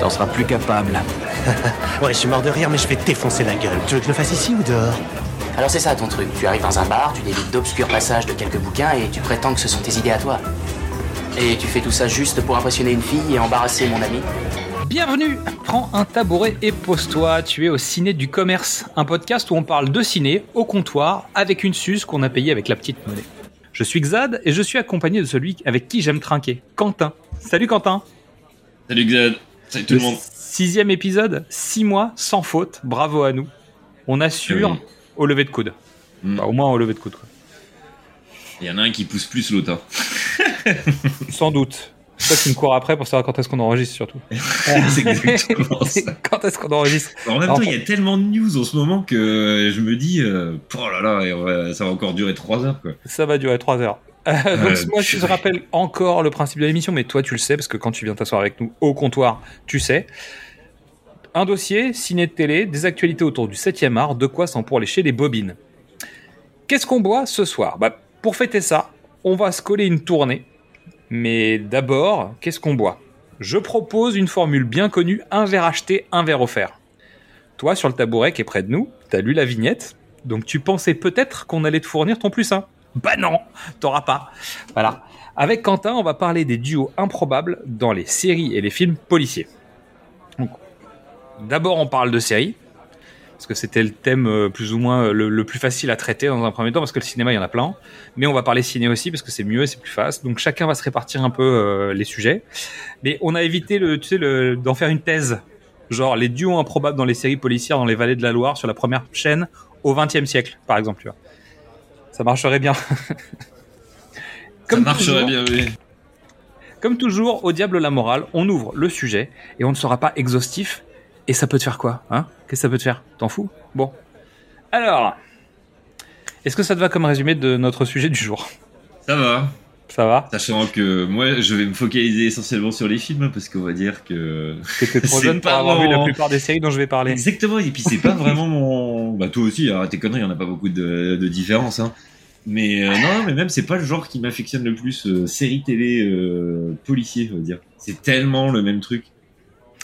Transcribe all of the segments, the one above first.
T'en seras plus capable. Ouais, je suis mort de rire, mais je vais te défoncer la gueule. Tu veux que je le fasse ici ou dehors? Alors c'est ça ton truc. Tu arrives dans un bar, tu délites d'obscurs passages de quelques bouquins et tu prétends que ce sont tes idées à toi. Et tu fais tout ça juste pour impressionner une fille et embarrasser mon ami Bienvenue Prends un tabouret et pose-toi, tu es au Ciné du Commerce, un podcast où on parle de ciné au comptoir avec une suce qu'on a payée avec la petite monnaie. Je suis Xad et je suis accompagné de celui avec qui j'aime trinquer, Quentin. Salut Quentin Salut Xad, salut tout le monde. Sixième épisode, six mois sans faute, bravo à nous. On assure Oui. au lever de coude. Mm. Au moins au lever de coude. quoi. Il y en a un qui pousse plus l'autre. hein. Sans doute. Toi qui me cours après pour savoir quand est-ce qu'on enregistre surtout. C'est exactement ça. quand est-ce qu'on enregistre En même temps, il y a tellement de news en ce moment que je me dis, euh, oh là là, ça va encore durer 3 heures quoi. Ça va durer 3 heures. Euh, donc moi je te rappelle encore le principe de l'émission, mais toi tu le sais parce que quand tu viens t'asseoir avec nous au comptoir, tu sais. Un dossier, ciné de télé, des actualités autour du 7e art, de quoi s'en pour lécher les bobines. Qu'est-ce qu'on boit ce soir? Bah, Pour fêter ça, on va se coller une tournée. Mais d'abord, qu'est-ce qu'on boit? Je propose une formule bien connue, un verre acheté, un verre offert. Toi, sur le tabouret qui est près de nous, t'as lu la vignette, donc tu pensais peut-être qu'on allait te fournir ton plus. Bah non, t'auras pas. Voilà. Avec Quentin, on va parler des duos improbables dans les séries et les films policiers. D'abord, on parle de séries, parce que c'était le thème euh, plus ou moins euh, le, plus facile à traiter dans un premier temps, parce que le cinéma, il y en a plein. Mais on va parler ciné aussi, parce que c'est mieux et c'est plus fast. Donc chacun va se répartir un peu euh, les sujets. Mais on a évité le, tu sais, d'en faire une thèse. Genre les duos improbables dans les séries policières dans les vallées de la Loire sur la première chaîne au XXe siècle, par exemple. Tu vois. Ça marcherait bien. ça marcherait toujours- bien, oui. comme toujours, au diable la morale, on ouvre le sujet et on ne sera pas exhaustif. Et ça peut te faire quoi hein? Qu'est-ce que ça peut te faire? T'en fous? Bon. Alors, est-ce que ça te va comme résumé de notre sujet du jour? Ça va. Ça va Sachant que moi, je vais me focaliser essentiellement sur les films parce qu'on va dire que. Que t'es trop C'est jeune pour avoir vu la plupart des séries dont je vais parler. Exactement, et puis c'est pas vraiment mon. Bah, toi aussi, arrête tes conneries, il y en a pas beaucoup de, de différence, hein. Mais euh, non, mais même, c'est pas le genre qui m'affectionne le plus. euh, série télé euh, policier, on va dire. C'est tellement le même truc.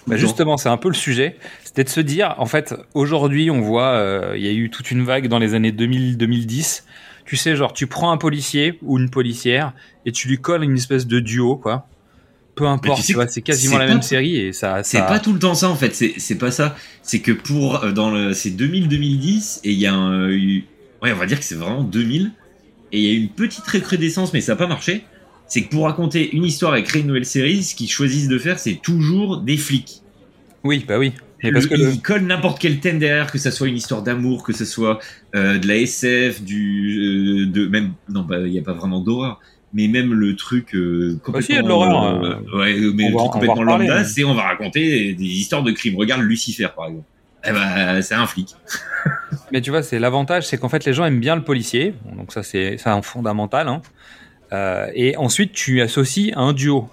Bah justement, c'est un peu le sujet. C'était de se dire, en fait, aujourd'hui, on voit, euh, il y a eu toute une vague dans les années 2000-2010. Tu sais, genre, tu prends un policier ou une policière et tu lui colles une espèce de duo, quoi. Peu importe, tu sais c'est quasiment la même série et ça. C'est pas tout le temps ça en fait, c'est pas ça. C'est que pour euh, dans le c'est 2000-2010 et il y a un eu- ouais on va dire que c'est vraiment 2000 et il y a eu une petite recrudescence mais ça a pas marché. C'est que pour raconter une histoire et créer une nouvelle série, ce qu'ils choisissent de faire c'est toujours des flics. Oui, bah oui. Mais Le- parce que le- ils collent n'importe quel thème derrière, que ça soit une histoire d'amour, que ce soit euh, de la SF, du euh, de même non bah il y a pas vraiment d'horreur. Mais même le truc euh, complètement, Bah si, il y a de l'horreur, euh, ouais, mais on le va- truc complètement reparler, lambda, hein. c'est on va raconter des histoires de crimes. Regarde Lucifer par exemple. Eh ben, c'est un flic. Mais tu vois, c'est l'avantage, c'est qu'en fait, les gens aiment bien le policier. Donc ça, c'est c'est un fondamental. hein. Euh, et ensuite, tu associes un duo.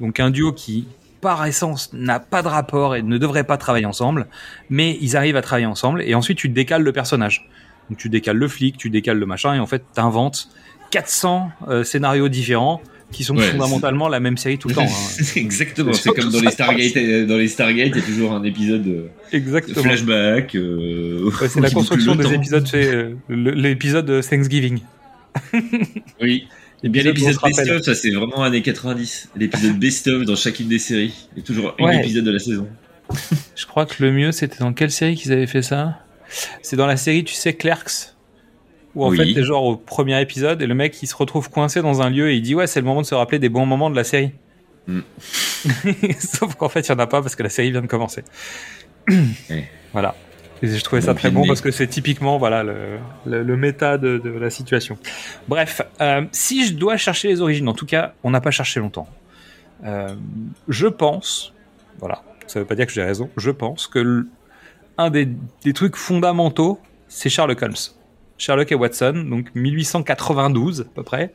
Donc un duo qui, par essence, n'a pas de rapport et ne devrait pas travailler ensemble, mais ils arrivent à travailler ensemble. Et ensuite, tu décales le personnage. Donc tu décales le flic, tu décales le machin, et en fait, t'inventes 400 euh, scénarios différents qui sont Ouais, fondamentalement la même série tout le temps. hein. C'est Exactement. C'est comme dans les. Stargate. euh, Dans les Stargate, il y a toujours un épisode de Exactement. flashback. euh, Ouais, c'est la construction des temps. épisodes, euh, l'épisode de Thanksgiving. Oui. Et bien L'épisode best-of, ça c'est vraiment années 90. L'épisode best-of dans chacune des séries. Il y a toujours un épisode de la saison. Je crois que le mieux, c'était dans quelle série qu'ils avaient fait ça? C'est dans la série, tu sais, Clerks. Où en Oui. fait, t'es genre au premier épisode et le mec il se retrouve coincé dans un lieu et il dit Ouais, c'est le moment de se rappeler des bons moments de la série. Mm. Sauf qu'en fait, il y en a pas parce que la série vient de commencer. Ouais. Voilà. Et je trouvais ça très bon parce que c'est typiquement voilà le, le, le méta de, de la situation. Bref, euh, si je dois chercher les origines, en tout cas, on n'a pas cherché longtemps. Euh, je pense, voilà, ça veut pas dire que j'ai raison, je pense que un des, des trucs fondamentaux, c'est Sherlock Holmes. Sherlock et Watson, donc 1892 à peu près.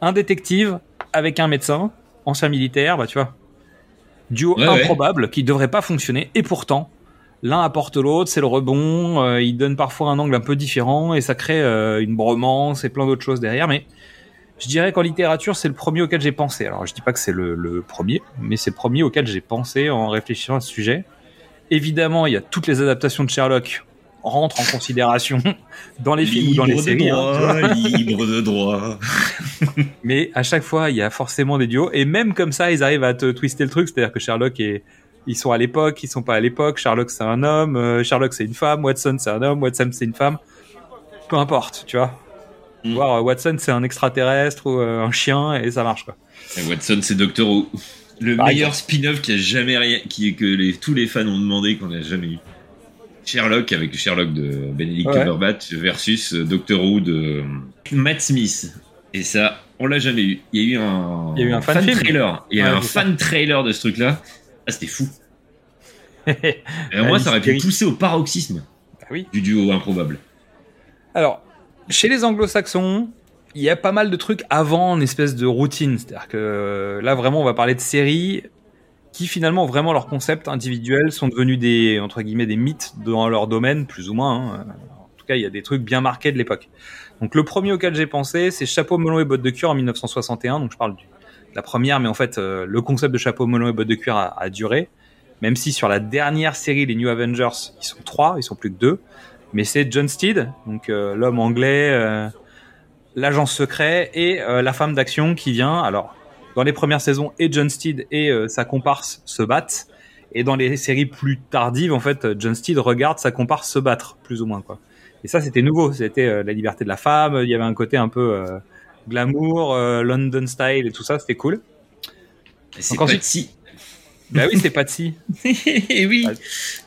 Un détective avec un médecin, ancien militaire, bah tu vois. Duo Ouais, ouais. improbable qui devrait pas fonctionner, et pourtant, l'un apporte l'autre, c'est le rebond, euh, il donne parfois un angle un peu différent, et ça crée euh, une bromance et plein d'autres choses derrière, mais je dirais qu'en littérature, c'est le premier auquel j'ai pensé. Alors, je dis pas que c'est le, le premier, mais c'est le premier auquel j'ai pensé en réfléchissant à ce sujet. Évidemment, il y a toutes les adaptations de Sherlock rentrent en considération dans les films ou dans les Libre de séries. hein, droit, libre de droit. mais à chaque fois, il y a forcément des duos. Et même comme ça, ils arrivent à te twister le truc. C'est-à-dire que Sherlock est, ils sont à l'époque, ils sont pas à l'époque. Sherlock c'est un homme, euh, Sherlock c'est une femme, Watson c'est un homme, Watson c'est une femme. Peu importe, tu vois. Mm. Voir euh, Watson c'est un extraterrestre ou euh, un chien et ça marche quoi. Et Watson, c'est Doctor Who. Le Par meilleur spin-off qui a jamais rien, qui que les, tous les fans ont demandé qu'on n'a jamais eu. Sherlock avec Sherlock de Benedict Ouais. Cumberbatch versus Doctor Who de Matt Smith. Et ça, on l'a jamais eu. Il y a eu un, Il y a eu un fan trailer. Il y a eu un ça. fan trailer de ce truc-là. Ah, c'était fou. Et Ah, moi, ça aurait pu pousser au paroxysme Bah oui. du duo improbable. Alors, chez les anglo-saxons, il y a pas mal de trucs avant en espèce de routine. C'est-à-dire que euh, là, vraiment, on va parler de séries qui finalement, vraiment, leurs concepts individuels sont devenus des, entre guillemets, des mythes dans leur domaine, plus ou moins. hein. En tout cas, il y a des trucs bien marqués de l'époque. Donc, le premier auquel j'ai pensé, c'est Chapeau melon et bottes de cuir en 1961. Donc, je parle du, la première, mais en fait, euh, le concept de Chapeau melon et bottes de cuir a, duré. Même si sur la dernière série, les New Avengers, ils sont trois, ils sont plus que deux. Mais c'est John Steed, donc euh, l'homme anglais, euh, l'agent secret et la femme d'action qui vient. Alors, dans les premières saisons, et John Steed et sa comparse se battent. Et dans les séries plus tardives, en fait, John Steed regarde sa comparse se battre, plus ou moins, quoi. Et ça, c'était nouveau. C'était la liberté de la femme. Il y avait un côté un peu glamour, euh, London style et tout ça. C'était cool. Et C'est si. Bah oui, c'est Patsy, Et oui.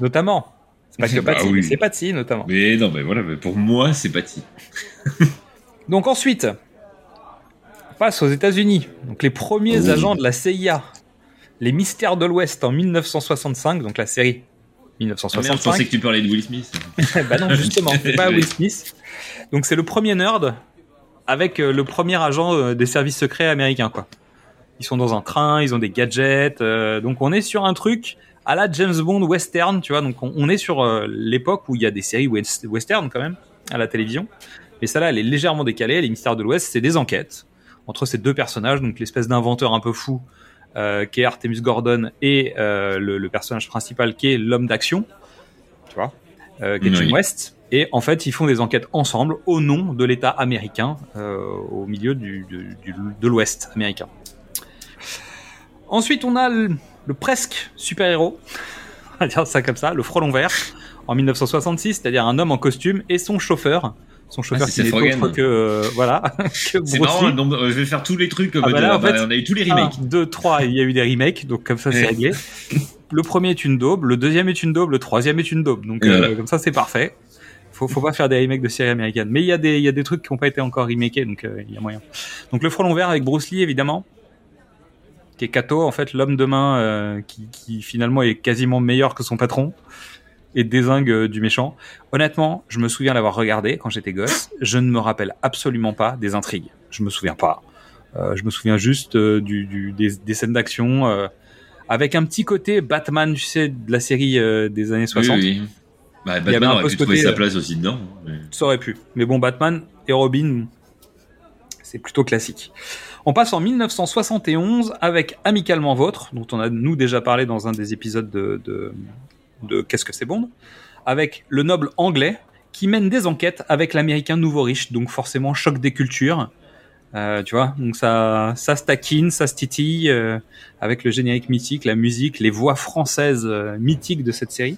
notamment. C'est pas que Bah Patsy, oui. mais c'est Patsy, notamment. Mais non, mais voilà, mais pour moi, c'est pas si. Donc ensuite, on passe aux États-Unis. Donc les premiers Oui. agents de la CIA, les Mystères de l'Ouest en 1965, donc la série Ah merde, je 1965. pensais que tu parlais de Will Smith. bah non, justement, c'est pas Will Smith. Donc c'est le premier nerd avec euh, le premier agent euh, des services secrets américains, quoi. Ils sont dans un train, ils ont des gadgets, euh, donc on est sur un truc à la James Bond western, tu vois. Donc on, on est sur euh, l'époque où il y a des séries west- western quand même à la télévision, mais celle-là elle est légèrement décalée. Les Mystères de l'Ouest, c'est des enquêtes entre ces deux personnages, donc l'espèce d'inventeur un peu fou euh, qui est Artemus Gordon et le, le personnage principal qui est l'homme d'action, tu vois, qui est Jim Oui. West. Et en fait, ils font des enquêtes ensemble au nom de l'État américain euh, au milieu du, du- du- de l'Ouest américain. Ensuite, on a le, le presque super-héros, on va dire ça comme ça, le frelon vert, en 1966, c'est-à-dire un homme en costume et son chauffeur. Son chauffeur Ah, qui c'est n'est autre que, euh, voilà, C'est marrant, donc, euh, je vais faire tous les trucs. Ah comme bah là, en fait, on a eu tous les remakes. 1, 2, 3, il y a eu des remakes, donc comme ça c'est réglé. Le premier est une daube, le deuxième est une daube, le troisième est une daube. Donc euh, voilà. comme ça c'est parfait. Faut, faut pas faire des remakes de séries américaines. Mais il y a des, il y a des trucs qui n'ont pas été encore remakés, donc euh, il y a moyen. Donc le frelon vert avec Bruce Lee évidemment, qui est Kato, en fait l'homme de main euh, qui, qui finalement est quasiment meilleur que son patron et désingue euh, du méchant. Honnêtement, je me souviens l'avoir regardé quand j'étais gosse. Je ne me rappelle absolument pas des intrigues. Je me souviens pas. Euh, je me souviens juste du, du- des, des scènes d'action avec un petit côté Batman, tu sais, de la série euh, des années 60. Oui, oui. Bah, avait un Batman aurait pu trouver sa euh, place aussi dedans. mais- Ça aurait pu. Mais bon, Batman et Robin, c'est plutôt classique. On passe en 1971 avec Amicalement Vôtre, dont on a nous déjà parlé dans un des épisodes de, de, de Qu'est-ce que c'est Bond, avec le noble anglais qui mène des enquêtes avec l'américain nouveau riche, donc forcément choc des cultures. Euh, tu vois, donc ça, ça se taquine, ça se titille euh, avec le générique mythique, la musique, les voix françaises euh, mythiques de cette série.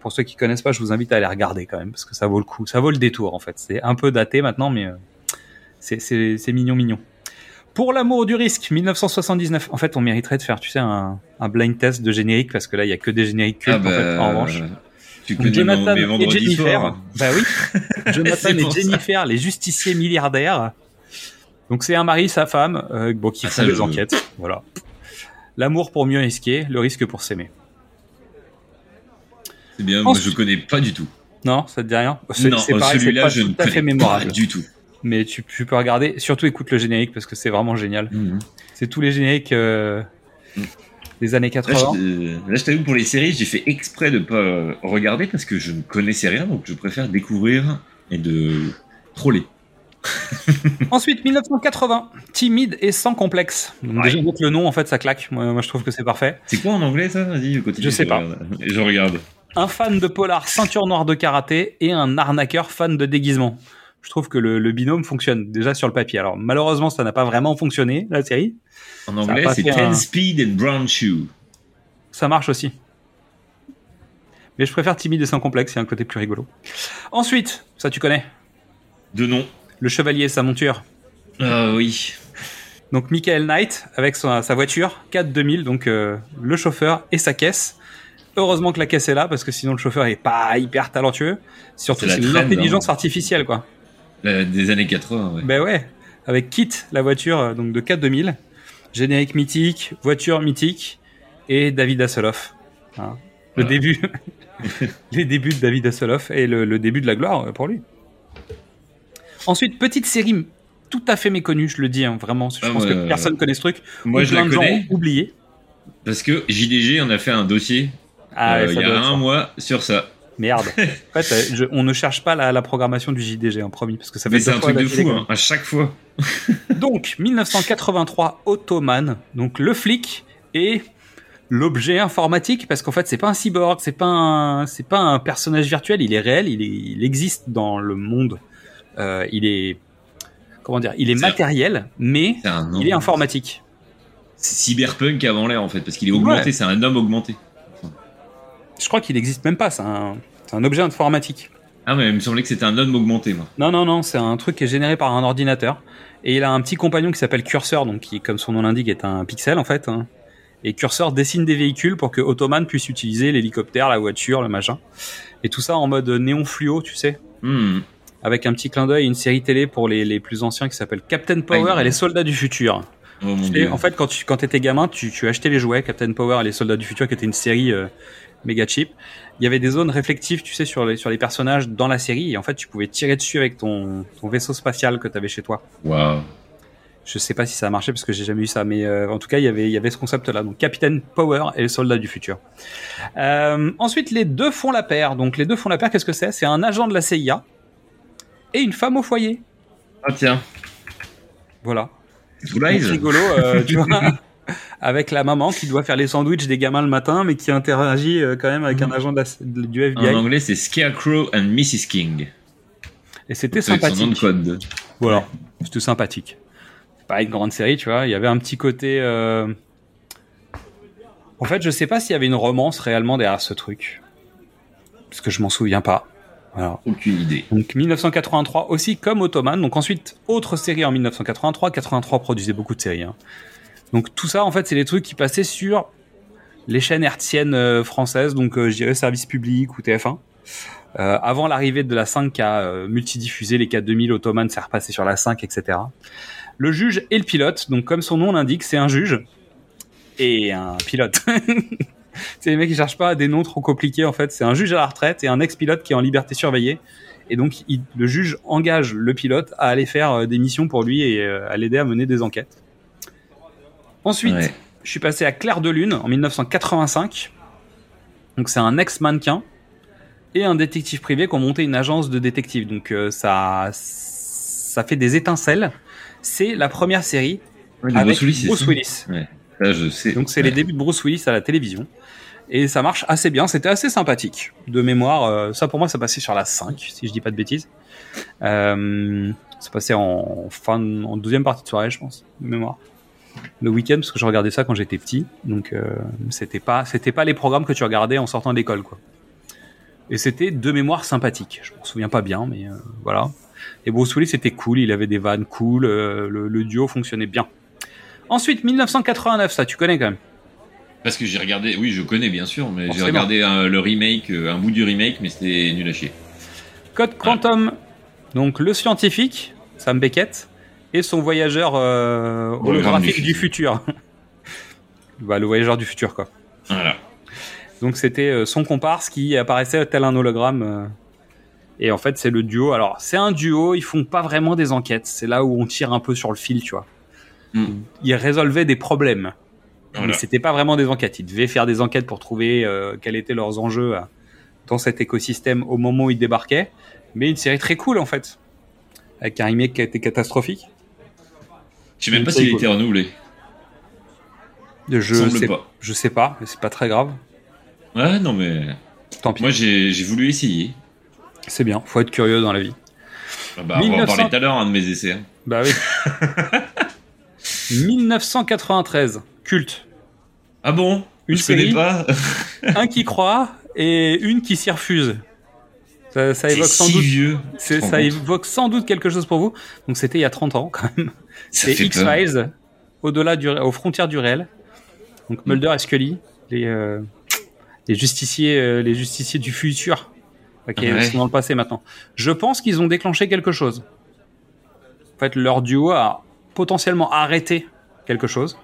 Pour ceux qui connaissent pas, je vous invite à aller regarder quand même parce que ça vaut le coup, ça vaut le détour en fait. C'est un peu daté maintenant, mais euh, c'est- mignon mignon. Pour l'amour du risque, 1979. En fait, on mériterait de faire, tu sais, un, un blind test de générique parce que là, il y a que des génériques cultes Ah bah, en fait. En revanche, Tu connais Jonathan mes et Jennifer. soirs. Bah oui. Jonathan et ça. Jennifer, les justiciers milliardaires. Donc c'est un mari, sa femme, euh, bon, qui Ah, font des enquêtes. Voilà. L'amour pour mieux risquer, le risque pour s'aimer. C'est bien, moi Ensuite- je connais pas du tout. Non, ça te dit rien? Non, celui-là pas je ne connais pas mémorable. du tout. Mais tu, tu peux regarder, surtout écoute le générique parce que c'est vraiment génial. Mhm. C'est tous les génériques euh, Mm. des années Là, 80. je, euh, là, je t'avoue, pour les séries, j'ai fait exprès de pas euh, regarder parce que je ne connaissais rien, donc je préfère découvrir et de troller. Ensuite, 1980, timide et sans complexe. Donc Ouais. déjà, le nom, en fait, ça claque. Moi, moi, je trouve que c'est parfait. C'est quoi en anglais ça? Vas-y, continue. Je sais pas. Je regarde. Un fan de polar, ceinture noire de karaté et un arnaqueur fan de déguisement. Je trouve que le, le binôme fonctionne déjà sur le papier. Alors, malheureusement, ça n'a pas vraiment fonctionné, la série. En anglais, c'est Ten un- Speed and Brown Shoe. Ça marche aussi. Mais je préfère timide et sans complexe, il y a un côté plus rigolo. Ensuite, ça tu connais, De nom. le chevalier et sa monture. Ah oui. Donc Michael Knight avec sa, sa voiture 4 2000, donc euh, le chauffeur et sa caisse. Heureusement que la caisse est là parce que sinon le chauffeur est pas hyper talentueux. Surtout C'est la une intelligence hein. artificielle quoi. La- des années 80, ouais. Ben ouais, avec Kit la voiture euh, donc de 4 2000, générique mythique, voiture mythique et David Hasselhoff. Hein. Le Voilà. début, les débuts de David Hasselhoff et le, le début de la gloire euh, pour lui. Ensuite, petite série tout à fait méconnue, je le dis hein, vraiment. Je Ah, pense ouais, que ouais, personne connaît ce truc. Moi, je la plein de gens connais oublié. parce que JDG en a fait un dossier Ah, euh, il y a un ça. mois sur ça. Merde. en fait, euh, je- on ne cherche pas la, la programmation du JDG, en promis, parce que ça fait Mais deux c'est un fois truc de fou, hein, à chaque fois. Donc, 1983, Ottoman, donc le flic et l'objet informatique, parce qu'en fait, c'est pas un cyborg, c'est pas un, c'est pas un personnage virtuel, il est réel, il, est, il existe dans le monde. Euh, il est, comment dire, il est matériel, mais il est informatique. C'est cyberpunk avant l'air en fait, parce qu'il est augmenté, Ouais. c'est un homme augmenté. Je crois qu'il existe même pas, c'est un, objet informatique. Ah mais il me semblait que c'était un homme augmenté moi. Non, non, non, c'est un truc qui est généré par un ordinateur. Et il a un petit compagnon qui s'appelle Cursor, donc qui, comme son nom l'indique, est un pixel en fait. hein. Et Cursor dessine des véhicules pour que Ottoman puisse utiliser l'hélicoptère, la voiture, le machin. Et tout ça en mode néon fluo, tu sais. Hmm. Avec un petit clin d'œil, une série télé pour les, les plus anciens qui s'appelle Captain Power Ah, et les soldats du futur. Oh en fait, quand tu quand étais gamin, tu, tu achetais les jouets Captain Power et les Soldats du Futur, qui était une série euh, méga cheap. Il y avait des zones réflectives, tu sais, sur les sur les personnages dans la série, et en fait, tu pouvais tirer dessus avec ton ton vaisseau spatial que tu avais chez toi. Waouh. Je sais pas si ça a marché parce que j'ai jamais eu ça, mais euh, en tout cas, il y avait il y avait ce concept-là. Donc, Captain Power et les Soldats du Futur. Euh, ensuite, les deux font la paire. Donc, les deux font la paire. Qu'est-ce que c'est? C'est un agent de la CIA et une femme au foyer. Ah tiens. Voilà. Lies. rigolo, euh, tu vois, avec la maman qui doit faire les sandwichs des gamins le matin, mais qui interagit euh, quand même avec un agent la- de- du En FBI. anglais c'est Scarecrow and Mrs. King. Et c'était C'est son nom de sympathique. code. Voilà, c'était sympathique. Pas une grande série, tu vois. Il y avait un petit côté. euh, En fait, je sais pas s'il y avait une romance réellement derrière ce truc, parce que je m'en souviens pas. Aucune idée. Donc 1983 aussi comme Ottoman. Donc ensuite autre série en 1983. 83 produisait beaucoup de séries. hein. Donc tout ça en fait c'est les trucs qui passaient sur les chaînes hertziennes euh, françaises. Donc euh, je dirais service public ou TF1. Euh, avant l'arrivée de la 5 qui a euh, multidiffusé les 4 2000 Ottoman, c'est repassé sur la 5, etc. Le juge et le pilote. Donc comme son nom l'indique, c'est un juge et un pilote. c'est les mecs qui cherchent pas des noms trop compliqués en fait. C'est un juge à la retraite et un ex-pilote qui est en liberté surveillée. Et donc le juge engage le pilote à aller faire des missions pour lui et à l'aider à mener des enquêtes. Ensuite, Ouais. je suis passé à Claire de Lune en 1985. Donc c'est un ex-mannequin et un détective privé qui ont monté une agence de détectives. Donc euh, ça, ça fait des étincelles. C'est la première série Ouais, de avec Bruce Willis, Bruce Willis. Ouais. Je sais. Donc c'est les débuts de Bruce Willis à la télévision. Et ça marche assez bien, c'était assez sympathique. De mémoire, euh, ça pour moi ça passait sur la 5, si je dis pas de bêtises. Euh, ça passait en fin, en deuxième partie de soirée, je pense, de mémoire. Le week-end, parce que je regardais ça quand j'étais petit. Donc euh, c'était pas, c'était pas les programmes que tu regardais en sortant d'école, quoi. Et c'était de mémoire sympathique. Je m'en souviens pas bien, mais euh, voilà. Et Bruce Willis c'était cool, il avait des vannes cool, euh, le, le duo fonctionnait bien. Ensuite, 1989, ça tu connais quand même. Parce que j'ai regardé, oui je connais bien sûr, mais j'ai regardé euh, le remake, un bout du remake, mais c'était nul à chier. Code Quantum, donc le scientifique, Sam Beckett, et son voyageur euh, holographique du du futur. bah, le voyageur du futur, quoi. Voilà. Donc c'était euh, son comparse qui apparaissait tel un hologramme. euh, et en fait, c'est le duo. Alors, c'est un duo, ils font pas vraiment des enquêtes. C'est là où on tire un peu sur le fil, tu vois. Hmm. Ils résolvaient des problèmes. Voilà. Mais c'était pas vraiment des enquêtes. Ils devaient faire des enquêtes pour trouver euh, quels étaient leurs enjeux euh, dans cet écosystème au moment où ils débarquaient. Mais une série très cool, en fait. Avec un remake qui a été catastrophique. Je sais même pas s'il a été renouvelé. Je sais pas. Je sais pas, mais c'est pas très grave. Ouais, non, mais. Tant pis. Moi, j'ai voulu essayer. C'est bien. Faut être curieux dans la vie. Ah bah, On va en 1900. parler tout à l'heure, un de mes essais. hein. Bah oui. 1993. Culte. Ah bon? Une Je connais série pas. Un qui croit et une qui s'y refuse. Ça, évoque sans doute. vieux. ça évoque sans doute quelque chose pour vous. Donc c'était il y a 30 ans quand même. C'est. X-Files, au-delà du, aux frontières du réel. Donc Mulder et Scully, les, euh, les justiciers, euh, les justiciers du futur, Ouais. ils sont dans le passé maintenant. Je pense qu'ils ont déclenché quelque chose. En fait, leur duo a potentiellement arrêté quelque chose.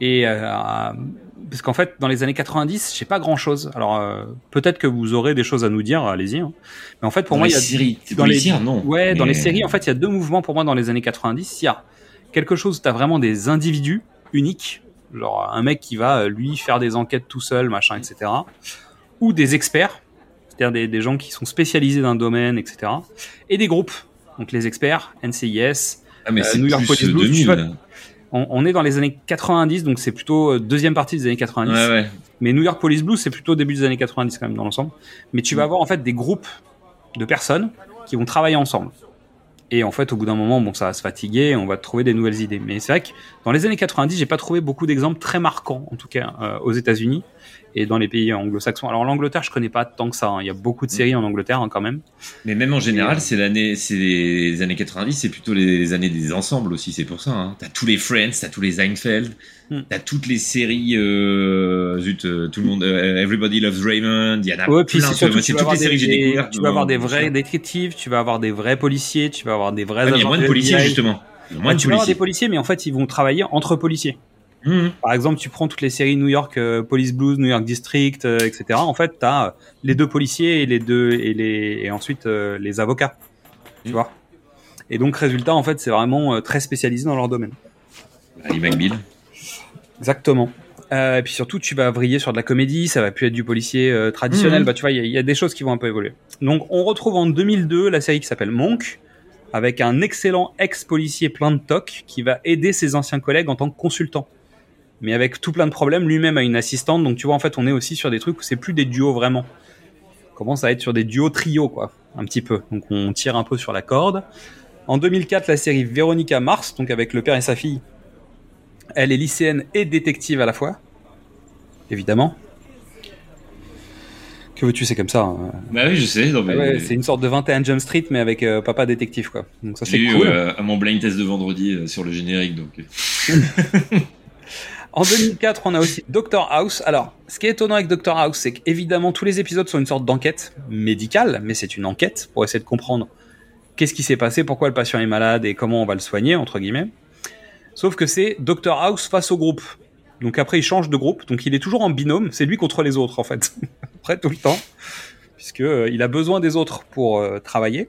Et euh, parce qu'en fait, dans les années 90, j'ai pas grand chose. Alors euh, peut-être que vous aurez des choses à nous dire, allez-y. hein. Mais en fait, pour Dans moi, il y a séries dans les- policières, non. Ouais, dans les séries, en fait, il y a deux mouvements pour moi dans les années 90. Il y a quelque chose où tu as vraiment des individus uniques, genre un mec qui va, euh, lui, faire des enquêtes tout seul, machin, etc. Ou des experts, c'est-à-dire des, des gens qui sont spécialisés dans un domaine, etc. Et des groupes, donc les experts, NCIS. Ah, mais euh, c'est New York Police Blues, 2000. tu vois. On, on est dans les années 90, donc c'est plutôt euh, deuxième partie des années 90. Ouais, ouais. Mais New York Police Blues, c'est plutôt début des années 90 quand même dans l'ensemble. Mais tu vas avoir en fait des groupes de personnes qui vont travailler ensemble. Et en fait, au bout d'un moment, bon, ça va se fatiguer, on va trouver des nouvelles idées. Mais c'est vrai que dans les années 90, j'ai pas trouvé beaucoup d'exemples très marquants, en tout cas euh, aux États-Unis et dans les pays anglo-saxons. Alors l'Angleterre, je connais pas tant que ça. hein. Il y a beaucoup de séries en Angleterre hein, quand même. Mais même en général, euh, c'est l'année, c'est les années 90, c'est plutôt les années des ensembles aussi, c'est pour ça. Hein. T'as tous les Friends, t'as tous les Seinfeld, Hmm. t'as toutes les séries, euh, zut, euh, tout le monde, euh, Everybody Loves Raymond, il y en a Ouais, plein. c'est toutes avoir les séries que j'ai des, découvertes. tu vas avoir des vrais détectives, tu vas avoir des vrais policiers, tu vas avoir des vrais mais il y a moins de policiers justement. Il y a moins Ouais, de tu vas avoir des policiers. policiers, mais en fait, ils vont travailler entre policiers. Mhm. Par exemple, tu prends toutes les séries New York euh, Police Blues, New York District, euh, etc. En fait, tu as les deux policiers et les deux et les et ensuite euh, les avocats. Tu Mm. vois? Et donc résultat, en fait, c'est vraiment euh, très spécialisé dans leur domaine. Ali McBeal. Exactement. Euh, et puis surtout, tu vas vriller sur de la comédie, ça va plus être du policier euh, traditionnel. Mhm. Bah, tu vois, il y, y a des choses qui vont un peu évoluer. Donc, on retrouve en 2002 la série qui s'appelle Monk, avec un excellent ex-policier plein de toc qui va aider ses anciens collègues en tant que consultant. Mais avec tout plein de problèmes, lui-même a une assistante. Donc, tu vois, en fait, on est aussi sur des trucs où c'est plus des duos vraiment. On commence à être sur des duos trios, quoi, un petit peu. Donc, on tire un peu sur la corde. En 2004, la série Véronica Mars, donc avec le père et sa fille, elle est lycéenne et détective à la fois. Évidemment. Que veux-tu, c'est comme ça. hein. Bah oui, je sais. Mais Ah ouais, c'est une sorte de 21 Jump Street, mais avec euh, papa détective, quoi. Donc ça, c'est J'ai eu cool. euh, à mon blind test de vendredi euh, sur le générique, donc. En 2004, on a aussi Doctor House. Alors, ce qui est étonnant avec Doctor House, c'est qu'évidemment, tous les épisodes sont une sorte d'enquête médicale, mais c'est une enquête pour essayer de comprendre qu'est-ce qui s'est passé, pourquoi le patient est malade et comment on va le soigner, entre guillemets. Sauf que c'est Doctor House face au groupe. Donc après, il change de groupe, donc il est toujours en binôme, c'est lui contre les autres, en fait. après, tout le temps. Puisque euh, il a besoin des autres pour euh, travailler,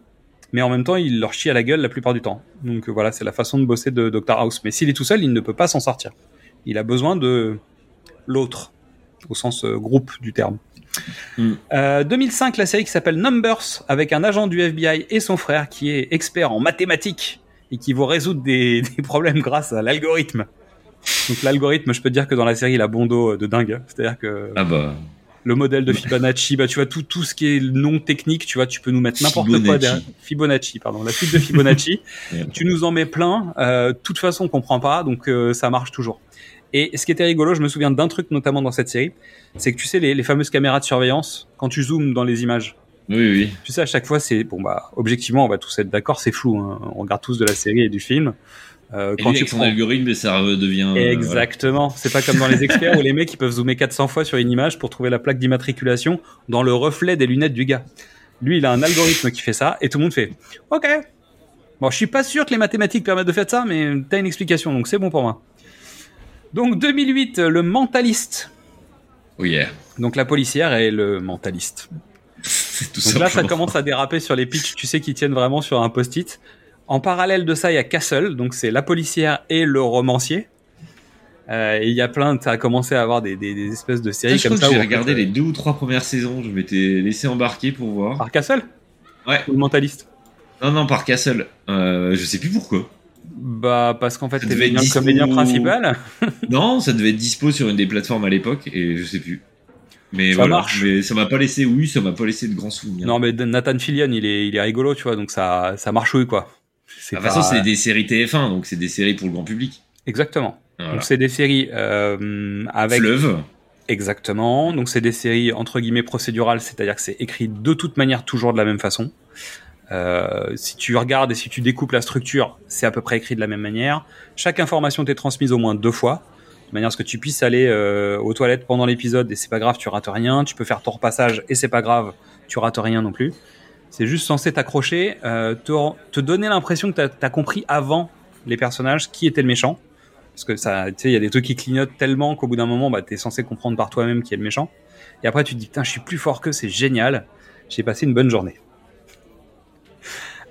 mais en même temps, il leur chie à la gueule la plupart du temps. Donc euh, voilà, c'est la façon de bosser de Doctor House. Mais s'il est tout seul, il ne peut pas s'en sortir. Il a besoin de l'autre, au sens euh, groupe du terme. Mm. Euh, 2005, la série qui s'appelle Numbers, avec un agent du FBI et son frère qui est expert en mathématiques et qui va résoudre des, des problèmes grâce à l'algorithme. Donc l'algorithme, je peux te dire que dans la série, il a bon dos de dingue. C'est-à-dire que Ah bah. Le modèle de Fibonacci, bah tu vois tout tout ce qui est non technique, tu vois, tu peux nous mettre n'importe quoi Fibonacci. derrière. Fibonacci, pardon, la suite de Fibonacci. Tu nous en mets plein. Euh, de toute façon, on comprend pas, donc euh, ça marche toujours. Et ce qui était rigolo, je me souviens d'un truc notamment dans cette série, c'est que tu sais les, les fameuses caméras de surveillance quand tu zoomes dans les images. Oui, oui. Tu sais à chaque fois c'est bon bah objectivement on va tous être d'accord, c'est flou. hein. On regarde tous de la série et du film. Euh, Et quand lui, tu prends- algorithme, ça redevient. euh, Exactement. C'est pas comme dans les experts où les mecs ils peuvent zoomer 400 fois sur une image pour trouver la plaque d'immatriculation dans le reflet des lunettes du gars. Lui, il a un algorithme qui fait ça et tout le monde fait OK. Bon, je suis pas sûr que les mathématiques permettent de faire ça, mais t'as une explication, donc c'est bon pour moi. Donc 2008, le mentaliste. Oh yeah. Donc la policière et le mentaliste. C'est tout Donc là, ça commence à déraper sur les pitchs, tu sais, qui tiennent vraiment sur un post-it. En parallèle de ça, il y a Castle, donc c'est la policière et le romancier. Euh, et il y a plein, de- ça a commencé à avoir des, des- des espèces de Ça, séries je comme ça. j'ai regardé euh, les deux ou trois premières saisons. Je m'étais laissé embarquer pour voir. Par Castle? Ouais. Ou le mentaliste? Non, non, par Castle. Euh, je sais plus pourquoi. Bah, parce qu'en fait, Ça t'es le dispo- comédien principal. non, ça devait être dispo sur une des plateformes à l'époque et je sais plus. Mais Ça voilà. marche. Mais ça m'a pas laissé, oui, ça m'a pas laissé de grands souvenirs. Non, mais Nathan Fillion, il est, il est rigolo, tu vois, donc ça, ça marchouille, quoi. De toute façon, c'est des séries TF1, donc c'est des séries pour le grand public. Exactement. Voilà. Donc c'est des séries euh, avec Fleuve. exactement. Donc c'est des séries entre guillemets procédurales, c'est-à-dire que c'est écrit de toute manière toujours de la même façon. Euh, si tu regardes et si tu découpes la structure, c'est à peu près écrit de la même manière. Chaque information t'est transmise au moins deux fois, de manière à ce que tu puisses aller euh, aux toilettes pendant l'épisode et c'est pas grave, tu rates rien. Tu peux faire ton repassage et c'est pas grave, tu rates rien non plus. C'est juste censé t'accrocher, euh, te, donner l'impression que tu as, compris avant les personnages qui était le méchant. Parce que ça, tu sais, il y a des trucs qui clignotent tellement qu'au bout d'un moment, bah, tu es censé comprendre par toi-même qui est le méchant. Et après, tu te dis, putain, je suis plus fort que c'est génial. J'ai passé une bonne journée.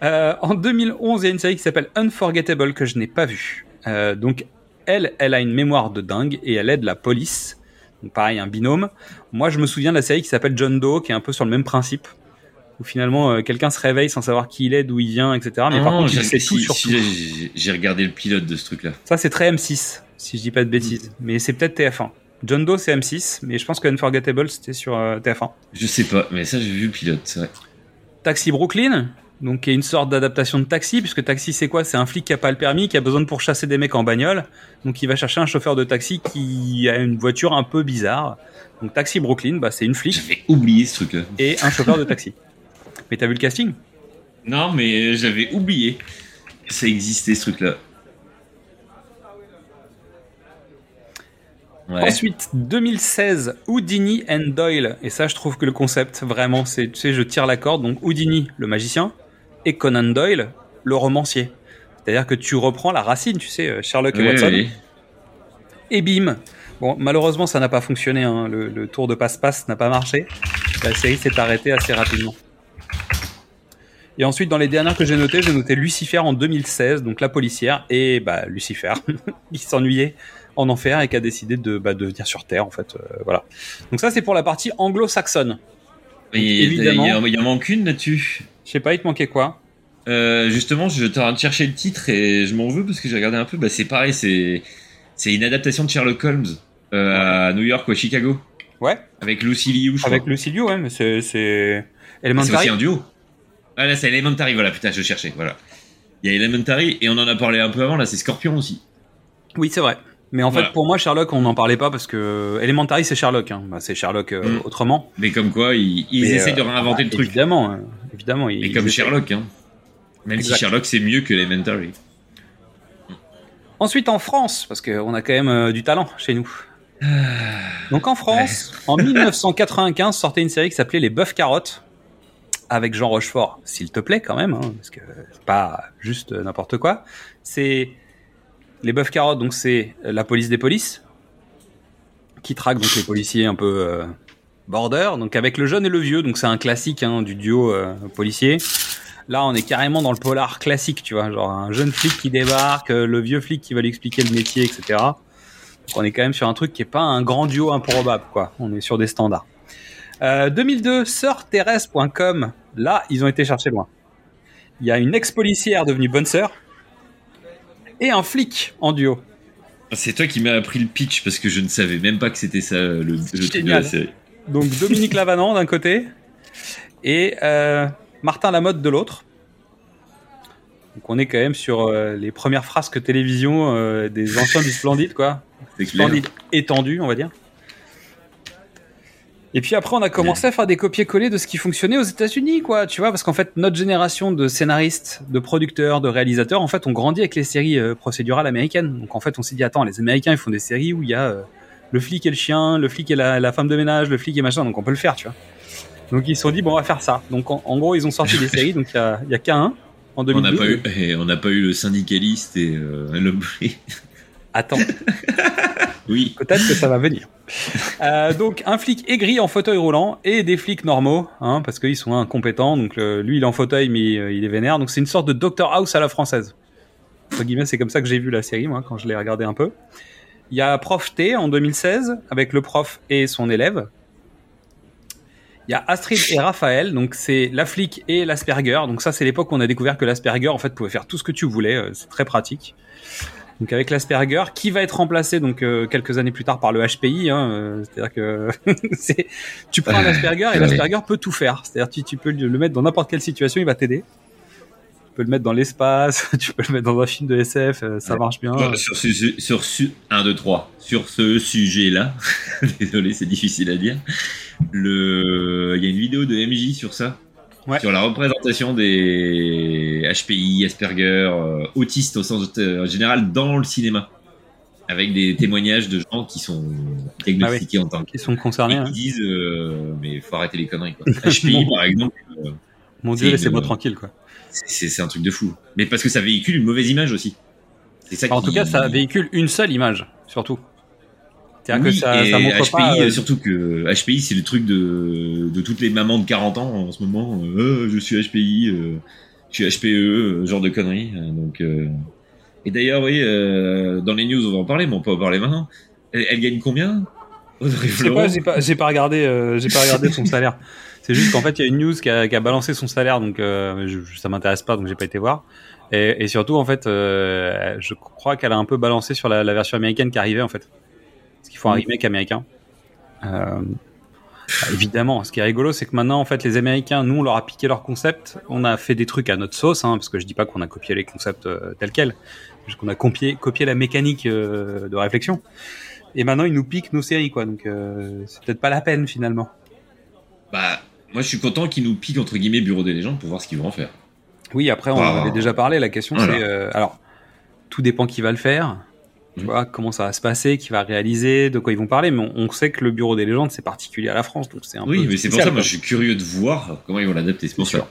Euh, en 2011, il y a une série qui s'appelle Unforgettable que je n'ai pas vue. Euh, donc, elle, elle a une mémoire de dingue et elle aide la police. Donc, pareil, un binôme. Moi, je me souviens de la série qui s'appelle John Doe, qui est un peu sur le même principe. Où finalement, euh, quelqu'un se réveille sans savoir qui il est, d'où il vient, etc. Mais par Non, contre, il j'ai- sait tout si- sur si, tout. j'ai- J'ai regardé le pilote de ce truc-là. Ça, c'est très M6, si je dis pas de bêtises. Mais c'est peut-être TF1. John Doe, c'est M6, mais je pense que Unforgettable, c'était sur euh, TF1. Je sais pas, mais ça j'ai vu le pilote, c'est vrai. Taxi Brooklyn, donc qui est une sorte d'adaptation de Taxi, puisque Taxi, c'est quoi? C'est un flic qui a pas le permis, qui a besoin de pourchasser des mecs en bagnole. Donc il va chercher un chauffeur de taxi qui a une voiture un peu bizarre. Donc Taxi Brooklyn, bah, c'est une flic J'avais oublié ce truc-là. et un chauffeur de taxi. Mais t'as vu le casting? Non, mais j'avais oublié que ça existait ce truc-là. Ouais. Ensuite, 2016, Houdini and Doyle. Et ça, je trouve que le concept, vraiment, c'est, tu sais, je tire la corde. Donc, Houdini, le magicien, et Conan Doyle, le romancier. C'est-à-dire que tu reprends la racine, tu sais, euh, Sherlock et Oui, Watson. oui. Et bim Bon, malheureusement, ça n'a pas fonctionné. hein. Le, le tour de passe-passe n'a pas marché. La série s'est arrêtée assez rapidement. Et ensuite, dans les dernières que j'ai notées, j'ai noté Lucifer en 2016, donc la policière, et bah, Lucifer, qui s'ennuyait en enfer et qui a décidé de, bah, de venir sur Terre, en fait. euh, voilà. Donc ça, c'est pour la partie anglo-saxonne. Il y en manque une là-dessus. Je sais pas, il te manquait quoi? Euh, justement, je t'ai en train de chercher le titre et je m'en veux parce que j'ai regardé un peu. Bah, c'est pareil, c'est c'est une adaptation de Sherlock Holmes euh, à New York ou à Chicago Ouais, avec Lucy Liu. Je avec crois. Lucy Liu, ouais, mais c'est... c'est... Ah, c'est Elementary. aussi un duo. Ah là, c'est Elementary. Voilà, putain, je cherchais. Voilà. Il y a Elementary et on en a parlé un peu avant. Là, c'est Scorpion aussi. Oui, c'est vrai. Mais en Voilà. fait, pour moi, Sherlock, on n'en parlait pas parce que Elementary, c'est Sherlock. Hein. Bah, c'est Sherlock euh, Mm. autrement. Mais comme quoi, ils, ils Mais, essaient euh, de réinventer le bah, truc. Évidemment, euh, évidemment. Et ils- comme ils essaient. Sherlock, hein. Même Exact. si Sherlock c'est mieux que Elementary. Ensuite, en France, parce qu'on a quand même euh, du talent chez nous. Donc en France, en 1995, sortait une série qui s'appelait Les Bœufs Carottes avec Jean Rochefort, s'il te plaît quand même, hein, parce que c'est pas juste euh, n'importe quoi. C'est les Bœufs Carottes, donc c'est la police des polices qui traque donc les policiers un peu euh, border, donc avec le jeune et le vieux, donc c'est un classique hein, du duo euh, policier. Là, on est carrément dans le polar classique, tu vois, genre un jeune flic qui débarque, le vieux flic qui va lui expliquer le métier, etc. Donc on est quand même sur un truc qui est pas un grand duo improbable, quoi. On est sur des standards. Euh, 2002, sœurthérèse.com. Là, ils ont été chercher loin. Il y a une ex-policière devenue bonne sœur et un flic en duo. C'est toi qui m'as appris le pitch parce que je ne savais même pas que c'était ça le, le truc de la série. Donc Dominique Lavanant d'un côté et euh, Martin Lamotte de l'autre. Donc on est quand même sur euh, les premières frasques télévision euh, des anciens du Splendide, quoi. Splendide étendu, on va dire. Et puis après, on a commencé à faire des copier-coller de ce qui fonctionnait aux États-Unis, quoi. Tu vois, parce qu'en fait, notre génération de scénaristes, de producteurs, de réalisateurs, en fait, on grandit avec les séries euh, procédurales américaines. Donc en fait, on s'est dit, attends, les Américains, ils font des séries où il y a euh, le flic et le chien, le flic et la, la femme de ménage, le flic et machin, donc on peut le faire, tu vois. Donc ils se sont dit, bon, on va faire ça. Donc en, en gros, ils ont sorti des séries, donc il y a, il y a K1 en On 2012. n'a pas eu, et on n'a pas eu le syndicaliste et euh, l'homme. Attends. Oui. Peut-être que ça va venir. Euh, donc un flic aigri en fauteuil roulant et des flics normaux, hein, parce qu'ils sont incompétents. Donc lui il est en fauteuil mais euh, il est vénère. Donc c'est une sorte de Doctor House à la française. Entre guillemets, c'est comme ça que j'ai vu la série moi quand je l'ai regardé un peu. Il y a Prof T en 2016 avec le prof et son élève. Il y a Astrid et Raphaël, donc c'est la flic et l'Asperger. Donc ça, c'est l'époque où on a découvert que l'Asperger, en fait, pouvait faire tout ce que tu voulais. Euh, C'est très pratique. Donc avec l'Asperger, qui va être remplacé donc euh, quelques années plus tard par le HPI. Hein, euh, C'est-à-dire que c'est, tu prends un Asperger et l'Asperger peut tout faire. C'est-à-dire tu, tu peux le mettre dans n'importe quelle situation, il va t'aider. Tu peux le mettre dans l'espace, tu peux le mettre dans un film de SF, euh, ça marche bien. Sur, sur ce, sur ce, 1, 2, 3. Sur ce sujet-là, désolé, c'est difficile à dire. Le, il y a une vidéo de MJ sur ça? Ouais. Sur la représentation des HPI, Asperger, euh, autistes au sens euh, général dans le cinéma. Avec des témoignages de gens qui sont diagnostiqués en tant que. Ils sont concernés. Et hein. qui disent, euh, mais faut arrêter les conneries, quoi. HPI, par exemple, euh, Mon dieu, c'est laissez-moi tranquille quoi. c'est un truc de fou. Mais parce que ça véhicule une mauvaise image aussi. Ça En tout cas, ça véhicule une seule image, surtout. C'est-à-dire que ça, et ça montre HPI, pas. euh, surtout que HPI, c'est le truc de, de toutes les mamans de 40 ans en ce moment. Euh, je suis HPI, euh, je suis HPE, genre de conneries. Euh, Donc, euh, Et d'ailleurs, oui, euh, dans les news, on va en parler, mais on peut en parler maintenant. Elle, elle gagne combien? Audrey Je sais Fleurot pas, j'ai pas, j'ai pas regardé, euh, j'ai pas regardé son salaire. C'est juste qu'en fait, il y a une news qui a, qui a balancé son salaire, donc euh, je, je- ça m'intéresse pas, donc j'ai pas été voir. Et, et surtout, en fait, euh, je crois qu'elle a un peu balancé sur la, la version américaine qui arrivait, en fait. Qu'il faut un remake américain. Euh, bah, évidemment, ce qui est rigolo, c'est que maintenant, en fait, les Américains, nous, on leur a piqué leur concept. On a fait des trucs à notre sauce, hein, parce que je dis pas qu'on a copié les concepts euh, tels quels, juste qu'on a copié, copié la mécanique euh, de réflexion. Et maintenant, ils nous piquent nos séries, quoi. Donc, c'est peut-être pas la peine finalement. Bah, moi, je suis content qu'ils nous piquent, entre guillemets, Bureau des légendes pour voir ce qu'ils vont en faire. Oui, après, on en Ah. avait déjà parlé. La question, Voilà. c'est alors, tout dépend qui va le faire. Tu vois, comment ça va se passer, qui va réaliser, de quoi ils vont parler. Mais on, on sait que le Bureau des légendes, c'est particulier à la France, donc c'est un Oui, peu. mais c'est pour ça, moi, je suis curieux de voir comment ils vont l'adapter. C'est pour ça.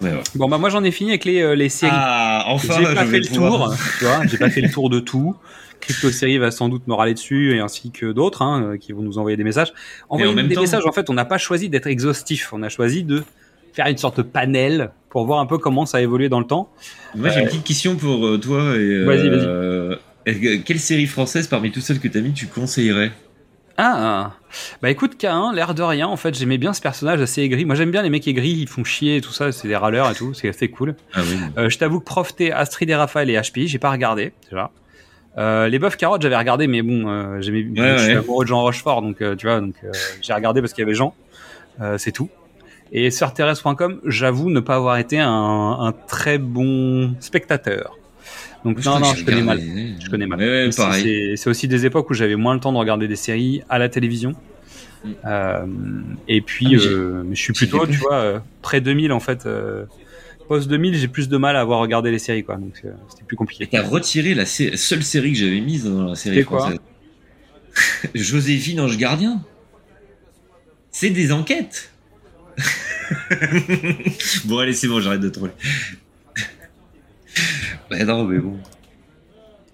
Ouais, ouais. Bon, bah moi, j'en ai fini avec les, euh, les séries. Ah, enfin, j'ai pas je fait le pouvoir- tour, tu vois, j'ai pas fait le tour de tout. Crypto Série va sans doute me râler dessus, et ainsi que d'autres hein, euh, qui vont nous envoyer des messages. Envoyer même des temps- messages, en fait, on n'a pas choisi d'être exhaustif, on a choisi de faire une sorte de panel pour voir un peu comment ça a évolué dans le temps. Moi, j'ai une petite question pour euh, toi. et, euh, Vas-y, vas-y. euh, Quelle série française parmi toutes celles que t'as mis tu conseillerais? Ah, bah écoute, K1, l'air de rien, en fait, j'aimais bien ce personnage assez aigri. Moi, j'aime bien les mecs aigris, ils font chier et tout ça, c'est des râleurs et tout, c'est assez cool. Ah oui. Euh, je t'avoue que Prof T, Astrid et Raphaël et HPI, j'ai pas regardé, déjà. Euh, les Bœufs Carottes, j'avais regardé, mais bon, euh, j'aimais, je suis ouais. amoureux de Jean Rochefort, donc euh, tu vois, donc euh, j'ai regardé parce qu'il y avait Jean, c'est tout. Et sur j'avoue ne pas avoir été un, un très bon spectateur. Donc non, non, je connais mal. Je connais mal. Ouais, ouais, Mais c'est- aussi des époques où j'avais moins le temps de regarder des séries à la télévision. Mm. Euh, et puis, Ah, euh, je suis plutôt, tu vois, euh, près 2000 en fait. Post 2000, j'ai plus de mal à avoir regardé les séries, quoi. Donc c'était plus compliqué. T'as retiré la sé- seule série que j'avais mise dans la série C'est quoi française. Joséphine Ange Gardien. C'est des enquêtes. bon, allez, c'est bon, j'arrête de troller. Bah non, mais bon.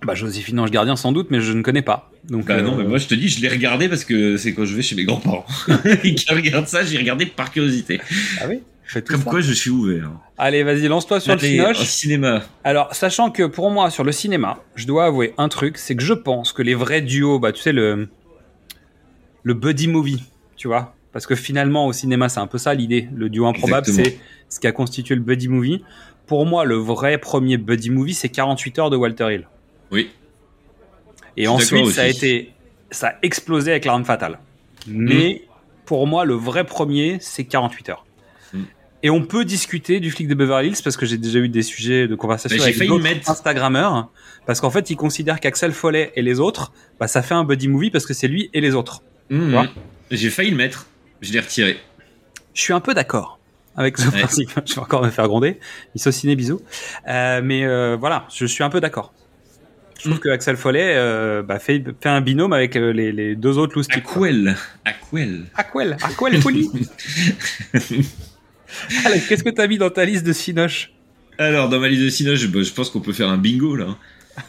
Bah Joséphine Ange Gardien sans doute, mais je ne connais pas. Donc Bah non, euh, mais moi je te dis, je l'ai regardé parce que c'est quand je vais chez mes grands-parents. Et qui regardent ça, j'ai regardé par curiosité. ah oui. Comme ça. quoi, je suis ouvert. Allez, vas-y, lance-toi sur Allez, le au cinéma. Alors, sachant que pour moi, sur le cinéma, je dois avouer un truc, c'est que je pense que les vrais duos, bah, tu sais, le, le buddy movie, tu vois, parce que finalement, au cinéma, c'est un peu ça l'idée. Le duo improbable, c'est ce qui a constitué le buddy movie. Pour moi, le vrai premier buddy movie, c'est 48 heures de Walter Hill. Oui. Et ensuite, ça a été, ça a explosé avec l'arme fatale. Mais pour moi, le vrai premier, c'est 48 heures. Mm. Et on peut discuter du flic de Beverly Hills parce que j'ai déjà eu des sujets de conversation Bah, avec d'autres Instagrammeurs parce qu'en fait, ils considèrent qu'Axel Follet et les autres, bah, ça fait un buddy movie parce que c'est lui et les autres. Mmh. J'ai failli le mettre. Je l'ai retiré. Je suis un peu d'accord avec ce Ouais. principe. Je vais encore me faire gronder. Isociné, bisous. Euh, mais euh, voilà, je suis un peu d'accord. Je trouve Mm. que Axel Follet euh, bah, fait, fait un binôme avec les, les deux autres loustiques. Aquel. Aquel. Aquel, Aquel Folie. Alors, qu'est-ce que t'as mis dans ta liste de Cinoche? Alors, dans ma liste de Cinoche, bah, je pense qu'on peut faire un bingo là.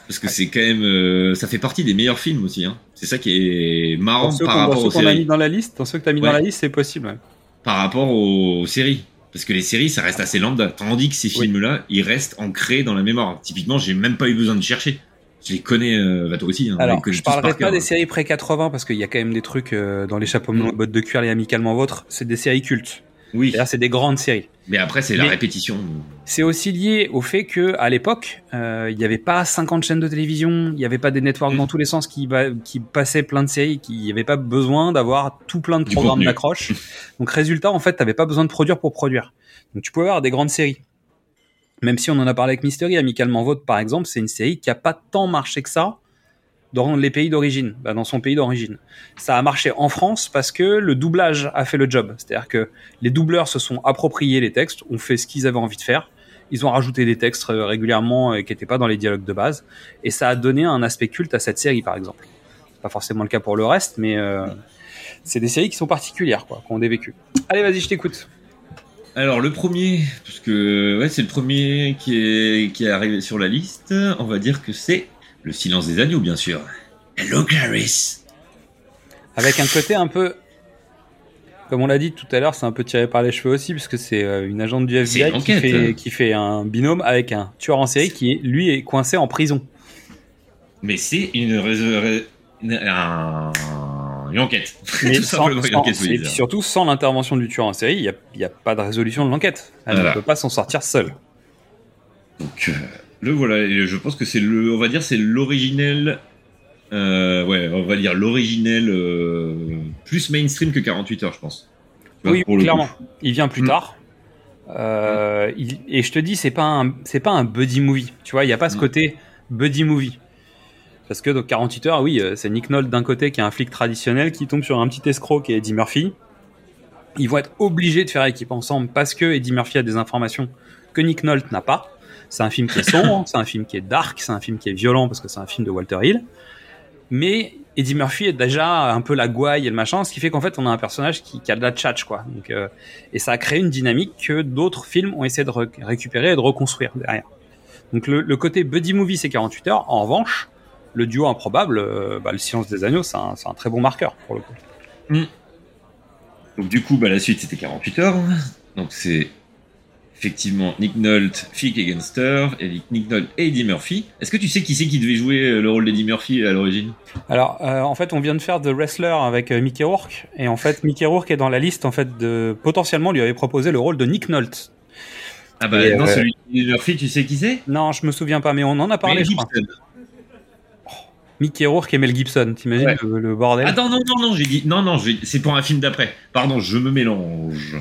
parce que c'est quand même, euh, ça fait partie des meilleurs films aussi. Hein. C'est ça qui est marrant par qu'on- dans rapport ceux aux qu'on a mis séries. dans la liste, dans ceux que tu as mis dans la liste, c'est possible. ouais. Par rapport aux séries. Parce que les séries, ça reste assez lambda. Tandis que ces Oui. films-là, ils restent ancrés dans la mémoire. Typiquement, j'ai même pas eu besoin de chercher. Je les connais, euh, bah toi aussi. Hein, Alors, les je parlerai cœur. pas des séries près 80 parce qu'il y a quand même des trucs euh, dans les chapeaux et bottes de cuir et amicalement vôtres. C'est des séries cultes. Oui, C'est-à-dire, c'est des grandes séries. Mais après, c'est la répétition. C'est aussi lié au fait que à l'époque, euh, il n'y avait pas 50 chaînes de télévision, il n'y avait pas des networks Mm. dans tous les sens qui, qui passaient plein de séries, qui- il n'y avait pas besoin d'avoir tout plein de Du programmes d'accroche. Donc résultat, en fait, tu n'avais pas besoin de produire pour produire. Donc tu pouvais avoir des grandes séries. Même si on en a parlé avec Mystery, Amicalement Vôtre par exemple, c'est une série qui a pas tant marché que ça dans les pays d'origine, bah, dans son pays d'origine. Ça a marché en France parce que le doublage a fait le job. C'est-à-dire que les doubleurs se sont appropriés les textes, ont fait ce qu'ils avaient envie de faire. Ils ont rajouté des textes euh, régulièrement euh, qui n'étaient pas dans les dialogues de base. Et ça a donné un aspect culte à cette série, par exemple. Pas forcément le cas pour le reste, mais euh, c'est des séries qui sont particulières, quoi, qui ont des vécus. Allez, vas-y, je t'écoute. Alors le premier, parce que c'est le premier qui est qui est arrivé sur la liste. On va dire que c'est le silence des agneaux, bien sûr. Hello Clarice. Avec un côté un peu. Comme on l'a dit tout à l'heure, c'est un peu tiré par les cheveux aussi, puisque c'est euh, une agente du C'est FBI qui fait, qui fait un binôme avec un tueur en série qui, est, lui, est coincé en prison. Mais c'est une, une, un- une enquête. Mais Tout sans- simplement une enquête, et puis surtout, sans l'intervention du tueur en série, il n'y a, pas de résolution de l'enquête. Elle Voilà. ne peut pas s'en sortir seule. Donc euh, le voilà, et je pense que c'est le, on va dire c'est l'originel, euh, ouais, on va dire l'originel euh, plus mainstream que 48 heures, je pense. Vois, Oui, clairement. coup. Il vient plus Mm. tard. Euh, il- et je te dis, c'est pas un, c'est pas un buddy movie. Tu vois, il n'y a pas ce Mm. côté buddy movie. Parce que donc 48 heures, oui, c'est Nick Nolte d'un côté qui est un flic traditionnel qui tombe sur un petit escroc qui est Eddie Murphy. Ils vont être obligés de faire équipe ensemble parce que Eddie Murphy a des informations que Nick Nolte n'a pas. C'est un film qui est sombre, c'est un film qui est dark, c'est un film qui est violent parce que c'est un film de Walter Hill. Mais Eddie Murphy est déjà un peu la gouaille et le machin, ce qui fait qu'en fait on a un personnage qui, qui a de la tchatch quoi. Donc, euh, et ça a créé une dynamique que d'autres films ont essayé de re- récupérer et de reconstruire derrière. Donc le, côté buddy movie c'est 48 heures. En revanche, le duo improbable, euh, bah, le silence des agneaux, c'est un, très bon marqueur pour le coup. Donc du coup, bah, la suite c'était 48 heures. Donc c'est effectivement Nick Nolte, Fick et Gunster, et Nick Nolte et Eddie Murphy. Est-ce que tu sais qui c'est qui devait jouer euh, le rôle d'Eddie Murphy à l'origine? Alors euh, en fait on vient de faire The Wrestler avec euh, Mickey Rourke et en fait Mickey Rourke est dans la liste en fait de potentiellement lui avait proposé le rôle de Nick Nolte. Ah bah Et, non, euh, celui d'Eddie Murphy, tu sais qui c'est? Non je me souviens pas mais on en a parlé Mel je crois. Gibson. Mickey Rourke et Mel Gibson, t'imagines Ouais. le, le bordel? Attends, non, non, non, j'ai dit. Non, non, c'est pour un film d'après. Pardon, je me mélange.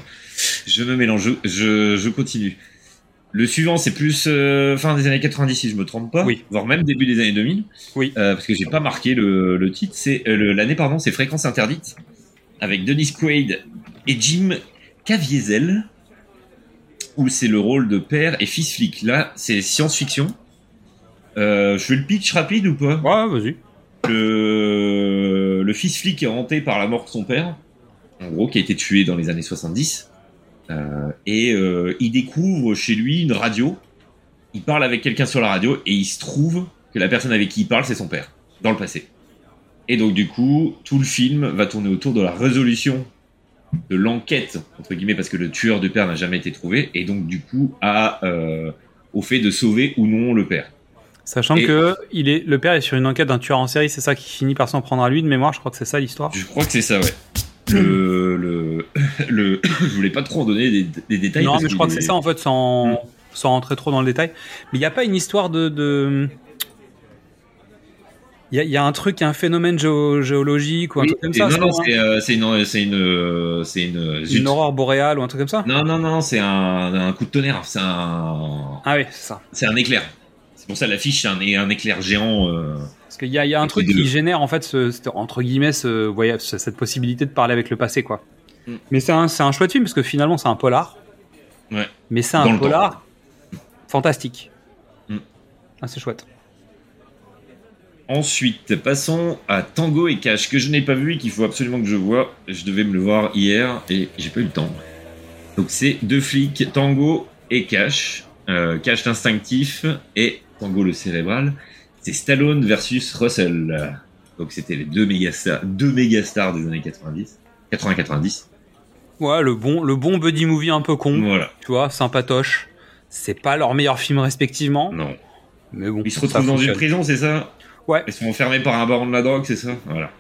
Je me mélange. Je, je, je continue. Le suivant, c'est plus euh, fin des années 90, si je me trompe pas. Oui. Voire même début des années 2000. Oui. Euh, parce que j'ai pas marqué le, le titre. C'est euh, l'année, pardon, c'est Fréquence interdite. Avec Dennis Quaid et Jim Caviezel. Où c'est le rôle de père et fils flic. Là, c'est science-fiction. Je fais le pitch rapide ou pas? Ouais, vas-y. le, le fils flic est hanté par la mort de son père, en gros, qui a été tué dans les années 70. Euh, et euh, il découvre chez lui une radio. Il parle avec quelqu'un sur la radio et il se trouve que la personne avec qui il parle, c'est son père, dans le passé. Et donc, du coup, tout le film va tourner autour de la résolution de l'enquête, entre guillemets, parce que le tueur de père n'a jamais été trouvé, et donc, du coup, à, euh, au fait de sauver ou non le père. Sachant Et- que il est, le père est sur une enquête d'un tueur en série, c'est ça qui finit par s'en prendre à lui de mémoire, je crois que c'est ça l'histoire. Je crois que c'est ça, ouais. Le, le, le, je voulais pas trop en donner des, des détails. non, mais je crois que est- c'est ça en fait, sans, Mm. sans rentrer trop dans le détail. Mais il n'y a pas une histoire de. de... Il y, a, il y a un truc, un phénomène géo- géologique ou un Oui, truc comme ça. non, non, hein c'est euh, une, c'est une, euh, une, zut. une aurore boréale ou un truc comme ça? Non, non, non, c'est un, un coup de tonnerre. C'est un, Ah oui, c'est ça. c'est un éclair. C'est pour ça l'affiche, c'est un, un éclair géant. euh, Parce qu'il y a, il y a un truc qui génère en fait, ce, ce- entre guillemets, ce, cette possibilité de parler avec le passé, quoi. Mm. Mais c'est un, un chouette film parce que finalement c'est un polar. Ouais. Mais c'est un polar fantastique. Mm. Ah, c'est chouette. Ensuite, passons à Tango et Cash, que je n'ai pas vu et qu'il faut absolument que je vois. Je devais me le voir hier et j'ai pas eu le temps. Donc c'est deux flics, Tango et Cash. Euh, Cash l'instinctif et Tango le cérébral. c'est Stallone versus Russell. Donc c'était les deux méga stars, deux méga stars des années 90, 80-90. Ouais, le bon, le bon buddy movie un peu con. Voilà. Tu vois, sympatoche. C'est pas leur meilleur film respectivement. Non. Mais bon. Ils se retrouvent dans une prison, c'est ça? Ouais. Ils sont enfermés par un baron de la drogue, c'est ça? Voilà.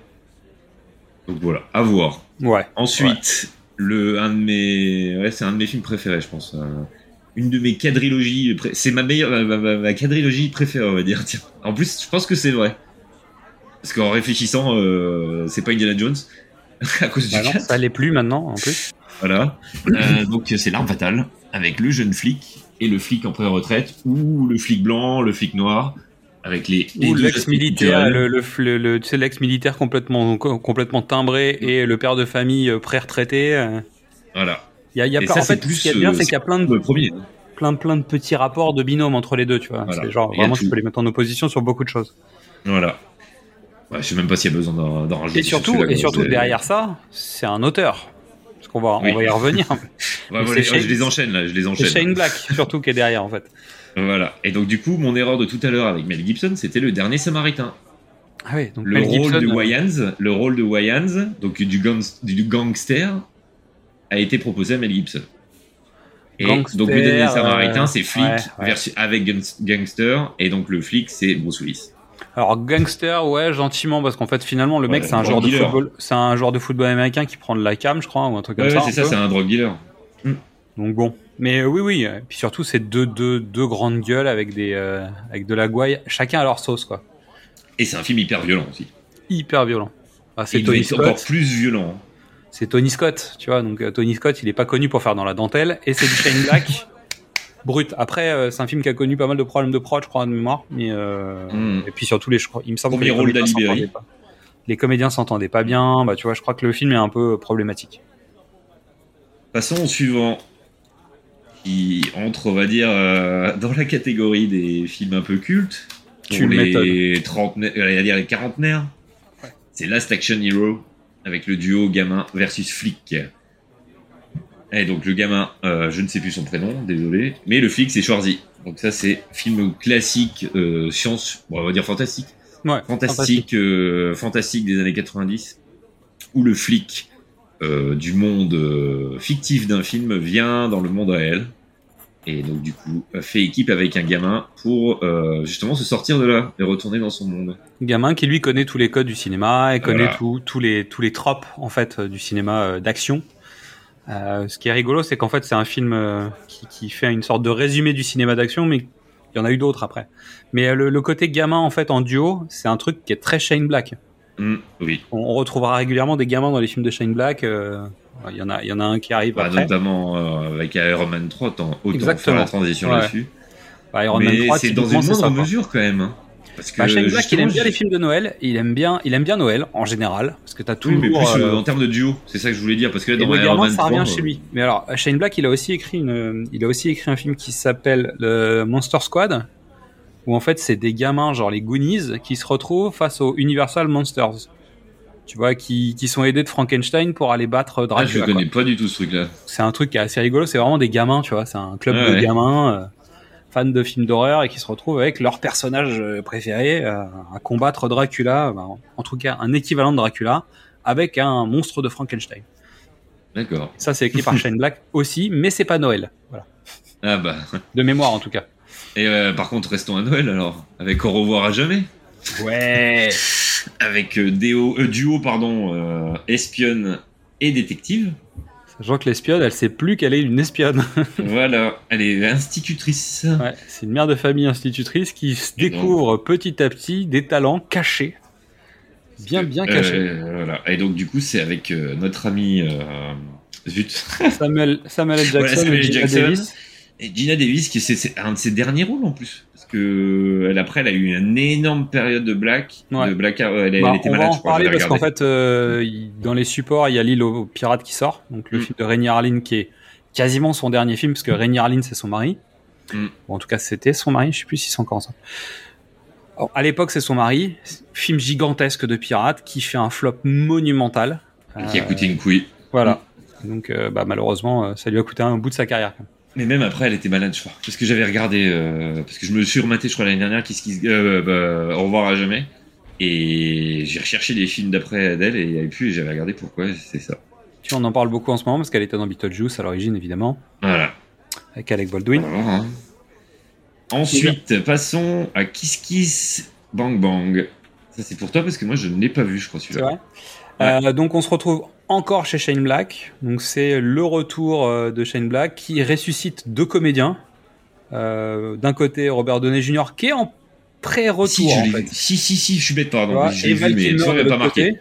Donc voilà, à voir. Ouais. Ensuite, le un de mes, ouais, c'est un de mes films préférés, je pense. Une de mes quadrilogies, c'est ma meilleure, ma, ma- ma- ma quadrilogie préférée, on va dire. Tiens. En plus, je pense que c'est vrai. Parce qu'en réfléchissant, euh, c'est pas Indiana Jones à cause du Bah non, ça l'est plus maintenant en plus. Voilà. Euh, donc c'est l'arme fatale avec le jeune flic et le flic en pré-retraite ou le flic blanc, le flic noir avec les, les Ou deux l'ex-militaire, aspects le, le, le, le- tu sais, l'ex-militaire complètement, co- complètement timbré et le père de famille euh, pré-retraité. Voilà. Il y a, y a ça, en fait, c'est plus, ce qui est bien, euh, c'est qu'il y a plein de, premier. plein, plein de petits rapports de binôme entre les deux, tu vois. Voilà. C'est genre, y a vraiment, tu peux les mettre en opposition sur beaucoup de choses. Voilà. Ouais, je sais même pas s'il y a besoin d'en rajouter. Et sur surtout, et surtout C'est- derrière ça, c'est un auteur. Parce qu'on va, Oui. on va y revenir. Ouais, voilà, c'est je les enchaîne là, je les C'est enchaîne. Shane Black, surtout, qui est derrière, en fait. Voilà. Et donc du coup, mon erreur de tout à l'heure avec Mel Gibson, c'était le dernier Samaritain. Ah oui, donc Le Mel rôle Gibson, de euh, Wayans, le rôle de Wayans, donc du, gang- du gangster, a été proposé à Mel Gibson. Et Gangster, donc le dernier Samaritain, euh, c'est flic ouais, ouais. versus- avec gang- gangster, et donc le flic c'est Bruce Willis. Alors gangster, ouais, gentiment, parce qu'en fait finalement le mec Ouais, c'est un joueur de football, c'est un joueur de football américain qui prend de la cam, je crois, ou un truc comme ça. ouais, c'est ça, c'est un drug dealer. Donc bon, mais euh, oui, oui. Et puis surtout c'est deux, deux, deux grandes gueules avec des, euh, avec de la gouaille, chacun à leur sauce quoi. Et c'est un film hyper violent aussi. Hyper violent. Ah, c'est encore plus violent. C'est Tony Scott, tu vois. Donc euh, Tony Scott, il est pas connu pour faire dans la dentelle, et c'est du Shane Black. Brut. Après, euh, c'est un film qui a connu pas mal de problèmes de prod, je crois, de mémoire. Mais euh, Mm. et puis surtout les, je crois, il me semble Premier que les rôle comédiens pas. Les comédiens s'entendaient pas bien. Bah tu vois, je crois que le film est un peu problématique. Passons au suivant, qui entre, on va dire, euh, dans la catégorie des films un peu cultes, Tu pour les m'étonnes. trentenaires, euh, dire les quarantenaires. C'est Last Action Hero avec le duo gamin versus flic. Et donc le gamin, euh, je ne sais plus son prénom, désolé, mais le flic c'est Schwarzy. Donc ça c'est film classique, euh, science, bon, on va dire fantastique, Ouais. fantastique, euh, fantastique des années 90, où le flic euh, du monde euh, fictif d'un film vient dans le monde réel et donc du coup euh, fait équipe avec un gamin pour euh, justement se sortir de là et retourner dans son monde. gamin qui lui connaît tous les codes du cinéma et connaît Voilà. tout- tous les tous les tropes en fait euh, du cinéma euh, d'action. Euh, ce qui est rigolo, c'est qu'en fait c'est un film qui, qui fait une sorte de résumé du cinéma d'action, mais il y en a eu d'autres après. Mais le, le côté gamin en fait en duo, c'est un truc qui est très Shane Black. Hmm, oui, On, on retrouvera régulièrement des gamins dans les films de Shane Black. Euh, Il y en a, il y en a un qui arrive Bah, après. notamment euh, avec Iron Man 3, autant, Exactement. faire la transition Ouais. là-dessus. Bah, Iron Man Mais 3, c'est dans une moindre mesure quand même. hein. Parce que Bah, Shane Black, il aime bien les films de Noël. Il aime bien, il aime bien Noël en général, parce que t'as Oui, toujours. mais plus euh, euh, en termes de duo, c'est ça que je voulais dire. Parce que là, dans Iron Man ça 3, revient euh, chez lui. Mais alors, Shane Black, il a aussi écrit une, il a aussi écrit un film qui s'appelle le Monster Squad, où en fait c'est des gamins, genre les Goonies, qui se retrouvent face aux Universal Monsters. Tu vois, qui, qui sont aidés de Frankenstein pour aller battre ah, je Dracula. quoi. connais pas du tout ce truc-là. c'est un truc qui est assez rigolo. C'est vraiment des gamins, tu vois. C'est un club de ouais. gamins euh, fans de films d'horreur et qui se retrouvent avec leur personnage euh, préféré euh, à combattre Dracula, bah, en- en tout cas un équivalent de Dracula, avec un monstre de Frankenstein. D'accord. Ça, c'est écrit par Shane Black aussi, mais c'est pas Noël. Voilà. Ah bah. De mémoire, en tout cas. Et euh, par contre, restons à Noël alors. Avec Au revoir à jamais. Ouais. Avec euh, déo- euh, duo, pardon, euh, espionne et détective. Sachant que l'espionne, elle sait plus qu'elle est une espionne. voilà, elle est institutrice. Ouais, c'est une mère de famille institutrice qui se Et donc- découvre petit à petit des talents cachés. Bien, bien cachés. Euh, voilà. Et donc, du coup, c'est avec euh, notre ami. euh, Zut. Samuel, Samuel L. Jackson Voilà, Samuel Jackson. Davis. Et Gina Davis, qui c'est un de ses derniers rôles en plus. Parce que elle, après, elle a eu une énorme période de black. Ouais. De black euh, elle, Bah, elle était on malade, va je en crois. parler parce qu'en fait, euh, dans les supports, il y a l'île aux pirates qui sort, donc le Mm. film de Rainy Harlin qui est quasiment son dernier film, parce que Rainy Harlin c'est son mari. Mm. Bon, en tout cas, c'était son mari. Je sais plus si c'est encore ça. Alors, à l'époque, c'est son mari. Film gigantesque de pirates qui fait un flop monumental. Qui a Euh, coûté une couille. Voilà. Donc, euh, bah, malheureusement, ça lui a coûté un bout de sa carrière. quand même. Mais même après, elle était malade, je crois. Parce que j'avais regardé, euh, parce que je me suis rematé, je crois, l'année dernière, Kiss Kiss, euh, bah, Au revoir à jamais. Et j'ai recherché des films d'après d'elle et il n'y avait plus et j'avais regardé pourquoi c'est ça. Tu on en parle beaucoup en ce moment parce qu'elle était dans Beetlejuice à l'origine, évidemment, Voilà. avec Alec Baldwin. Alors, hein. Ensuite, passons à Kiss Kiss Bang Bang. Ça, c'est pour toi parce que moi, je ne l'ai pas vu, je crois, C'est celui-là. vrai? Euh, donc on se retrouve encore chez Shane Black. Donc c'est le retour euh, de Shane Black qui ressuscite deux comédiens. Euh, D'un côté Robert Downey Jr. qui est en pré-retour Si, en fait. Si, si, si, je suis bête, pardon. je vu, mais m'avais pas marqué. côté.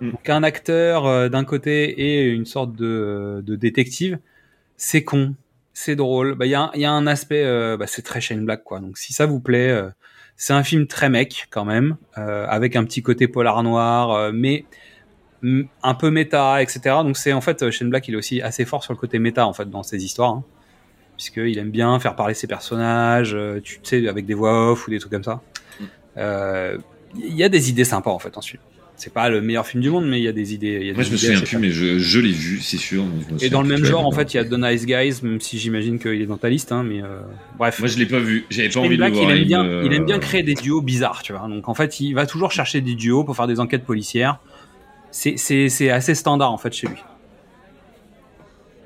Mm. Donc un acteur euh, d'un côté et une sorte de, de détective. C'est con, c'est drôle. Bah il y a, y a un aspect, euh, bah, c'est très Shane Black quoi. Donc si ça vous plaît, euh, c'est un film très mec quand même, euh, avec un petit côté polar noir, euh, mais un peu méta, etc. Donc c'est en fait Shane Black, il est aussi assez fort sur le côté méta en fait dans ses histoires, hein, puisqu'il aime bien faire parler ses personnages, euh, tu sais, avec des voix off ou des trucs comme ça. Euh, Il y a des idées sympas en fait film. C'est pas le meilleur film du monde, mais il y a des idées. il y a Moi, des je me souviens plus, mais je, je l'ai vu, c'est sûr. et dans le même genre, en fait, il y a The Nice Guys, même si j'imagine qu'il est dans ta liste, hein, mais euh, bref. Moi, je l'ai pas vu. J'avais pas envie Black, de le voir. il aime bien, il aime bien créer des duos bizarres, tu vois. Donc en fait, il va toujours chercher des duos pour faire des enquêtes policières. C'est c'est c'est assez standard en fait chez lui.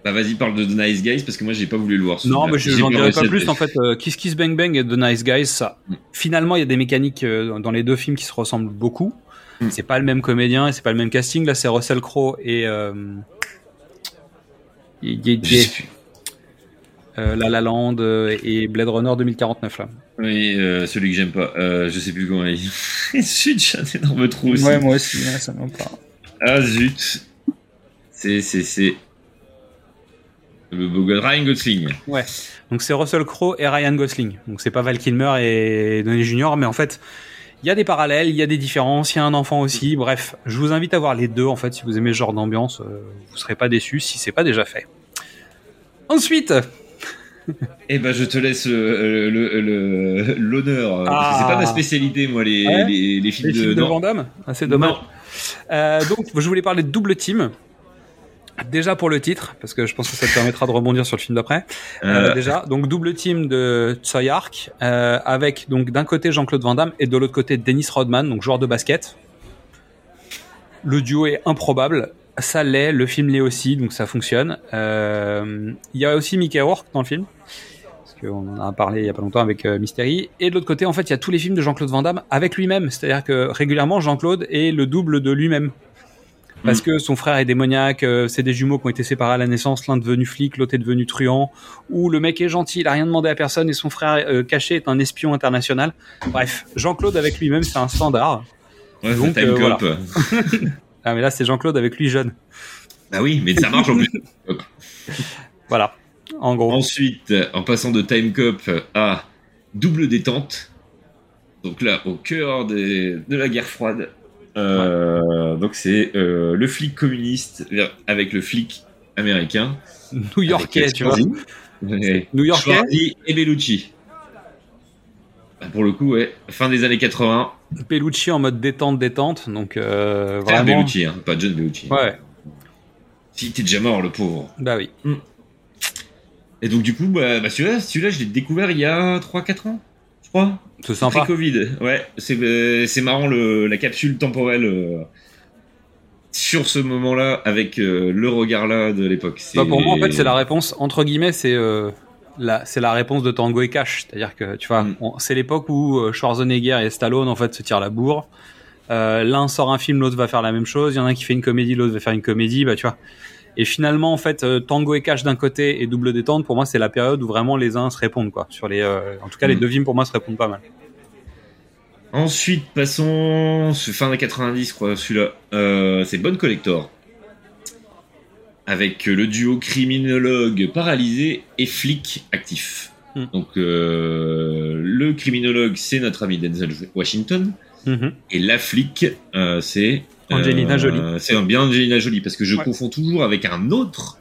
Bah, vas-y, parle de The Nice Guys parce que moi, j'ai pas voulu le voir. Non, mais je j'en dirai pas plus. En fait, euh, Kiss Kiss Bang Bang et The Nice Guys, ça. Mm. Finalement, il y a des mécaniques euh, dans les deux films qui se ressemblent beaucoup. Mm. C'est pas le même comédien et c'est pas le même casting. Là, c'est Russell Crowe et euh, et- et- plus. euh, La La Land euh, et Blade Runner 2049 là. Oui, euh, celui que j'aime pas. Euh, je sais plus comment il Zut, j'ai un énorme trou aussi. moi aussi, ça me parle. Ah zut. C'est, c'est, c'est. Le Ryan Gosling. Ouais. Donc c'est Russell Crowe et Ryan Gosling. Donc c'est pas Val Kilmer et Downey Jr. Mais en fait, il y a des parallèles, il y a des différences, il y a un enfant aussi. Bref, je vous invite à voir les deux. En fait, si vous aimez ce genre d'ambiance, euh, vous serez pas déçus si c'est pas déjà fait. Ensuite, Eh ben, je te laisse l'honneur. Ah. C'est pas ma spécialité, moi, les, Ouais les, les films les films de. de non. Van Damme, ah, c'est dommage. Non. Euh, donc, je voulais parler de double team. Déjà pour le titre, parce que je pense que ça te permettra de rebondir sur le film d'après. Euh, Euh, déjà, donc double team de Hark, euh, avec donc d'un côté Jean-Claude Van Damme et de l'autre côté Dennis Rodman, donc joueur de basket. Le duo est improbable, ça l'est, le film l'est aussi, donc ça fonctionne. Il y a aussi Mickey Rourke dans le film, qu'on en a parlé il y a pas longtemps avec euh, Mystery. Et de l'autre côté, en fait, il y a tous les films de Jean-Claude Van Damme avec lui-même, c'est-à-dire que régulièrement Jean-Claude est le double de lui-même. Parce que son frère est démoniaque, euh, c'est des jumeaux qui ont été séparés à la naissance, l'un devenu flic, l'autre est devenu truand, ou le mec est gentil, il a rien demandé à personne et son frère euh, caché est un espion international. Bref, Jean-Claude avec lui-même, c'est un standard. ouais, donc, Time Cop. voilà. Ah mais là, c'est Jean-Claude avec lui jeune. Bah oui, mais ça marche en plus. Voilà, en gros. Ensuite, en passant de Time Cop à double détente, donc là, au cœur des- de la guerre froide, euh, donc c'est euh, le flic communiste avec le flic américain. New-Yorkais, tu vois. New-Yorkais. Et Bellucci. Bah, Pour le coup, ouais, fin des années 80. Bellucci en mode détente, détente. Donc euh, vraiment. Bellucci, hein, pas John Bellucci. Ouais, Si, t'es déjà mort, le pauvre. bah oui. Et donc, du coup, bah, bah, celui-là, celui-là, je l'ai découvert il y a 3-4 ans, je crois. C'est sympa. Pré-Covid, ouais. C'est euh, c'est marrant le, la capsule temporelle euh, sur ce moment-là avec euh, le regard là de l'époque. C'est- Bah, pour moi, en fait, c'est la réponse, entre guillemets, c'est la, c'est la réponse de Tango et Cash. C'est-à-dire que, tu vois, Mm. on- c'est l'époque où Schwarzenegger et Stallone, en fait, se tirent la bourre. L'un sort un film, l'autre va faire la même chose. Il y en a un qui fait une comédie, l'autre va faire une comédie, bah, tu vois. Et finalement, en fait, euh, Tango et Cash d'un côté et Double Détente, pour moi, c'est la période où vraiment les uns se répondent, quoi. Sur les, euh, en tout cas, les Mm. deux films, pour moi, se répondent pas mal. Ensuite, passons fin des 90, je crois, celui-là. Euh, c'est Bonne Collector. Avec le duo criminologue paralysé et flic actif. Hmm. Donc, le criminologue, c'est notre ami Denzel Washington. Mhm. Et la flic, c'est. Angelina euh, Jolie. C'est bien Angelina Jolie, parce que je Ouais. confonds toujours avec un autre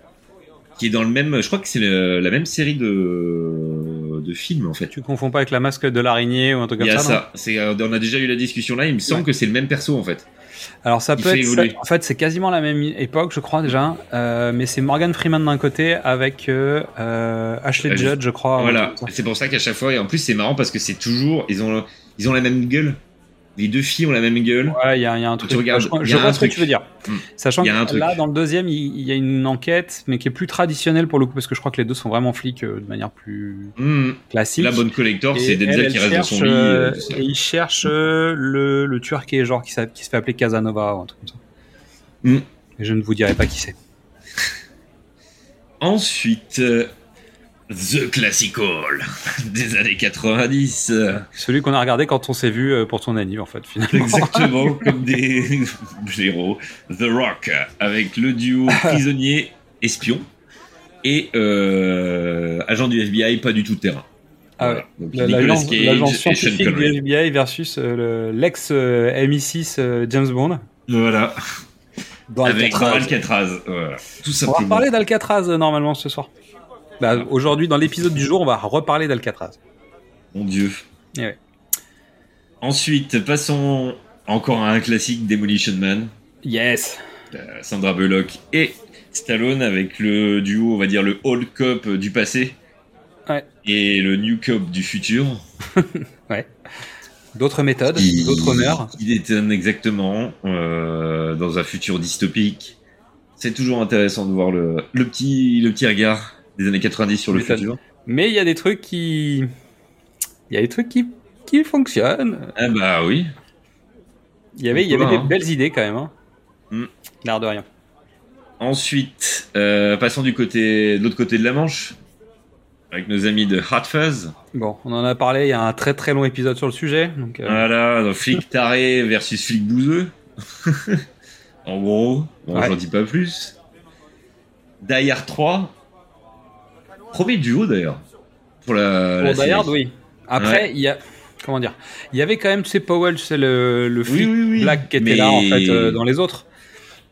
qui est dans le même. Je crois que c'est la même série de, de films, en fait. Tu confonds pas avec la masque de l'araignée ou un truc Il comme y a ça, ça. Euh, on a déjà eu la discussion là. Il me semble Ouais. que c'est le même perso en fait. Alors ça Il peut fait être, évoluer. en fait, c'est quasiment la même époque, je crois déjà, euh, mais c'est Morgan Freeman d'un côté avec euh, Ashley Judd, je crois. Voilà, ça. c'est pour ça qu'à chaque fois, et en plus c'est marrant parce que c'est toujours, ils ont, ils ont la même gueule. Les deux filles ont la même gueule. Ouais, il y, y a un truc. Tu regardes, je vois ce que tu veux dire. Hmm. Sachant que là, dans le deuxième, il, y a une enquête, mais qui est plus traditionnelle pour le coup, parce que je crois que les deux sont vraiment flics euh, de manière plus Hmm. classique. La bonne collector, c'est Denzel qui reste dans son lit. euh, euh, et il cherche euh, le, le tueur qui est genre qui, se fait appeler Casanova ou un truc comme ça. Et je ne vous dirai pas qui c'est. Ensuite, The Classical des années 90. euh, Celui qu'on a regardé quand on s'est vu euh, pour ton anniv en fait finalement. Exactement comme des héros. The Rock avec le duo prisonnier espion et euh, agent du FBI pas du tout terrain. Ah Voilà. Donc, La- Nicolas L'agence Cage l'agence et Sean scientifique du. FBI versus euh, le- l'ex euh, MI6 euh, James Bond Voilà. dans Avec Alcatraz. Alcatraz. Voilà. Tout On va reparler d'Alcatraz normalement ce soir. Bah, Aujourd'hui, dans l'épisode du jour, on va reparler d'Alcatraz. Mon Dieu. Eh ouais. Ensuite, passons encore à un classique Demolition Man. Yes. Euh, Sandra Bullock et Stallone avec le duo, on va dire le old cop du passé Ouais. et le new cop du futur. D'autres méthodes, d'autres mœurs. Qui détonne exactement euh, dans un futur dystopique. C'est toujours intéressant de voir le, le petit le petit regard des années 90 sur le futur. Mais il y a des trucs qui. Il y a des trucs qui, qui fonctionnent. Ah bah oui. Il y avait, il y avait des hein. belles idées quand même. Hein. Mm. L'air de rien. Ensuite, euh, passons du côté de l'autre côté de la Manche avec nos amis de Hot Fuzz. Bon, on en a parlé, il y a un très très long épisode sur le sujet. Donc, euh, Voilà, donc flic taré versus flic bouseux. en gros, bon, Ouais. j'en dis pas plus. Die Hard 3. Premier duo d'ailleurs. Pour la, la pour Die Hard, série. oui. Après, il y a. Comment dire Il y avait quand même, tu sais, Powell, sais, le, le flic oui, oui. black qui était Mais- là, en fait, euh, dans les autres.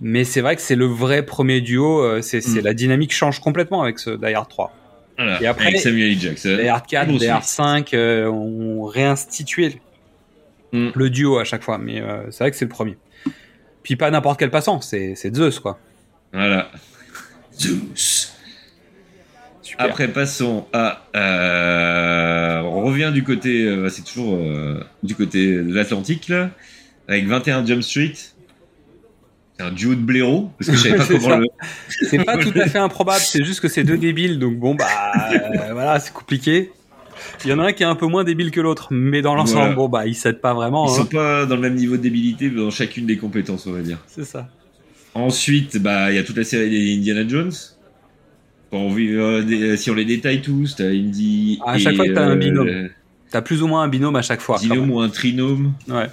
Mais c'est vrai que c'est le vrai premier duo. euh, c'est c'est Mm. la dynamique change complètement avec ce Die Hard 3. Voilà, Et après, avec Samuel. Jackson. Die Hard 4, Bruce Die Hard Willis. 5 euh, ont réinstitué Mm. le duo à chaque fois. Mais euh, c'est vrai que c'est le premier. Puis pas n'importe quel passant, c'est c'est Zeus, quoi. Voilà. Zeus. Après, passons à. euh, on revient du côté. euh, c'est toujours euh, du côté de l'Atlantique, là. Avec 21 Jump Street. C'est un duo de blaireaux. Parce que je savais pas C'est comment ça. le. C'est pas tout à fait improbable, c'est juste que c'est deux débiles, donc bon, bah euh, voilà, c'est compliqué. Il y en a un qui est un peu moins débile que l'autre, mais dans l'ensemble, Voilà. bon, bah ils s'aident pas vraiment. Ils hein. sont pas dans le même niveau de débilité dans chacune des compétences, on va dire. C'est ça. Ensuite, bah, il y a toute la série des Indiana Jones. Quand on si on les détaille tous, t'as Indy. À chaque et, fois que t'as un euh, binôme. T'as plus ou moins un binôme à chaque fois. binôme ou un trinôme. Ouais.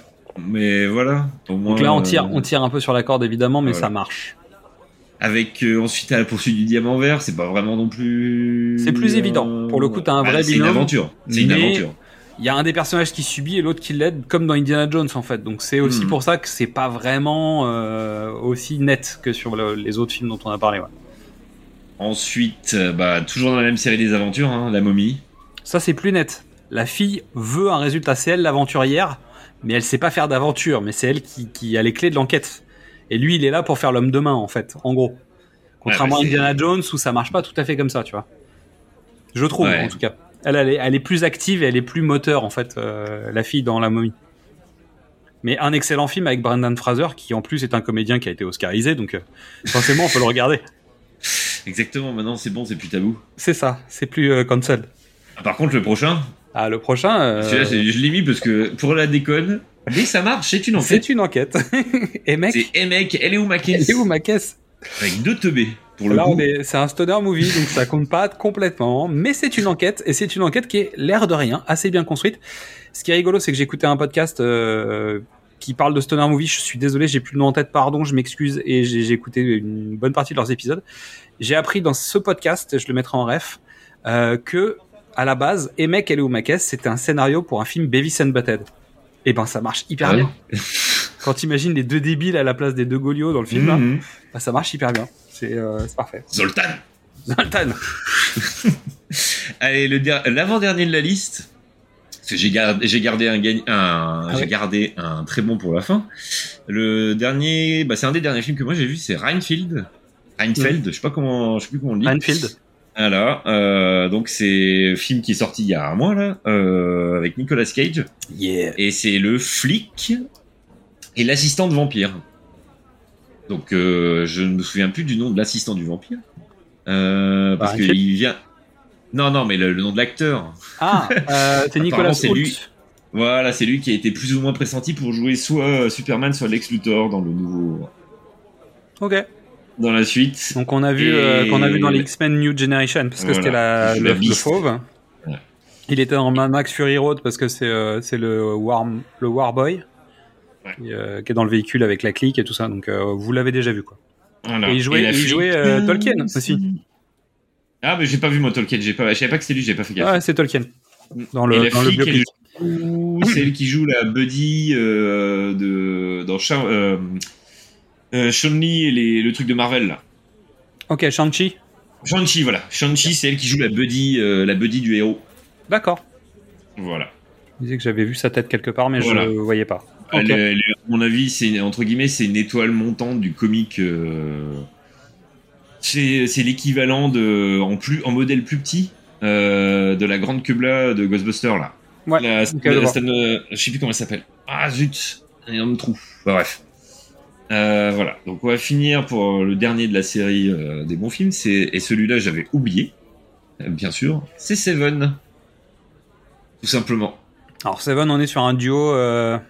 Mais voilà. Au moins, Donc là, on tire, euh, on tire un peu sur la corde évidemment, mais Voilà. ça marche. Avec euh, ensuite à la poursuite du diamant vert, c'est pas vraiment non plus. C'est plus évident. Pour le coup, t'as un Bah, vrai C'est binôme, une aventure. C'est une aventure. Il y a un des personnages qui subit et l'autre qui l'aide, comme dans Indiana Jones en fait. Donc c'est aussi Hmm. pour ça que c'est pas vraiment euh, aussi net que sur le- les autres films dont on a parlé. ouais. Ensuite, euh, bah, toujours dans la même série des aventures, hein, la momie. Ça, c'est plus net. La fille veut un résultat. C'est elle l'aventurière, mais elle sait pas faire d'aventure. Mais c'est elle qui, qui a les clés de l'enquête. Et lui, il est là pour faire l'homme de main, en fait, en gros. Contrairement à bah, Indiana Jones, où ça marche pas tout à fait comme ça, tu vois. Je trouve, Ouais. en tout cas. Elle, elle, est, elle est plus active et elle est plus moteur, en fait, euh, la fille dans La momie. Mais un excellent film avec Brendan Fraser, qui en plus est un comédien qui a été oscarisé, donc euh, forcément, on peut le regarder. Exactement, maintenant c'est bon, c'est plus tabou. C'est ça, c'est plus euh, cancel. Ah, Par contre, le prochain, Ah, le prochain, euh, celui-là, je l'ai mis parce que pour la déconne, que ça marche, c'est une enquête. c'est une enquête. et mec, C'est, eh mec, elle est où ma elle caisse est où ma caisse? Avec deux teubés, pour le Là, c'est un stoner movie, donc ça compte pas complètement, mais c'est une enquête, et c'est une enquête qui est l'air de rien, assez bien construite. Ce qui est rigolo, c'est que écouté un podcast euh, qui parle de stoner movie. Je suis désolé, j'ai plus le nom en tête, pardon, je m'excuse, et j'ai écouté une bonne partie de leurs épisodes. J'ai appris dans ce podcast, je le mettrai en ref, euh, que à la base, ma caisse C'était un scénario pour un film Beavis and Butthead. Et ben, ça marche hyper Ah bien. Quand t'imagines les deux débiles à la place des deux Golios dans le film, Mhm. bah, ça marche hyper bien. C'est euh, parfait. Zoltan Zoltan Allez, le der- l'avant-dernier de la liste, j'ai gardé, j'ai gardé un, Ah j'ai ouais. gardé un très bon pour la fin. Le dernier, bah, c'est un des derniers films que moi j'ai vu, c'est Reinfeld. Reinfeld, je sais pas comment, je sais plus comment on dit. Renfield. Voilà, euh, donc c'est un film qui est sorti il y a un mois là, euh, avec Nicolas Cage, Yeah. et c'est le flic et l'assistant de vampire. Donc euh, je ne me souviens plus du nom de l'assistant du vampire, parce Bah, qu'il vient. Non non, mais le, le nom de l'acteur. Ah, euh, c'est Nicolas c'est lui. Voilà, c'est lui qui a été plus ou moins pressenti pour jouer soit Superman, soit Lex Luthor dans le nouveau, Ok. dans la suite. Donc on a vu Et- euh, qu'on a vu dans les X-Men New Generation parce que Voilà. c'était la le, la le fauve. Ouais. Il était dans Mad Max Fury Road parce que c'est euh, le War le Warboy Ouais. qui, euh, qui est dans le véhicule avec la clique et tout ça. Donc euh, vous l'avez déjà vu quoi. Voilà. Et il jouait- il euh, Tolkien aussi. Ah, mais j'ai pas vu moi Tolkien, j'ai pas, je savais pas que c'était lui, j'ai pas fait gaffe. Ah, c'est Tolkien dans Et le la dans le elle biopic. joue- c'est elle qui joue la buddy euh, de dans Sha- euh, euh, et les- le truc de Marvel là. Ok, Shang-Chi. Shang-Chi, voilà. Shang-Chi, c'est elle qui joue la buddy, euh, la buddy du héros. D'accord. Voilà. Je disais que j'avais vu sa tête quelque part mais Voilà. je voyais pas. Elle, elle à mon avis, c'est entre guillemets, c'est une étoile montante du comique. C'est l'équivalent de en plus en modèle plus petit euh, de la grande Kubla de Ghostbusters là. Ouais, La, la- euh, je sais plus comment elle s'appelle. Ah zut, un énorme trou. Bah, bref. Euh, voilà. Donc on va finir pour le dernier de la série des bons films. C'est et celui-là j'avais oublié, bien sûr. C'est Seven. Tout simplement. Alors Seven, on est sur un duo Un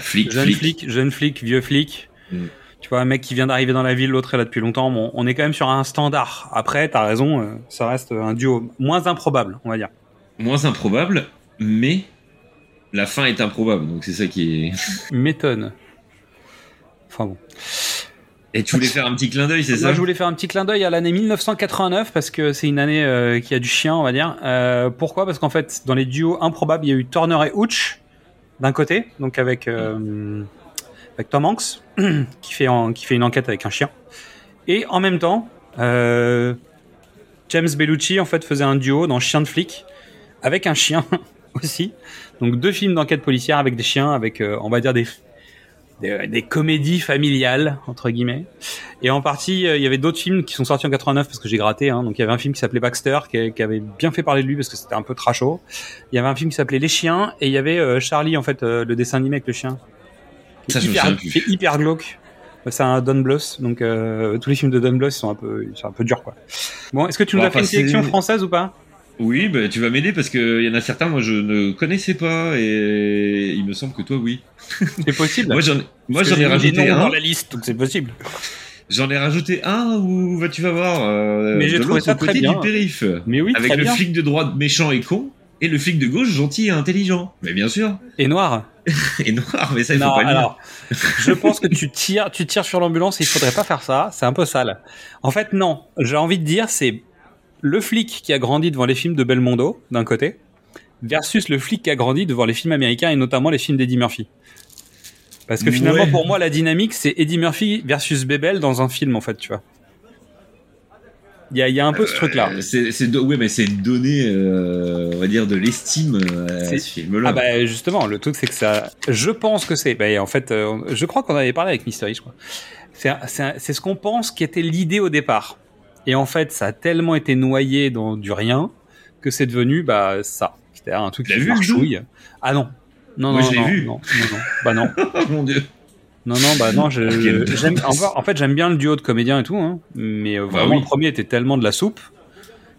flic, jeune flic. flic, jeune flic, vieux flic. Mm. Tu vois, un mec qui vient d'arriver dans la ville, l'autre est là depuis longtemps. Bon, on est quand même sur un standard. Après, t'as raison, euh, ça reste un duo moins improbable, on va dire. moins improbable, mais la fin est improbable, donc c'est ça qui est. M'étonne. Enfin bon. Et tu voulais faire un petit clin d'œil, c'est ça? Moi, je voulais faire un petit clin d'œil à l'année 1989 parce que c'est une année euh, qui a du chien, on va dire. Euh, pourquoi? Parce qu'en fait, dans les duos improbables, il y a eu Turner et Hooch d'un côté, donc avec euh, avec Tom Hanks qui fait une enquête avec un chien, et en même temps, euh, James Bellucci en fait faisait un duo dans Chien de flic avec un chien aussi. Donc deux films d'enquête policière avec des chiens, avec euh, on va dire des des, comédies familiales entre guillemets. Et en partie, euh, il y avait d'autres films qui sont sortis en 89 parce que j'ai gratté. Hein. Donc il y avait un film qui s'appelait Baxter qui, avait bien fait parler de lui parce que c'était un peu trasho. Il y avait un film qui s'appelait Les Chiens et il y avait Charlie en fait le dessin animé avec le chien. Ça, hyper, est hyper glauque. C'est un Don Bluth, donc euh, tous les films de Don Bluth sont un peu, sont un peu durs quoi. Bon, est-ce que tu nous as fait une sélection française ou pas? Oui, bah, tu vas m'aider parce qu'il y en a certains, moi je ne connaissais pas et il me semble que toi, oui. C'est possible. Moi j'en ai rajouté un. dans la liste, donc c'est possible. J'en ai rajouté un où bah, tu vas voir. euh, Mais j'ai trouvé ça très côté bien. du périph. Mais oui, Avec très le bien. flic de droite méchant et con et le flic de gauche gentil et intelligent. Mais bien sûr. Et noir. Et noir, mais ça il faut Non, pas le dire. alors, je pense que tu tires, tu tires sur l'ambulance et il faudrait pas faire ça. C'est un peu sale. En fait, non. J'ai envie de dire, c'est le flic qui a grandi devant les films de Belmondo, d'un côté, versus le flic qui a grandi devant les films américains et notamment les films d'Eddie Murphy. Parce que finalement, Ouais. pour moi, la dynamique, c'est Eddie Murphy versus Bebel dans un film, en fait, tu vois. Il y a, il y a un peu ce truc-là. Euh, c'est, c'est ouais, mais c'est donner, euh, on va dire, de l'estime euh, à ce film-là. Ah bah justement, le truc c'est que ça, je pense que c'est, bah, en fait, je crois qu'on avait parlé avec Mystery, je crois. C'est ce qu'on pense qui était l'idée au départ. Et en fait, ça a tellement été noyé dans du rien que c'est devenu bah ça. C'était un truc qui marchouille. Ah non. Non, Moi, non, je l'ai vu. non, non, non. Bah non. mon dieu. Non, non, bah non, je, j'aime, en, fait, j'aime bien le duo de comédiens et tout, hein, mais euh, Bah vraiment, oui. le premier était tellement de la soupe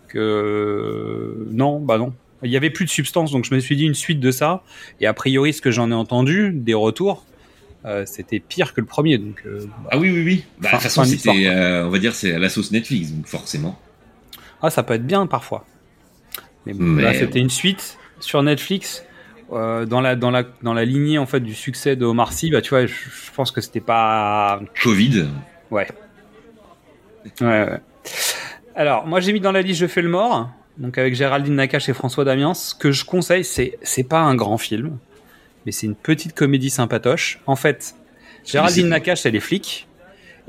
que non, bah non. Il y avait plus de substance, donc je me suis dit une suite de ça. Et a priori, ce que j'en ai entendu, des retours, euh, c'était pire que le premier. Donc, euh, bah, Ah oui, oui, oui. Bah, de toute façon, c'était, euh, on va dire, c'est à la sauce Netflix, donc forcément. ah, ça peut être bien parfois. Mais, bon, Mais là, c'était une suite sur Netflix. Euh, dans la dans la dans la lignée en fait du succès de Omar Sy, bah tu vois, je, je pense que c'était pas Covid. Ouais. Ouais, ouais. Alors, moi j'ai mis dans la liste Je fais le mort, donc avec Géraldine Nakache et François Damiens. Ce que je conseille, c'est c'est pas un grand film, mais c'est une petite comédie sympatoche. En fait, Géraldine Nakache, elle est flic,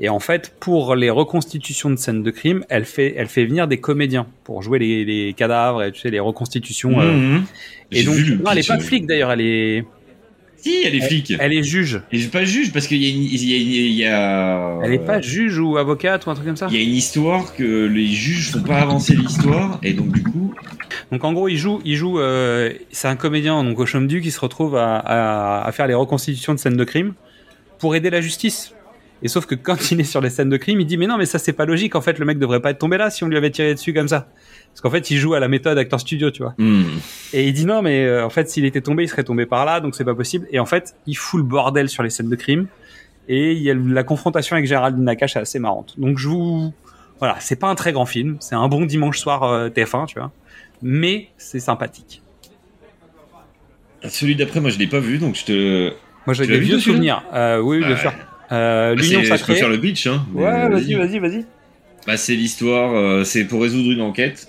Et en fait, pour les reconstitutions de scènes de crime, elle fait, elle fait venir des comédiens pour jouer les, les cadavres et tu sais, les reconstitutions. euh. Mhm. Et donc, non, elle est pas flic d'ailleurs, elle est, Si, elle est flic. elle est juge. Et je pas juge parce qu'il y a une, il y a, il y a- Elle est pas juge ou avocate ou un truc comme ça. Il y a une histoire que les juges font pas avancer l'histoire et donc du coup, Donc en gros, il joue, il joue. euh, c'est un comédien donc au chôme du qui se retrouve à, à, à faire les reconstitutions de scènes de crime pour aider la justice. Et sauf que quand il est sur les scènes de crime, il dit mais non mais ça c'est pas logique. En fait, le mec devrait pas être tombé là si on lui avait tiré dessus comme ça. Parce qu'en fait, il joue à la méthode acteur studio, tu vois. hmm, Et il dit non mais euh, en fait, s'il était tombé, il serait tombé par là, donc c'est pas possible. Et en fait, il fout le bordel sur les scènes de crime. Et il y a la confrontation avec Géraldine Nakache est assez marrante. Donc je vous voilà, c'est pas un très grand film, c'est un bon dimanche soir euh, TF1, tu vois. Mais c'est sympathique. celui d'après, moi je l'ai pas vu donc je te. Moi j'ai des vieux souvenirs. Euh, oui, bien Ouais. sûr. Euh, Bah, L'Union c'est- je peux sacrée. faire le pitch, hein. Ouais, euh, vas-y, vas-y, vas-y. Bah, c'est l'histoire, euh, c'est pour résoudre une enquête.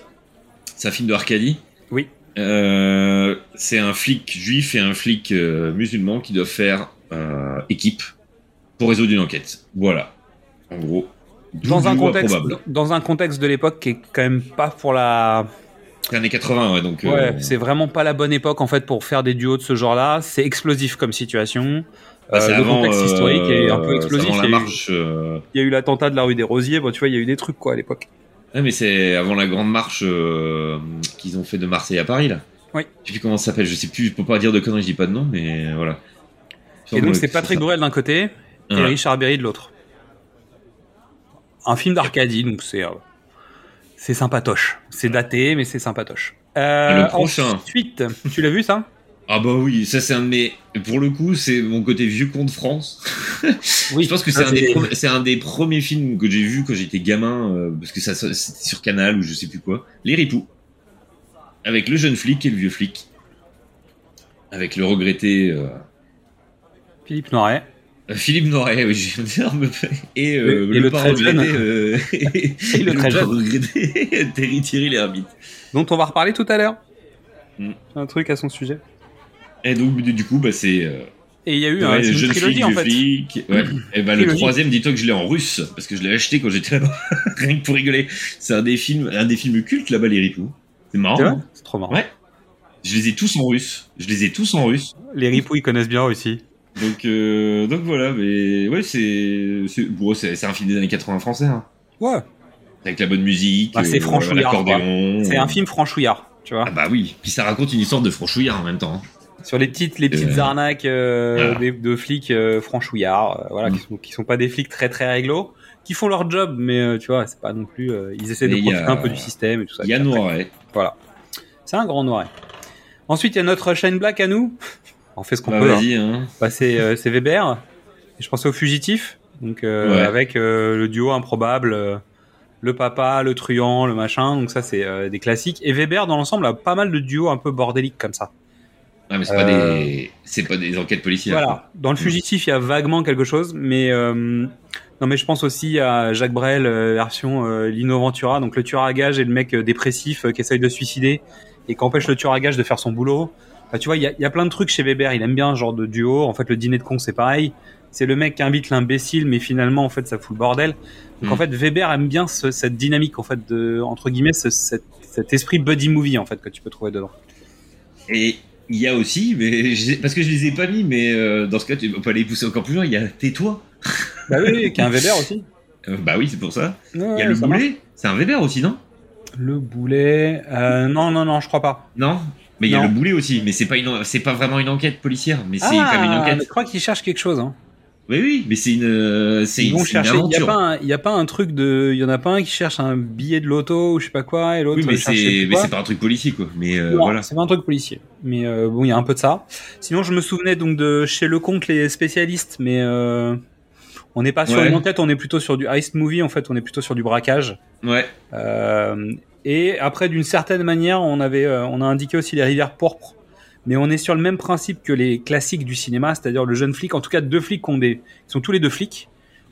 C'est un film de Arcadie. Oui. Euh, c'est un flic juif et un flic musulman qui doivent faire équipe pour résoudre une enquête. Voilà. En gros. Dans un contexte, dans un contexte de l'époque qui est quand même pas pour la. Années 80, ouais, donc. Ouais, euh, c'est vraiment pas la bonne époque en fait pour faire des duos de ce genre-là. C'est explosif comme situation. Bah, c'est Euh, le avant, contexte historique est un peu euh, explosif. Il y eu- euh, Il y a eu l'attentat de la rue des Rosiers. Bon, tu vois, il y a eu des trucs quoi à l'époque. Ouais, mais c'est avant la grande marche euh, qu'ils ont fait de Marseille à Paris, là. Oui. Je sais plus comment ça s'appelle, je sais plus, je peux pas dire de conneries, je dis pas de nom, mais voilà. Et donc c'est Patrick Bruel d'un côté et Ouais. Richard Berry de l'autre. Un film d'Arcadie, donc c'est c'est sympatoche. C'est daté, mais c'est sympatoche. Euh, Le prochain. Ensuite, tu l'as vu ça? Ah bah oui, ça c'est un de mes... Pour le coup, c'est mon côté vieux con de France. Oui, je pense que ça, c'est un, des c'est- un des premiers films que j'ai vu quand j'étais gamin, euh, parce que ça c'était sur Canal ou je sais plus quoi. Les Ripoux. Avec le jeune flic et le vieux flic. Avec le regretté... euh, Philippe Noiret. Euh, Philippe Noiret, oui, dire, me et, euh, Et le, le pas regretté, euh, Et le pas regretté, Terry Thierry Lhermitte. dont on va reparler tout à l'heure. Mm. Un truc à son sujet. Et donc, du coup, bah, c'est euh, Et il y a eu ouais, un, une jeune trilogie flic, en fait. flic. Ouais. Et bah, le troisième, dis-toi que je l'ai en russe, parce que je l'ai acheté quand j'étais là-bas, rien que pour rigoler. C'est un des films, un des films cultes là-bas, les ripoux. C'est marrant. Hein C'est trop marrant. Ouais. Je les ai tous en russe. Je les ai tous en russe. Les ripoux ils connaissent bien aussi. Donc, euh, donc voilà, mais ouais, c'est, c'est, bon, un film des années 80 français, hein. Ouais. Avec la bonne musique, Bah, c'est euh, l'accordéon. C'est un film franchouillard, tu vois. Ah bah oui. Puis ça raconte une histoire de franchouillard en même temps. hein. Sur les petites, les petites Euh, arnaques euh, de flics euh, franchouillards, euh, voilà, Mm. qui, sont, qui sont pas des flics très très réglo, qui font leur job, mais euh, tu vois, c'est pas non plus. euh, ils essaient de Mais a- profiter un peu du système et tout ça. Il y a Noiret. Voilà. C'est un grand noiret. Ensuite, il y a notre Shane Black à nous. On fait ce qu'on Bah peut. hein. vas-y, hein. Bah, c'est euh, c'est Weber. Et je pensais au fugitif. Donc euh, Ouais. avec euh, le duo improbable, euh, le papa, le truand, le machin. Donc ça c'est euh, des classiques. Et Weber dans l'ensemble a pas mal de duos un peu bordéliques comme ça. Ah mais c'est pas Euh, des, c'est pas des enquêtes policières. Voilà. Dans le fugitif, il y a vaguement quelque chose, mais euh, non, mais je pense aussi à Jacques Brel euh, version euh, Lino Ventura, donc le tueur à gage et le mec euh, dépressif euh, qui essaye de se suicider et qui empêche le tueur à gage de faire son boulot. Enfin, tu vois, il y a, il y a plein de trucs chez Weber. Il aime bien ce genre de duo. En fait, le dîner de con, c'est pareil. C'est le mec qui invite l'imbécile, mais finalement, en fait, ça fout le bordel. Donc, Mm. en fait, Weber aime bien ce- cette dynamique, en fait, de entre guillemets, ce- cet, cet esprit buddy movie, en fait, que tu peux trouver dedans. Et il y a aussi, mais je- parce que je les ai pas mis, mais euh, dans ce cas, tu peux pas les pousser encore plus loin. Il y a tais-toi. Bah oui, oui, qui est un Weber aussi. Euh, bah oui, c'est pour ça. Il y a le boulet. C'est un Weber aussi, non? Le boulet. Euh, non, non, non, je crois pas. Non? Mais il y a le boulet aussi, mais c'est pas une, c'est pas vraiment une enquête policière, mais c'est ah, comme une mais enquête. je crois qu'ils cherchent quelque chose. Hein. Oui, oui, mais c'est une, euh, c'est une. Il a aventure. il y a pas un truc de. Il y en a pas un qui cherche un billet de loto ou je sais pas quoi et l'autre. Oui, mais c'est, mais c'est pas un truc policier, quoi. Mais euh, Non, voilà. c'est pas un truc policier. Mais euh, bon, il y a un peu de ça. Sinon, je me souvenais donc de chez Lecomte les spécialistes, mais euh, on n'est pas sur Ouais. une enquête, on est plutôt sur du heist movie. En fait, on est plutôt sur du braquage. Ouais. Et après, d'une certaine manière, on avait, on a indiqué aussi les rivières pourpres. Mais on est sur le même principe que les classiques du cinéma, c'est-à-dire le jeune flic, en tout cas deux flics qui ont des, qui sont tous les deux flics,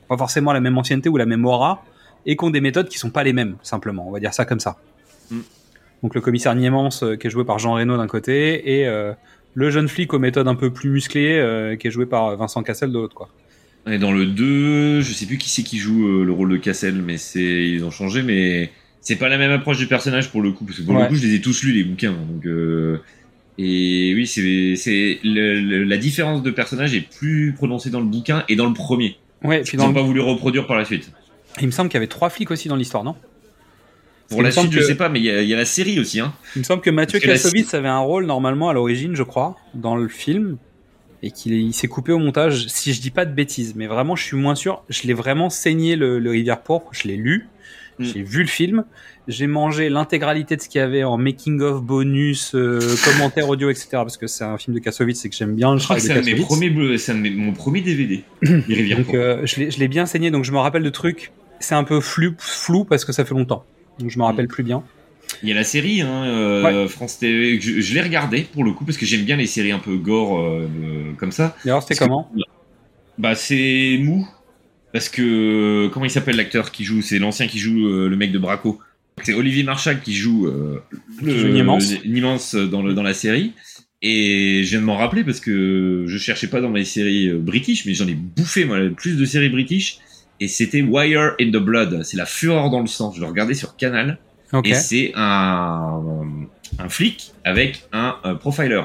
pas forcément la même ancienneté ou la même aura, et qui ont des méthodes qui sont pas les mêmes, simplement. On va dire ça comme ça. Mm. Donc le commissaire Niemans, euh, qui est joué par Jean Reno d'un côté, et euh, le jeune flic aux méthodes un peu plus musclées, euh, qui est joué par Vincent Cassel de l'autre, quoi. Et dans le 2, je sais plus qui c'est qui joue euh, le rôle de Cassel, mais c'est ils ont changé, mais c'est pas la même approche du personnage pour le coup, parce que pour Ouais. le coup, je les ai tous lus les bouquins, donc et oui, c'est c'est le- le- la différence de personnage est plus prononcée dans le bouquin et dans le premier. Ouais, Ils puis n'ont pas voulu reproduire par la suite. il me semble qu'il y avait trois flics aussi dans l'histoire, non? Pour la suite, je que- sais pas, mais il y, a- il y a la série aussi, hein. Il me semble que Mathieu la- Kassovitz avait un rôle normalement à l'origine, je crois, dans le film, et qu'il il s'est coupé au montage, si je dis pas de bêtises, mais vraiment je suis moins sûr. Je l'ai vraiment saigné le, le Rivière Pourpre, je l'ai lu, Mm. j'ai vu le film, j'ai mangé l'intégralité de ce qu'il y avait en making of, bonus, euh, commentaires audio, etc. Parce que c'est un film de Kassovitz et que j'aime bien le Je crois que c'est mon premier DVD. Donc euh, je l'ai- bien saigné, donc je me rappelle de trucs. C'est un peu flou, flou parce que ça fait longtemps. Donc je me rappelle plus bien. Il y a la série, hein, euh, France TV. Je, je l'ai regardé pour le coup parce que j'aime bien les séries un peu gore euh, comme ça. Et alors c'était que- comment? Bah c'est mou parce que comment il s'appelle l'acteur qui joue? C'est l'ancien qui joue euh, le mec de Braco. C'est Olivier Marchal qui joue euh, le joue dans le dans la série. Et je viens de m'en rappeler parce que je cherchais pas dans mes séries euh, british, mais j'en ai bouffé moi plus de séries british. Et c'était Wire in the Blood. C'est la fureur dans le sang. Je le regardais sur Canal. Et c'est un, un flic avec un, euh, profiler.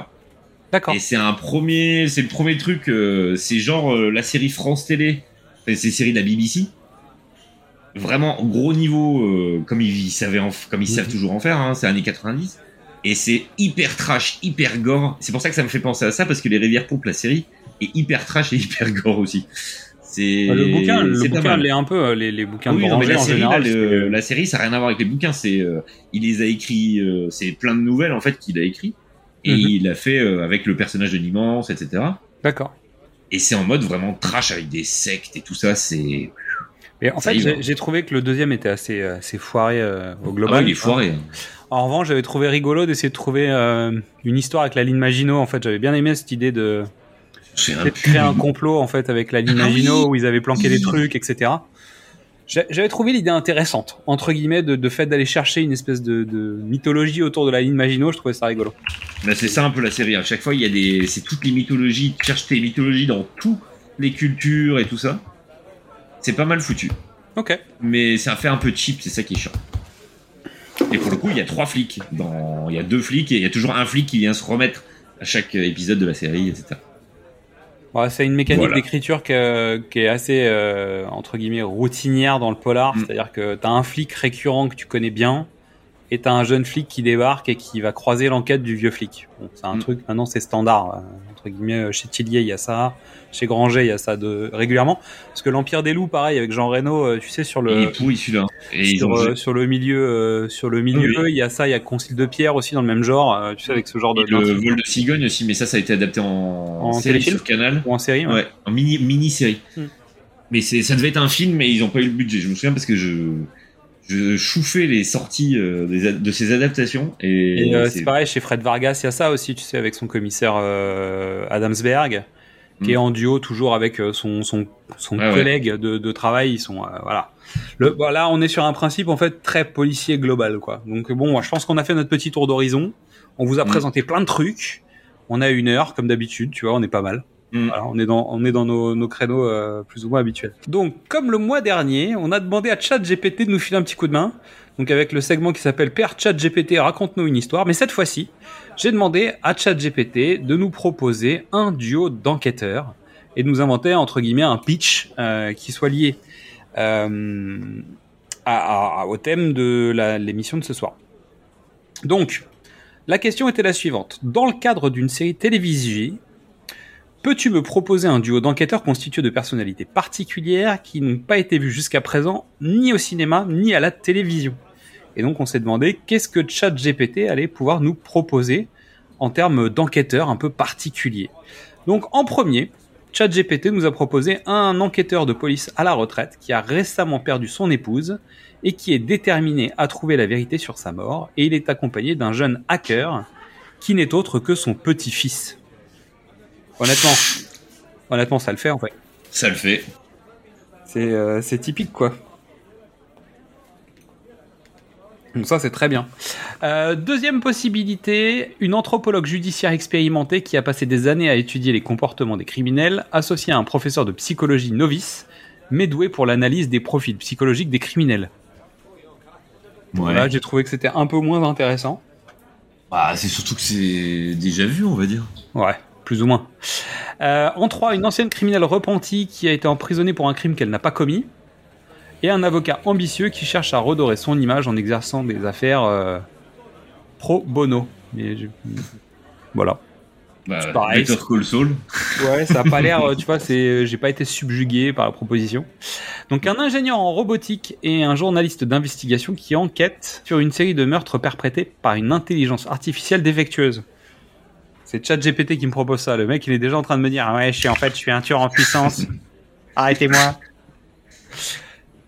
d'accord. Et c'est un premier, c'est le premier truc, euh, c'est genre euh, la série France Télé, C'est une série de la BBC. Vraiment gros niveau, euh, comme ils, savaient en- comme ils savent Mhm. toujours en faire, hein, c'est années 90. Et c'est hyper trash, hyper gore. C'est pour ça que ça me fait penser à ça, parce que les Rivières Pompes, la série, est hyper trash et hyper gore aussi. C'est Euh, Le bouquin, le bouquin l'est un peu, euh, les, les bouquins Ah oui, de non, mais la en série, général. là, c'est- le- la série, ça n'a rien à voir avec les bouquins. C'est, euh, il les a écrits, euh, c'est plein de nouvelles en fait qu'il a écrit et Mhm. il l'a fait avec le personnage de Nimance, etc. D'accord. Et c'est en mode vraiment trash avec des sectes et tout ça. C'est, en Ça fait, j'ai- trouvé que le deuxième était assez, euh, assez foiré euh, au ah global. ouais, il est foiré. hein. En revanche, j'avais trouvé rigolo d'essayer de trouver euh, une histoire avec la ligne Maginot. En fait, j'avais bien aimé cette idée de, créer un complot en fait avec la ligne Ah oui. Maginot où ils avaient planqué des trucs, etc. J'avais trouvé l'idée intéressante entre guillemets de, de fait d'aller chercher une espèce de, de mythologie autour de la ligne Maginot. Je trouvais ça rigolo. Bah, c'est ça un peu la série. À chaque fois, il y a des, c'est toutes les mythologies. Tu cherches tes mythologies dans toutes les cultures et tout ça. C'est pas mal foutu. Ok. mais ça fait un peu cheap, c'est ça qui est chiant. Et pour le coup, il y a trois flics. Dans... Il y a deux flics et il y a toujours un flic qui vient se remettre à chaque épisode de la série, etc. C'est une mécanique Voilà. d'écriture qui est assez euh, entre guillemets routinière dans le polar, Mm. c'est-à-dire que t'as un flic récurrent que tu connais bien et t'as un jeune flic qui débarque et qui va croiser l'enquête du vieux flic. Bon, c'est un Mm. truc maintenant c'est standard euh, entre guillemets chez Tillier il y a ça, chez Granger il y a ça de régulièrement parce que l'Empire des loups pareil avec Jean Reno, euh, tu sais sur il est le pourri celui-là. Sur, euh, sur le milieu euh, sur le milieu Oui. il y a ça il y a Concile de Pierre aussi dans le même genre euh, tu sais avec ce genre de le vol de cigogne aussi, mais ça, ça a été adapté en, En série sur Canal. ou en série ouais. Ouais, en mini, mini série. Mm. Mais ça devait être un film, mais ils ont pas eu le budget. Je me souviens parce que je, je chouffais les sorties euh, des de ces adaptations et, Et euh, c'est- pareil, chez Fred Vargas, il y a ça aussi, tu sais, avec son commissaire euh, Adamsberg, qui Mm. est en duo toujours avec euh, son, son, son Ah ouais. collègue de, de travail. Ils sont, euh, voilà. Le, voilà, on est sur un principe, en fait, très policier global, quoi. Donc, bon, moi, je pense qu'on a fait notre petit tour d'horizon. On vous a Mm. présenté plein de trucs. On a une heure, comme d'habitude, tu vois, on est pas mal. Mm. On est dans, nos, créneaux euh, plus ou moins habituels. Donc, comme le mois dernier, on a demandé à ChatGPT de nous filer un petit coup de main. Donc, avec le segment qui s'appelle Père ChatGPT, raconte-nous une histoire. Mais cette fois-ci, j'ai demandé à ChatGPT de nous proposer un duo d'enquêteurs et de nous inventer, entre guillemets, un pitch euh, qui soit lié euh, au thème de l'émission de ce soir. Donc, la question était la suivante. Dans le cadre d'une série télévisée, peux-tu me proposer un duo d'enquêteurs constitué de personnalités particulières qui n'ont pas été vues jusqu'à présent ni au cinéma ni à la télévision? Et donc on s'est demandé qu'est-ce que ChatGPT allait pouvoir nous proposer en termes d'enquêteurs un peu particuliers. Donc en premier, ChatGPT nous a proposé un enquêteur de police à la retraite qui a récemment perdu son épouse et qui est déterminé à trouver la vérité sur sa mort et il est accompagné d'un jeune hacker qui n'est autre que son petit-fils. Honnêtement, honnêtement, ça le fait en fait. ça le fait. C'est euh, typique quoi. Donc ça, c'est très bien. Euh, deuxième possibilité, une anthropologue judiciaire expérimentée qui a passé des années à étudier les comportements des criminels, associée à un professeur de psychologie novice, mais doué pour l'analyse des profils psychologiques des criminels. Ouais. Là, j'ai trouvé que c'était un peu moins intéressant. Bah, c'est surtout que c'est déjà vu, on va dire. Ouais, plus ou moins. Euh, en 3, une ancienne criminelle repentie qui a été emprisonnée pour un crime qu'elle n'a pas commis. Et un avocat ambitieux qui cherche à redorer son image en exerçant des affaires euh, pro bono. Mais je- Voilà. Bah, C'est pareil, Better Call Saul. Ouais, ça a pas l'air, euh, tu vois, c'est, j'ai pas été subjugué par la proposition. Donc un ingénieur en robotique et un journaliste d'investigation qui enquête sur une série de meurtres perpétrés par une intelligence artificielle défectueuse. C'est ChatGPT qui me propose ça. Le mec, il est déjà en train de me dire, ouais, je suis en fait, je suis un tueur en puissance. Arrêtez-moi.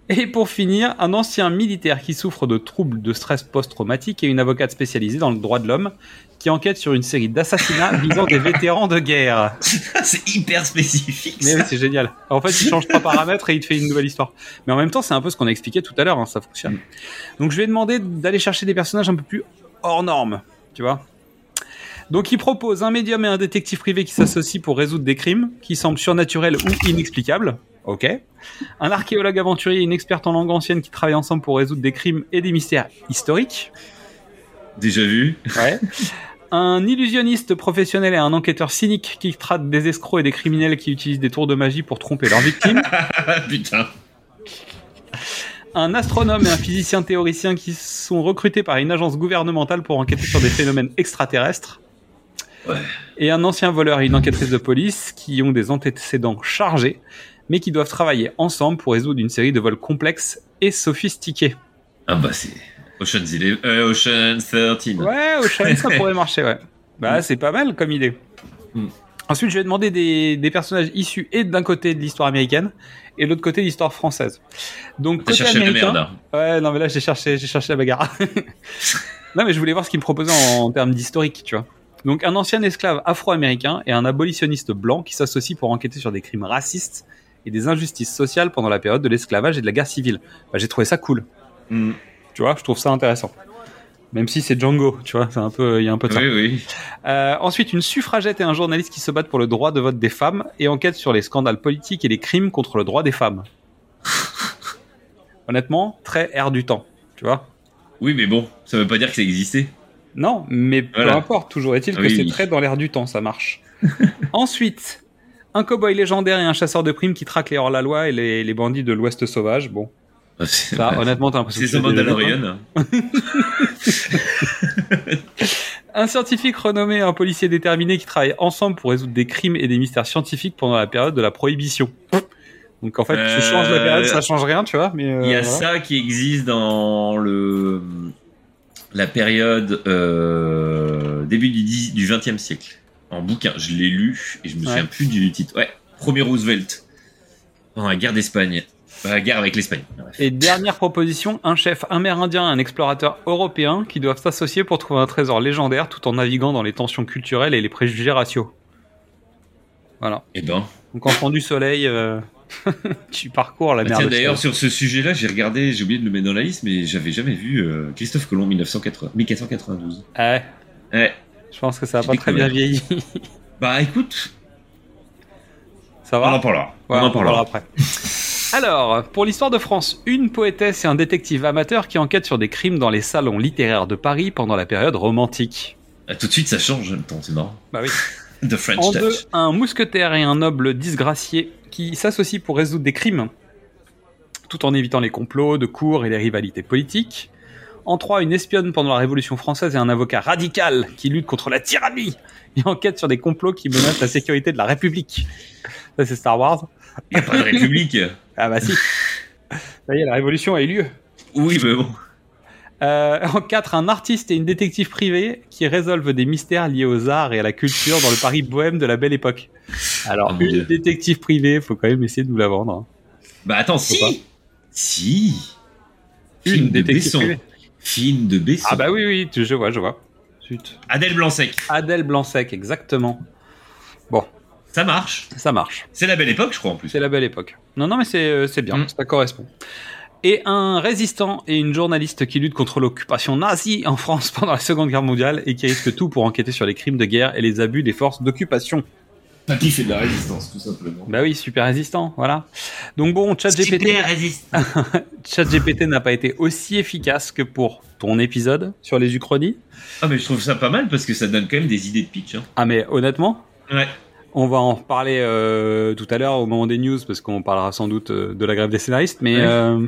Et pour finir, un ancien militaire qui souffre de troubles de stress post-traumatique et une avocate spécialisée dans le droit de l'homme qui enquête sur une série d'assassinats visant des vétérans de guerre. c'est hyper spécifique. Mais oui, c'est génial. En fait, il change trois paramètres et il te fait une nouvelle histoire. Mais en même temps, c'est un peu ce qu'on a expliqué tout à l'heure, hein, ça fonctionne. Donc je lui ai demandé d'aller chercher des personnages un peu plus hors normes, tu vois. Donc il propose un médium et un détective privé qui s'associent pour résoudre des crimes qui semblent surnaturels ou inexplicables. Ok. Un archéologue aventurier et une experte en langue ancienne qui travaillent ensemble pour résoudre des crimes et des mystères historiques. Déjà vu. Ouais. Un illusionniste professionnel et un enquêteur cynique qui traite des escrocs et des criminels qui utilisent des tours de magie pour tromper leurs victimes. Putain. Un astronome et un physicien théoricien qui sont recrutés par une agence gouvernementale pour enquêter sur des phénomènes extraterrestres. Et un ancien voleur et une enquêtrice de police qui ont des antécédents chargés, mais qui doivent travailler ensemble pour résoudre une série de vols complexes et sophistiqués. Ah bah c'est Ocean's Eleven, euh, Ocean's 13. Ouais, Ocean, ça pourrait marcher, ouais. Bah, c'est pas mal comme idée. Mm. Ensuite, je vais demander des, des personnages issus et d'un côté de l'histoire américaine et de l'autre côté de l'histoire française. Donc, côté cherché la américain- merde. hein. Ouais, non, mais là, j'ai cherché, j'ai cherché la bagarre. non, mais je voulais voir ce qu'il me proposait en, en termes d'historique, tu vois. Donc, un ancien esclave afro-américain et un abolitionniste blanc qui s'associent pour enquêter sur des crimes racistes et des injustices sociales pendant la période de l'esclavage et de la guerre civile. Bah, j'ai trouvé ça cool. Mm. Tu vois, je trouve ça intéressant. Même si c'est Django, tu vois, c'est un peu, il y a un peu de ça. Oui, oui. Euh, ensuite, une suffragette et un journaliste qui se battent pour le droit de vote des femmes et enquêtent sur les scandales politiques et les crimes contre le droit des femmes. Honnêtement, très air du temps, tu vois. Oui, mais bon, ça veut pas dire que ça existait. Non, mais peu importe, toujours est-il que Oui, c'est oui. très dans l'air du temps, ça marche. Ensuite, un cow-boy légendaire et un chasseur de primes qui traquent les hors-la-loi et les, les bandits de l'Ouest sauvage. Bon, Ah, c'est- ça, honnêtement, t'as l'impression C'est que quoi. Mandalorian. Un scientifique renommé et un policier déterminé qui travaillent ensemble pour résoudre des crimes et des mystères scientifiques pendant la période de la prohibition. Donc en fait, tu Euh, changes la période, ça change rien, tu vois. Mais euh, Il y a voilà. ça qui existe dans le la période euh, début du, 10 du 20e siècle. En bouquin, je l'ai lu et je me souviens plus du titre. Ouais, premier Roosevelt. Pendant la guerre d'Espagne. Enfin, la guerre avec l'Espagne. Et dernière proposition, un chef amérindien et un explorateur européen qui doivent s'associer pour trouver un trésor légendaire tout en naviguant dans les tensions culturelles et les préjugés raciaux. Voilà. Eh ben. Donc enfant du soleil, euh, tu parcours la Ah, mer. tiens, de d'ailleurs, sur ce sujet-là, j'ai regardé, j'ai oublié de le mettre dans la liste, mais j'avais jamais vu euh, Christophe Colomb 1980, 1492. Ouais, Ouais. je pense que ça a J'ai pas très bien vieilli. Bah écoute, ça on va en parlera. Ouais, on en parlera. après. Alors, pour l'histoire de France, une poétesse et un détective amateur qui enquêtent sur des crimes dans les salons littéraires de Paris pendant la période romantique. Ah, tout de suite, ça change. Attends, c'est marrant. Bah oui. The French En Touch. deux, un mousquetaire et un noble disgracié qui s'associent pour résoudre des crimes, tout en évitant les complots de cour et les rivalités politiques. En trois, une espionne pendant la Révolution française et un avocat radical qui lutte contre la tyrannie et enquête sur des complots qui menacent la sécurité de la République. Ça, c'est Star Wars. Il n'y a pas de république. Ah bah si. Ça y est, la Révolution a eu lieu. Oui, mais bon. Euh, en 4, un artiste et une détective privée qui résolvent des mystères liés aux arts et à la culture dans le Paris bohème de la belle époque. Alors, Oh mon une détective privée, faut quand même essayer de nous la vendre. hein. Bah attends, Faut pas. si Si Une Film de détective Besson. privée. Film de Besson. Ah bah oui, oui, tu- je vois, je vois. Zut. Adèle Blanc-Sec. Adèle Blanc-Sec, exactement. Bon, Ça marche. ça marche. C'est la belle époque, je crois, en plus. C'est la belle époque. Non, non, mais c'est euh, c'est bien, Mm. ça correspond. Et un résistant et une journaliste qui luttent contre l'occupation nazie en France pendant la Seconde Guerre mondiale et qui risquent tout pour enquêter sur les crimes de guerre et les abus des forces d'occupation. Papy fait de la résistance, tout simplement. Bah oui, super résistant, voilà. Donc bon, ChatGPT résistant. ChatGPT n'a pas été aussi efficace que pour ton épisode sur les Uchronies. Ah, mais je trouve ça pas mal parce que ça donne quand même des idées de pitch. Hein. Ah mais honnêtement, Ouais. On va en reparler euh, tout à l'heure au moment des news parce qu'on parlera sans doute euh, de la grève des scénaristes. Mais Ouais. euh,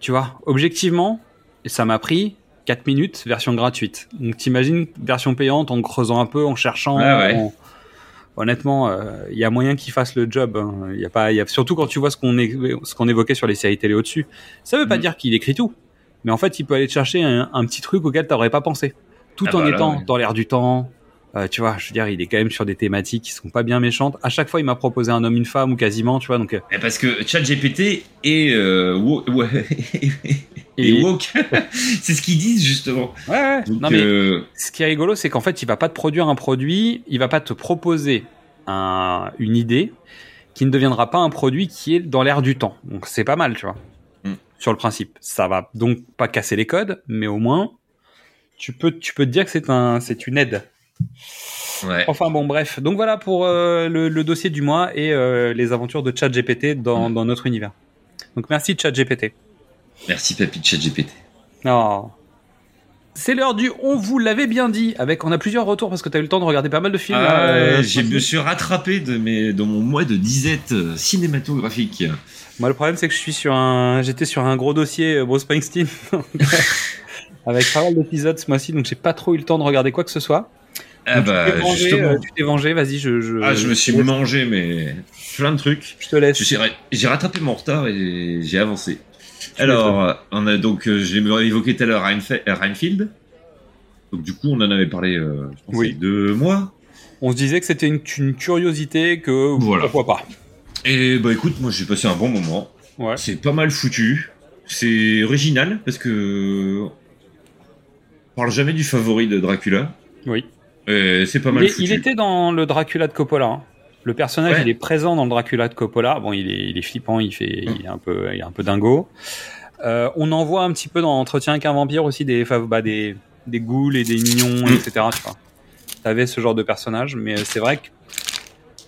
tu vois, objectivement, ça m'a pris 4 minutes, version gratuite. Donc t'imagines, version payante, en creusant un peu, en cherchant. Ouais, ouais. en- Honnêtement, euh, il y a moyen qu'il fasse le job. hein. Y a pas, y a... Surtout quand tu vois ce qu'on ce qu'on évoquait sur les séries télé au-dessus. Ça veut pas Mm. dire qu'il écrit tout. Mais en fait, il peut aller te chercher un, un petit truc auquel t'aurais pas pensé. Tout Ah en bah là, étant ouais. dans l'air du temps, euh, tu vois, je veux dire, il est quand même sur des thématiques qui sont pas bien méchantes. À chaque fois, il m'a proposé un homme, une femme ou quasiment, tu vois. Donc, euh, Eh, Parce que ChatGPT est, euh, Et- et woke. c'est ce qu'ils disent justement. ouais, ouais. Donc, non mais euh, ce qui est rigolo, c'est qu'en fait, il va pas te produire un produit, il va pas te proposer un, une idée qui ne deviendra pas un produit qui est dans l'air du temps. Donc, c'est pas mal, tu vois. Mm. Sur le principe, ça va donc pas casser les codes, mais au moins, tu peux, tu peux te dire que c'est un, c'est une aide. Ouais. Enfin bon, bref. Donc voilà pour euh, le, le dossier du mois et euh, les aventures de ChatGPT dans, dans notre univers. Donc merci ChatGPT. Merci papy de ChatGPT. Oh. C'est l'heure du on vous l'avait bien dit avec on a plusieurs retours parce que tu as eu le temps de regarder pas mal de films. Ah, euh, je me suis rattrapé de mes, dans mon mois de disette cinématographique. Moi le problème c'est que je suis sur un j'étais sur un gros dossier Bruce Springsteen avec pas mal d'épisodes ce mois-ci donc j'ai pas trop eu le temps de regarder quoi que ce soit. Ah tu bah t'es vengé, justement. euh, tu t'es vengé, vas-y je je Ah, je me suis mangé mais plein de trucs. je te laisse. J'ai rattrapé mon retard et j'ai avancé. Alors, euh, on a donc, euh, je l'ai évoqué tout à l'heure, Reinfield. Donc du coup, on en avait parlé, euh, je pense, Oui. deux mois. On se disait que c'était une, une curiosité que Voilà. pourquoi pas. Et bah écoute, moi j'ai passé un bon moment. Ouais. C'est pas mal foutu. C'est original parce que on parle jamais du favori de Dracula. Oui. Et c'est pas mal foutu. il était dans le Dracula de Coppola. hein. Le personnage, Ouais. il est présent dans le Dracula de Coppola. Bon, il est, il est flippant, il fait, il est un peu, il est un peu dingo. Euh, on en voit un petit peu dans Entretien avec un vampire aussi des, bah, des, des ghouls et des mignons, etc. Tu vois. T'avais ce genre de personnage, mais c'est vrai que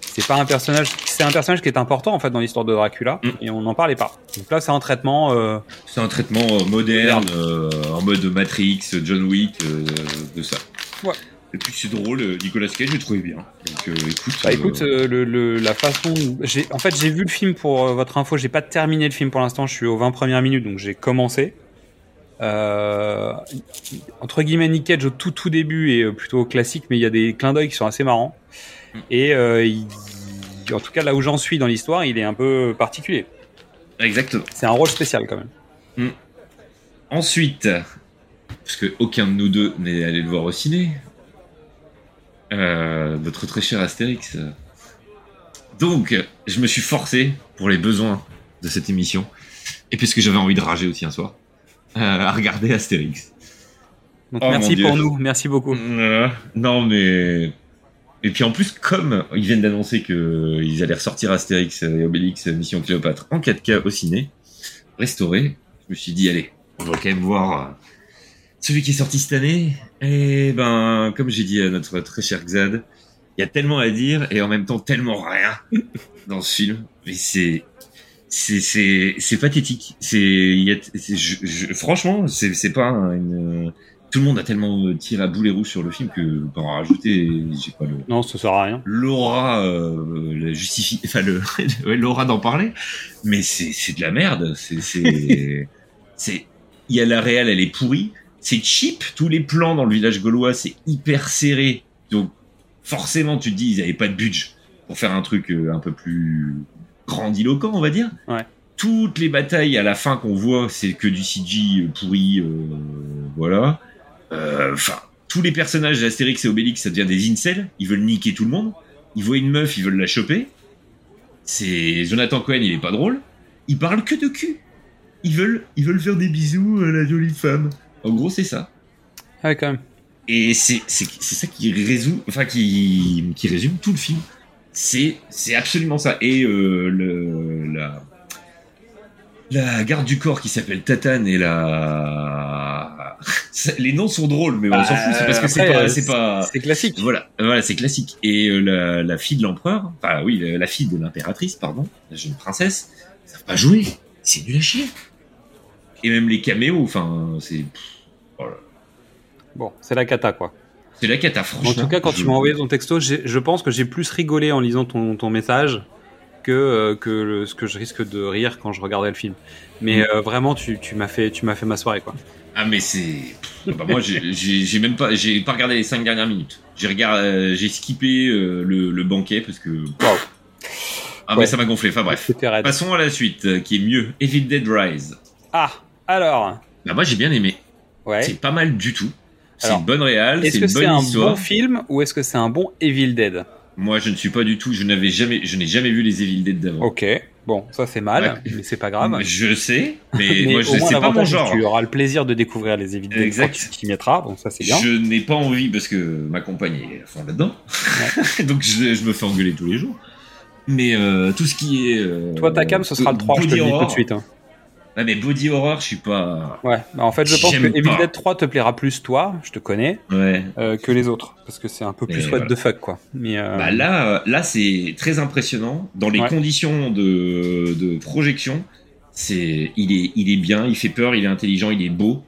c'est pas un personnage, c'est un personnage qui est important en fait dans l'histoire de Dracula Mm. et on n'en parlait pas. Donc là, c'est un traitement. euh, C'est un traitement euh, moderne, euh, en mode Matrix, John Wick, euh, de ça. Ouais. Et puis c'est drôle, euh, Nicolas Cage, j'ai trouvé bien. Donc euh, écoute. Bah euh, écoute, euh, le, le- la façon, j'ai, en fait, j'ai vu le film pour euh, votre info. J'ai pas terminé le film pour l'instant. Je suis aux 20 premières minutes, donc j'ai commencé. Euh, entre guillemets, Nick Cage au tout tout début euh, plutôt classique, mais il y a des clins d'œil qui sont assez marrants. Et euh, il- en tout cas, là où j'en suis dans l'histoire, il est un peu particulier. Exactement. C'est un rôle spécial quand même. Ensuite, parce que aucun de nous deux n'est allé le voir au ciné, euh, notre très cher Astérix. euh. Donc, je me suis forcé, pour les besoins de cette émission, et puisque j'avais envie de rager aussi un soir, euh, à regarder Astérix. Donc Oh, merci pour nous, merci beaucoup. Voilà. Non, mais. Et puis en plus, comme ils viennent d'annoncer qu'ils allaient ressortir Astérix et Obélix Mission Cléopâtre en 4K au ciné, restauré, je me suis dit, allez, on va quand même voir euh, celui qui est sorti cette année. Et ben, comme j'ai dit à notre très cher Xad, il y a tellement à dire et en même temps tellement rien dans ce film. Mais c'est. C'est, c'est, c'est pathétique. C'est, il y a- c'est- je- je- franchement, c'est, c'est pas un- une, tout le monde a tellement tiré à boulet rouge sur le film que pour en rajouter, j'ai pas le Non, ça sert à rien. l'aura euh, la justifie, enfin le ouais, l'aura d'en parler, mais c'est c'est de la merde. C'est c'est c'est il y a la réelle, elle est pourrie. C'est cheap. Tous les plans dans le village gaulois, c'est hyper serré. Donc forcément, tu te dis ils avaient pas de budget pour faire un truc euh, un peu plus grandiloquent, on va dire. Ouais. Toutes les batailles à la fin qu'on voit, c'est que du CG pourri, euh, voilà. Euh, Enfin, tous les personnages d'Astérix et Obélix, ça devient des incels. Ils veulent niquer tout le monde. Ils voient une meuf, ils veulent la choper. C'est Jonathan Cohen, il est pas drôle. Ils parlent que de cul. Ils veulent, ils veulent faire des bisous à la jolie femme. En gros, c'est ça. Ah Ouais, quand même. Et c'est ça qui résout, enfin qui qui résume tout le film. C'est absolument ça. Et euh, le la la garde du corps qui s'appelle Tatane et la. Les noms sont drôles, mais on s'en fout, c'est parce que c'est Après, pas, euh, c'est pas. Classique. Voilà, voilà, c'est classique. Et euh, la, la fille de l'empereur, enfin oui, la, fille de l'impératrice, pardon, la jeune princesse, ils savent pas jouer. C'est nul à chier. Et même les caméos, enfin, c'est. voilà. Bon, c'est la cata, quoi. C'est la cata, En franchement. tout cas, quand Je- tu m'as envoyé ton texto, je pense que j'ai plus rigolé en lisant ton, ton message que, euh, que le- ce que je risque de rire quand je regardais le film. Mais Mm. euh, vraiment, tu, tu m'as fait, tu m'as fait ma soirée, quoi. Ah mais c'est. pff, Bah, moi j'ai- même pas j'ai pas regardé les cinq dernières minutes. J'ai regardé euh, j'ai skippé euh, le, le banquet parce que. Ah Ouais. mais ça m'a gonflé. Enfin bref. Passons à la suite qui est mieux. Evil Dead Rise. Ah, alors, Bah moi j'ai bien aimé. ouais. C'est pas mal du tout. C'est une bonne réal, c'est Est-ce une que c'est bonne un histoire. bon film ou est-ce que c'est un bon Evil Dead? Moi je ne suis pas du tout. Je n'avais jamais je n'ai jamais vu les Evil Dead d'avant. Ok, bon, ça c'est mal, Ouais. mais c'est pas grave. Je sais, mais, Mais moi je sais pas mon genre. Tu auras le plaisir de découvrir les Evil Dead Exact. tu t'y mettras, bon ça c'est bien. Je n'ai pas envie parce que ma compagne est là-dedans. Donc je, je me fais engueuler tous les jours. Mais euh, tout ce qui est. euh, Toi, ta cam, ce sera le 3, je te le dis tout de suite. hein. Ouais, mais body horror, je suis pas. Ouais, bah, en fait, je pense que Evil. Dead 3 te plaira plus, toi, je te connais, Ouais. euh, que les autres. Parce que c'est un peu plus what voilà. the fuck, quoi. Mais, euh, Bah là, euh, là c'est très impressionnant. Dans les Ouais. conditions de, de projection, c'est, il est, il est bien, il fait peur, il est intelligent, il est beau.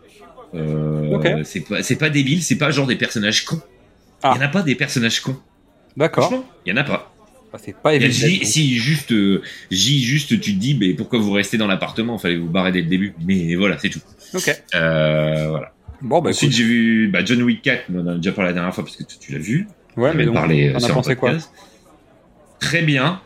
Euh. C'est pas, c'est pas débile, c'est pas genre des personnages cons. Ah. Il y en a pas des personnages cons. D'accord. Franchement, il y en a pas. C'est pas Il a. J- donc. si juste, euh, J, juste tu te dis, mais pourquoi vous restez dans l'appartement? Fallait vous barrer dès le début. Mais voilà, c'est tout. Ok. Euh, voilà. Bon, bah Ensuite, j'ai vu bah, John Wick 4, on en a déjà parlé la dernière fois parce que tu, tu l'as vu. Ouais, On mais donc, parlé euh, pensé quoi. Très bien.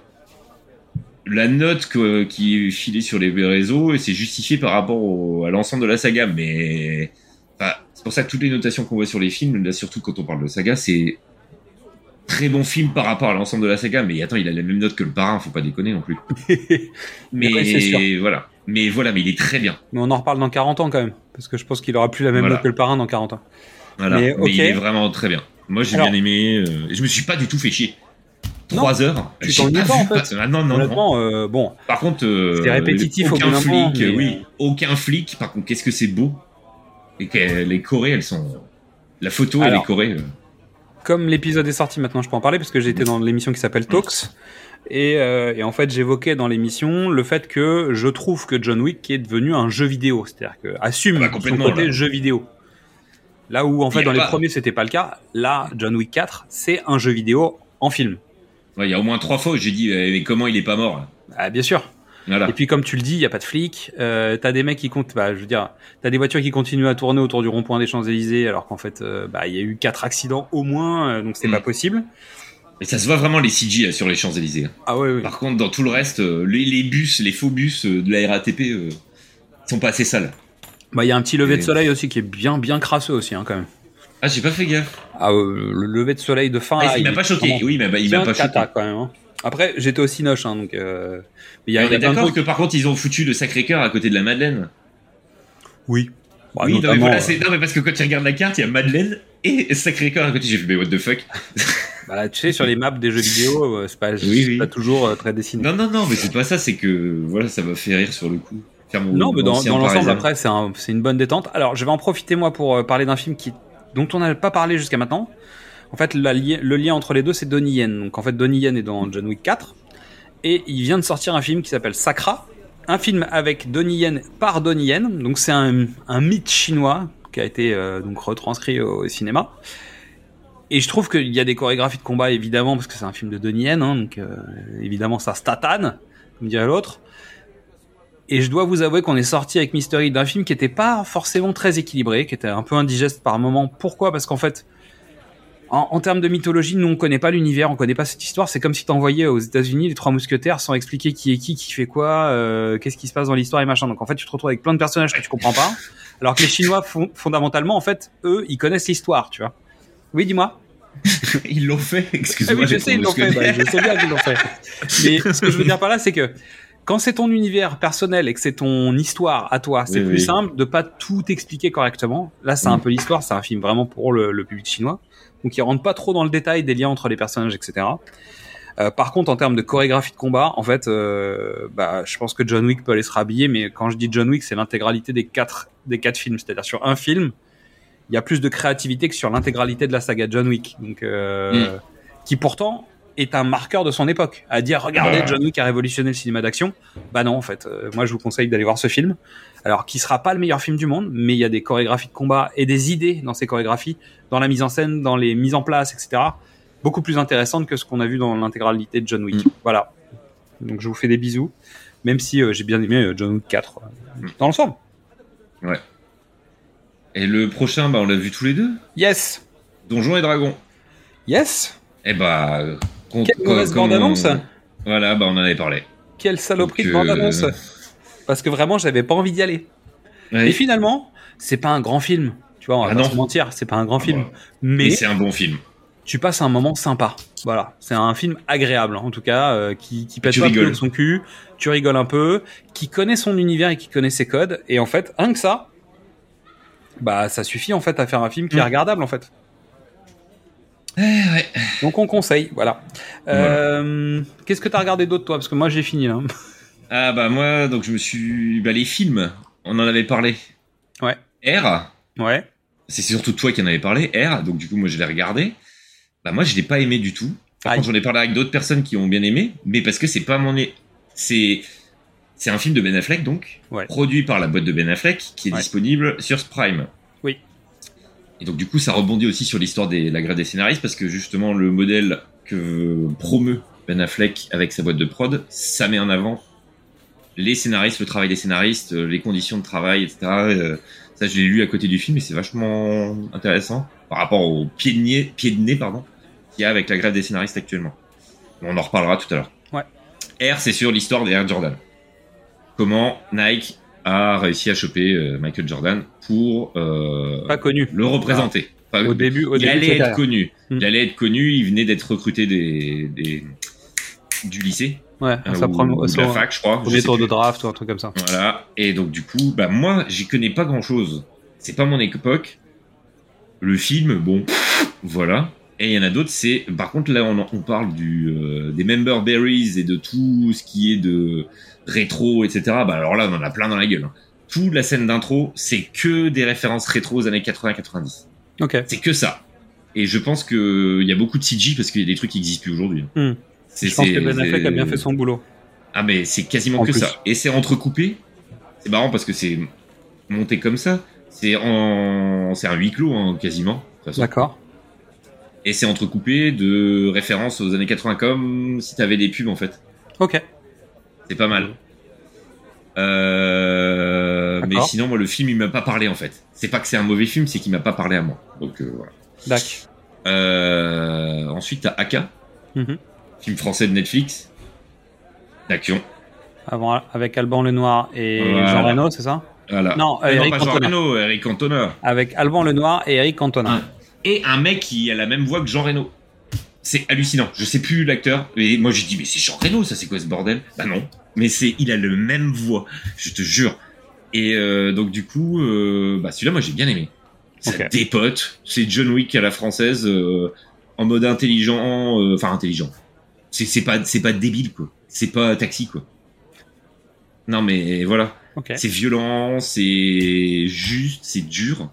La note que- qui est filée sur les réseaux, c'est justifié par rapport au- à l'ensemble de la saga, mais enfin, c'est pour ça que toutes les notations qu'on voit sur les films, là, surtout quand on parle de saga, c'est très bon film par rapport à l'ensemble de la saga. Mais attends, il a la même note que le parrain, faut pas déconner non plus. Mais Ouais, voilà, mais voilà, mais il est très bien. Mais on en reparle dans 40 ans quand même. Parce que je pense qu'il aura plus la même Voilà. note que le parrain dans 40 ans. Voilà, Mais, il est vraiment très bien. Moi, j'ai bien aimé. euh, et je me suis pas du tout fait chier. Non, Trois heures. tu t'ennuies pas, en vu fait. Ah, non, non, non. Euh, bon. Par contre, euh, répétitif au aucun moment, flic, mais- oui, aucun flic. Par contre, qu'est-ce que c'est beau et que les Corées, elles sont. La photo et Alors. les Corées. Comme l'épisode est sorti maintenant, je peux en parler parce que j'étais dans l'émission qui s'appelle Talks. Et, euh, et en fait, j'évoquais dans l'émission le fait que je trouve que John Wick est devenu un jeu vidéo. C'est-à-dire que assume Ah bah, son côté là. jeu vidéo. Là où en fait dans les pas- premiers c'était pas le cas, là John Wick 4 c'est un jeu vidéo en film. ouais, Il y a au moins trois fois où j'ai dit, mais comment il est pas mort Ah, bien sûr. Voilà. Et puis comme tu le dis, il y a pas de flics. Euh, t'as des mecs qui comptent, bah, je veux dire, t'as des voitures qui continuent à tourner autour du rond-point des Champs-Élysées, alors qu'en fait, euh, bah, il y a eu quatre accidents au moins, euh, donc c'est Mm. pas possible. Et ça se voit vraiment les CG là, sur les Champs-Élysées. Ah ouais. Par contre, dans tout le reste, les, les bus, les faux bus de la RATP sont pas assez sales. Bah, il y a un petit lever de soleil aussi qui est bien, bien crasseux aussi, hein, quand même. Ah, j'ai pas fait gaffe. Ah, le lever de soleil de fin. Ah, il m'a pas choqué. Oui, il m'a il m'a pas choqué. quand même. hein. Après, j'étais aussi noche, hein, donc. Euh... il y a, on est d'accord que par contre, ils ont foutu le Sacré-Cœur à côté de la Madeleine. Oui. Bah, oui, non, mais voilà, euh, c'est non, mais parce que quand tu regardes la carte, il y a Madeleine et Sacré-Cœur à côté. J'ai fait, mais what the fuck bah, là, tu sais, sur les maps des jeux vidéo, euh, c'est pas, Oui, c'est oui. pas toujours euh, très dessiné. Non, non, non, mais c'est pas ça, c'est que voilà, ça m'a fait rire sur le coup. Faire mon Non, mais dans, l'ensemble, après, c'est un- c'est une bonne détente. Alors, je vais en profiter, moi, pour euh, parler d'un film qui, dont on n'a pas parlé jusqu'à maintenant. En fait, le lien entre les deux, c'est Donnie Yen. Donc, en fait, Donnie Yen est dans John Wick 4. Et il vient de sortir un film qui s'appelle Sakra. Un film avec Donnie Yen par Donnie Yen. Donc, c'est un, mythe chinois qui a été euh, donc retranscrit au cinéma. Et je trouve qu'il y a des chorégraphies de combat, évidemment, parce que c'est un film de Donnie Yen. hein, donc, euh, évidemment, ça statane, comme dirait l'autre. Et je dois vous avouer qu'on est sorti avec Mystery d'un film qui était pas forcément très équilibré, qui était un peu indigeste par moment. Pourquoi? Parce qu'en fait, en, en termes de mythologie, nous on connaît pas l'univers, on connaît pas cette histoire. C'est comme si t'envoyais aux États-Unis les trois mousquetaires sans expliquer qui est qui, qui fait quoi, euh, qu'est-ce qui se passe dans l'histoire et machin. Donc en fait, tu te retrouves avec plein de personnages que tu comprends pas. Alors que les Chinois, fond- fondamentalement, en fait, eux, ils connaissent l'histoire, tu vois. Oui, dis-moi. Ils l'ont fait, Ah excuse-moi. oui, je sais, ils l'ont fait. bah, je sais bien qu'ils l'ont fait. Mais ce que je veux dire par là, c'est que quand c'est ton univers personnel et que c'est ton histoire à toi, c'est Oui, plus oui. simple de pas tout expliquer correctement. Là, c'est un Mm. peu l'histoire. C'est un film vraiment pour le, le public chinois. Donc, il rentre pas trop dans le détail des liens entre les personnages, etc. Euh, par contre, en termes de chorégraphie de combat, en fait, euh, bah, je pense que John Wick peut aller se rhabiller, mais quand je dis John Wick, c'est l'intégralité des quatre des quatre films, c'est-à-dire sur un film, il y a plus de créativité que sur l'intégralité de la saga John Wick, donc euh, qui pourtant est un marqueur de son époque. À dire, regardez. John Wick a révolutionné le cinéma d'action. Bah non, en fait, moi je vous conseille d'aller voir ce film. Alors, qui sera pas le meilleur film du monde, mais il y a des chorégraphies de combat et des idées dans ces chorégraphies, dans la mise en scène, dans les mises en place, etc. Beaucoup plus intéressantes que ce qu'on a vu dans l'intégralité de John Wick. Voilà. Donc je vous fais des bisous, même si euh, j'ai bien aimé euh, John Wick 4 euh, dans l'ensemble. Ouais. Et le prochain, bah, on l'a vu tous les deux. Yes, Donjons et Dragons. yes. Eh bah. euh, Quelle mauvaise bande-annonce. on- Voilà, bah on en avait parlé. Quelle saloperie Donc, de bande-annonce. Parce que vraiment, j'avais pas envie d'y aller. Ouais. Et finalement, c'est pas un grand film. Tu vois, on va Ah pas non. se mentir, c'est pas un grand Ah film. bah. Mais c'est un bon film. tu passes un moment sympa. Voilà, c'est un film agréable en tout cas, euh, qui, qui pète pas de son cul, tu rigoles un peu, qui connaît son univers et qui connaît ses codes. Et en fait, rien que ça, bah ça suffit en fait à faire un film qui est Mm. regardable en fait. Eh ouais. Donc on conseille, voilà. Euh, Qu'est-ce que t'as regardé d'autre toi? Parce que moi j'ai fini là. Ah bah moi, donc je me suis... Bah les films, on en avait parlé. Ouais. R, Ouais. c'est surtout toi qui en avais parlé, R, donc du coup moi je l'ai regardé. Bah moi je l'ai pas aimé du tout. Par contre j'en ai parlé avec d'autres personnes qui ont bien aimé, mais parce que c'est pas mon... C'est... C'est un film de Ben Affleck donc, Ouais. produit par la boîte de Ben Affleck, qui est Ouais. disponible sur Prime. Oui. Et donc du coup ça rebondit aussi sur l'histoire de la grève des scénaristes, parce que justement le modèle que promeut Ben Affleck avec sa boîte de prod, ça met en avant les scénaristes, le travail des scénaristes, euh, les conditions de travail, etc. Euh, ça, je l'ai lu à côté du film et c'est vachement intéressant par rapport au pied de nez, pied de nez pardon, qu'il y a avec la grève des scénaristes actuellement. On en reparlera tout à l'heure. Ouais. R, c'est sur l'histoire des Air Jordan. Comment Nike a réussi à choper euh, Michael Jordan pour euh, Pas connu. le représenter. Pas- Au début, au il début. allait être connu. Hmm. Il allait être connu. Il venait d'être recruté des, des- du lycée, Ouais, euh, sa ou promo- de la fac, je crois. je premier sais tour de draft ou un truc comme ça. Voilà. Et donc du coup, bah moi, j'y connais pas grand chose. C'est pas mon époque. Le film, bon, voilà. Et il y en a d'autres, c'est. Par contre, là, on, on parle du euh, des member berries et de tout ce qui est de rétro, etc. Bah alors là, on en a plein dans la gueule. hein. Toute la scène d'intro, c'est que des références rétro aux années 80-90. Ok. C'est que ça. Et je pense que il y a beaucoup de CG parce qu'il y a des trucs qui existent plus aujourd'hui. Hmm. C'est- Je pense que Ben Affleck a bien fait son boulot. ah mais c'est quasiment En que plus. ça. Et c'est entrecoupé. C'est marrant parce que c'est monté comme ça. C'est en, c'est un huis clos hein, quasiment. D'accord. Et c'est entrecoupé de références aux années 80 comme si t'avais des pubs en fait. Ok. C'est pas mal. Euh, mais sinon moi le film il m'a pas parlé en fait. C'est pas que c'est un mauvais film, c'est qu'il m'a pas parlé à moi. Donc euh, voilà. Dac. Euh, ensuite t'as Aka, Mhm. Film français de Netflix d'action. Avant, avec Alban Lenoir et Voilà. Jean Reno, c'est ça Voilà. Non, Euh, Eric pas Jean Cantona. Reno, Eric Cantona. Avec Alban Lenoir et Eric Cantona. Et un mec qui a la même voix que Jean Reno. C'est hallucinant. Je sais plus l'acteur. Et moi, j'ai dit, mais c'est Jean Reno, ça, c'est quoi ce bordel? Bah non. Mais c'est, il a le même voix. Je te jure. Et euh, donc, du coup, euh, bah, celui-là, moi, j'ai bien aimé. Ça Ok. dépote. C'est John Wick à la française, euh, en mode intelligent. euh, Enfin, intelligent. C'est, pas, c'est pas débile, quoi. C'est pas taxi, quoi. Non, mais voilà. C'est violent, c'est juste, c'est dur.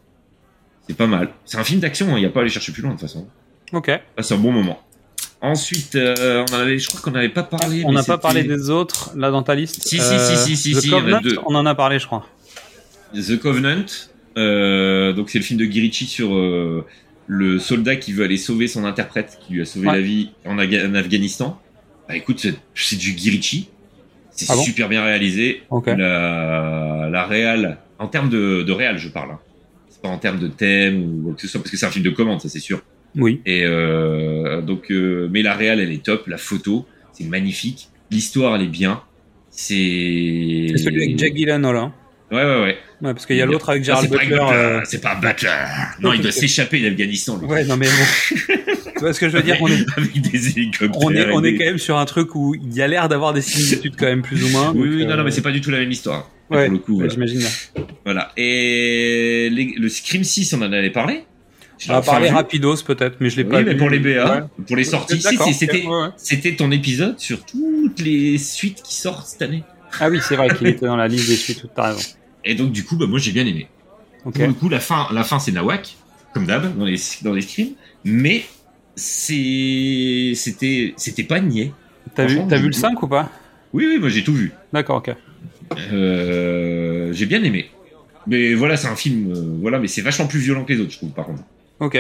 C'est pas mal. C'est un film d'action, il n'y a pas à aller chercher plus loin de toute façon. Ok. C'est un bon moment. Ensuite, euh, on avait, je crois qu'on n'avait pas parlé. On n'a pas parlé des autres, là, dans ta liste. Si, si, si, si, si, The en a Covenant, deux. on en a parlé, je crois. The Covenant. Euh, donc c'est le film de Girichi sur euh, le soldat qui veut aller sauver son interprète qui lui a sauvé Ouais. la vie en, Aga- en Afghanistan. Bah écoute, c'est- du Girichi. C'est Ah bon super bien réalisé. La, la réal, en termes de, de réal, je parle. hein. C'est pas en termes de thème ou quoi que ce soit, parce que c'est un film de commande, ça c'est sûr. Oui. Et euh, donc, euh, mais la réal, elle est top. La photo, c'est magnifique. L'histoire, elle est bien. C'est. C'est celui avec Jack Gyllenhaal, hein. Ouais, ouais, ouais. Ouais, parce qu'il y a l'autre avec Non, Gerald c'est pas Butler. Butler, euh, C'est pas Butler. Non, il doit s'échapper d'Afghanistan. Ouais, non, mais bon. tu vois ce que je veux dire on est, Avec des hélicoptères. on est, on est des- quand même sur un truc où il y a l'air d'avoir des similitudes quand même plus ou moins. Oui, donc, oui, non, euh, non, mais c'est pas du tout la même histoire. Ouais, pour le coup, ouais, voilà. j'imagine. Voilà. Et les- le Scream 6, on en avait parlé? On va parler vu. rapidos peut-être, mais je l'ai Oui, pas mais vu. pour les BA, Ouais. pour les sorties, si, c'était ok, ouais, ouais. c'était ton épisode sur toutes les suites qui sortent cette année. Ah oui, c'est vrai qu'il était dans la liste des suites, t'as raison. Et donc du coup, bah moi j'ai bien aimé. Ok. Pour le coup, la fin, la fin c'est Nawak, comme d'hab dans les dans les mais c'était c'était pas niais. T'as vu, vu le tout- 5 ou pas? Oui, oui, moi j'ai tout vu. D'accord, ok. Euh, j'ai bien aimé. Mais voilà, c'est un film, euh, voilà, mais c'est vachement plus violent que les autres, je trouve, par contre. Ok.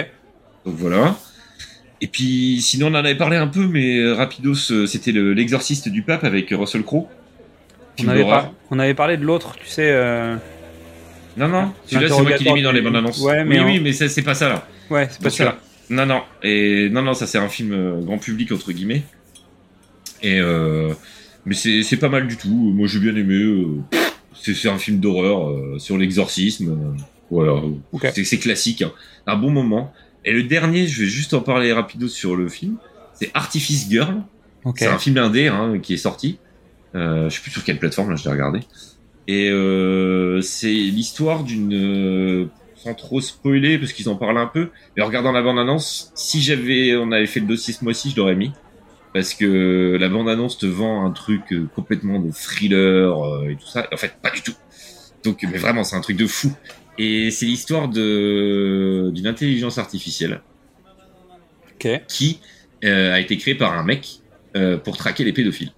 Donc voilà. Et puis, sinon, on en avait parlé un peu, mais euh, rapidos, c'était le- l'exorciste du pape avec Russell Crowe. On avait, d'horreur. par- on avait parlé de l'autre, tu sais. euh, Non, non, celui-là, c'est moi qui l'ai mis dans les bandes annonces. Ouais, mais oui, oui, mais c'est pas ça, là. Ouais, c'est pas que- Non, non, et non, non, ça c'est un film euh, grand public entre guillemets. Et euh, mais c'est pas mal du tout. Moi j'ai bien aimé. c'est un film d'horreur sur l'exorcisme. voilà, c'est classique. hein. Un bon moment. Et le dernier, je vais juste en parler rapido sur le film. C'est Artifice Girl. C'est un film indé hein, qui est sorti. Euh, je sais plus sur quelle plateforme là, je l'ai regardé. Et euh, c'est l'histoire d'une euh, sans trop spoiler parce qu'ils en parlent un peu. Mais en regardant la bande annonce, si j'avais on avait fait le dossier ce mois-ci, je l'aurais mis parce que la bande annonce te vend un truc euh, complètement de thriller euh, et tout ça. En fait, pas du tout. Donc, mais vraiment, c'est un truc de fou. Et c'est l'histoire de d'une intelligence artificielle Ok. qui euh, a été créée par un mec euh, pour traquer les pédophiles.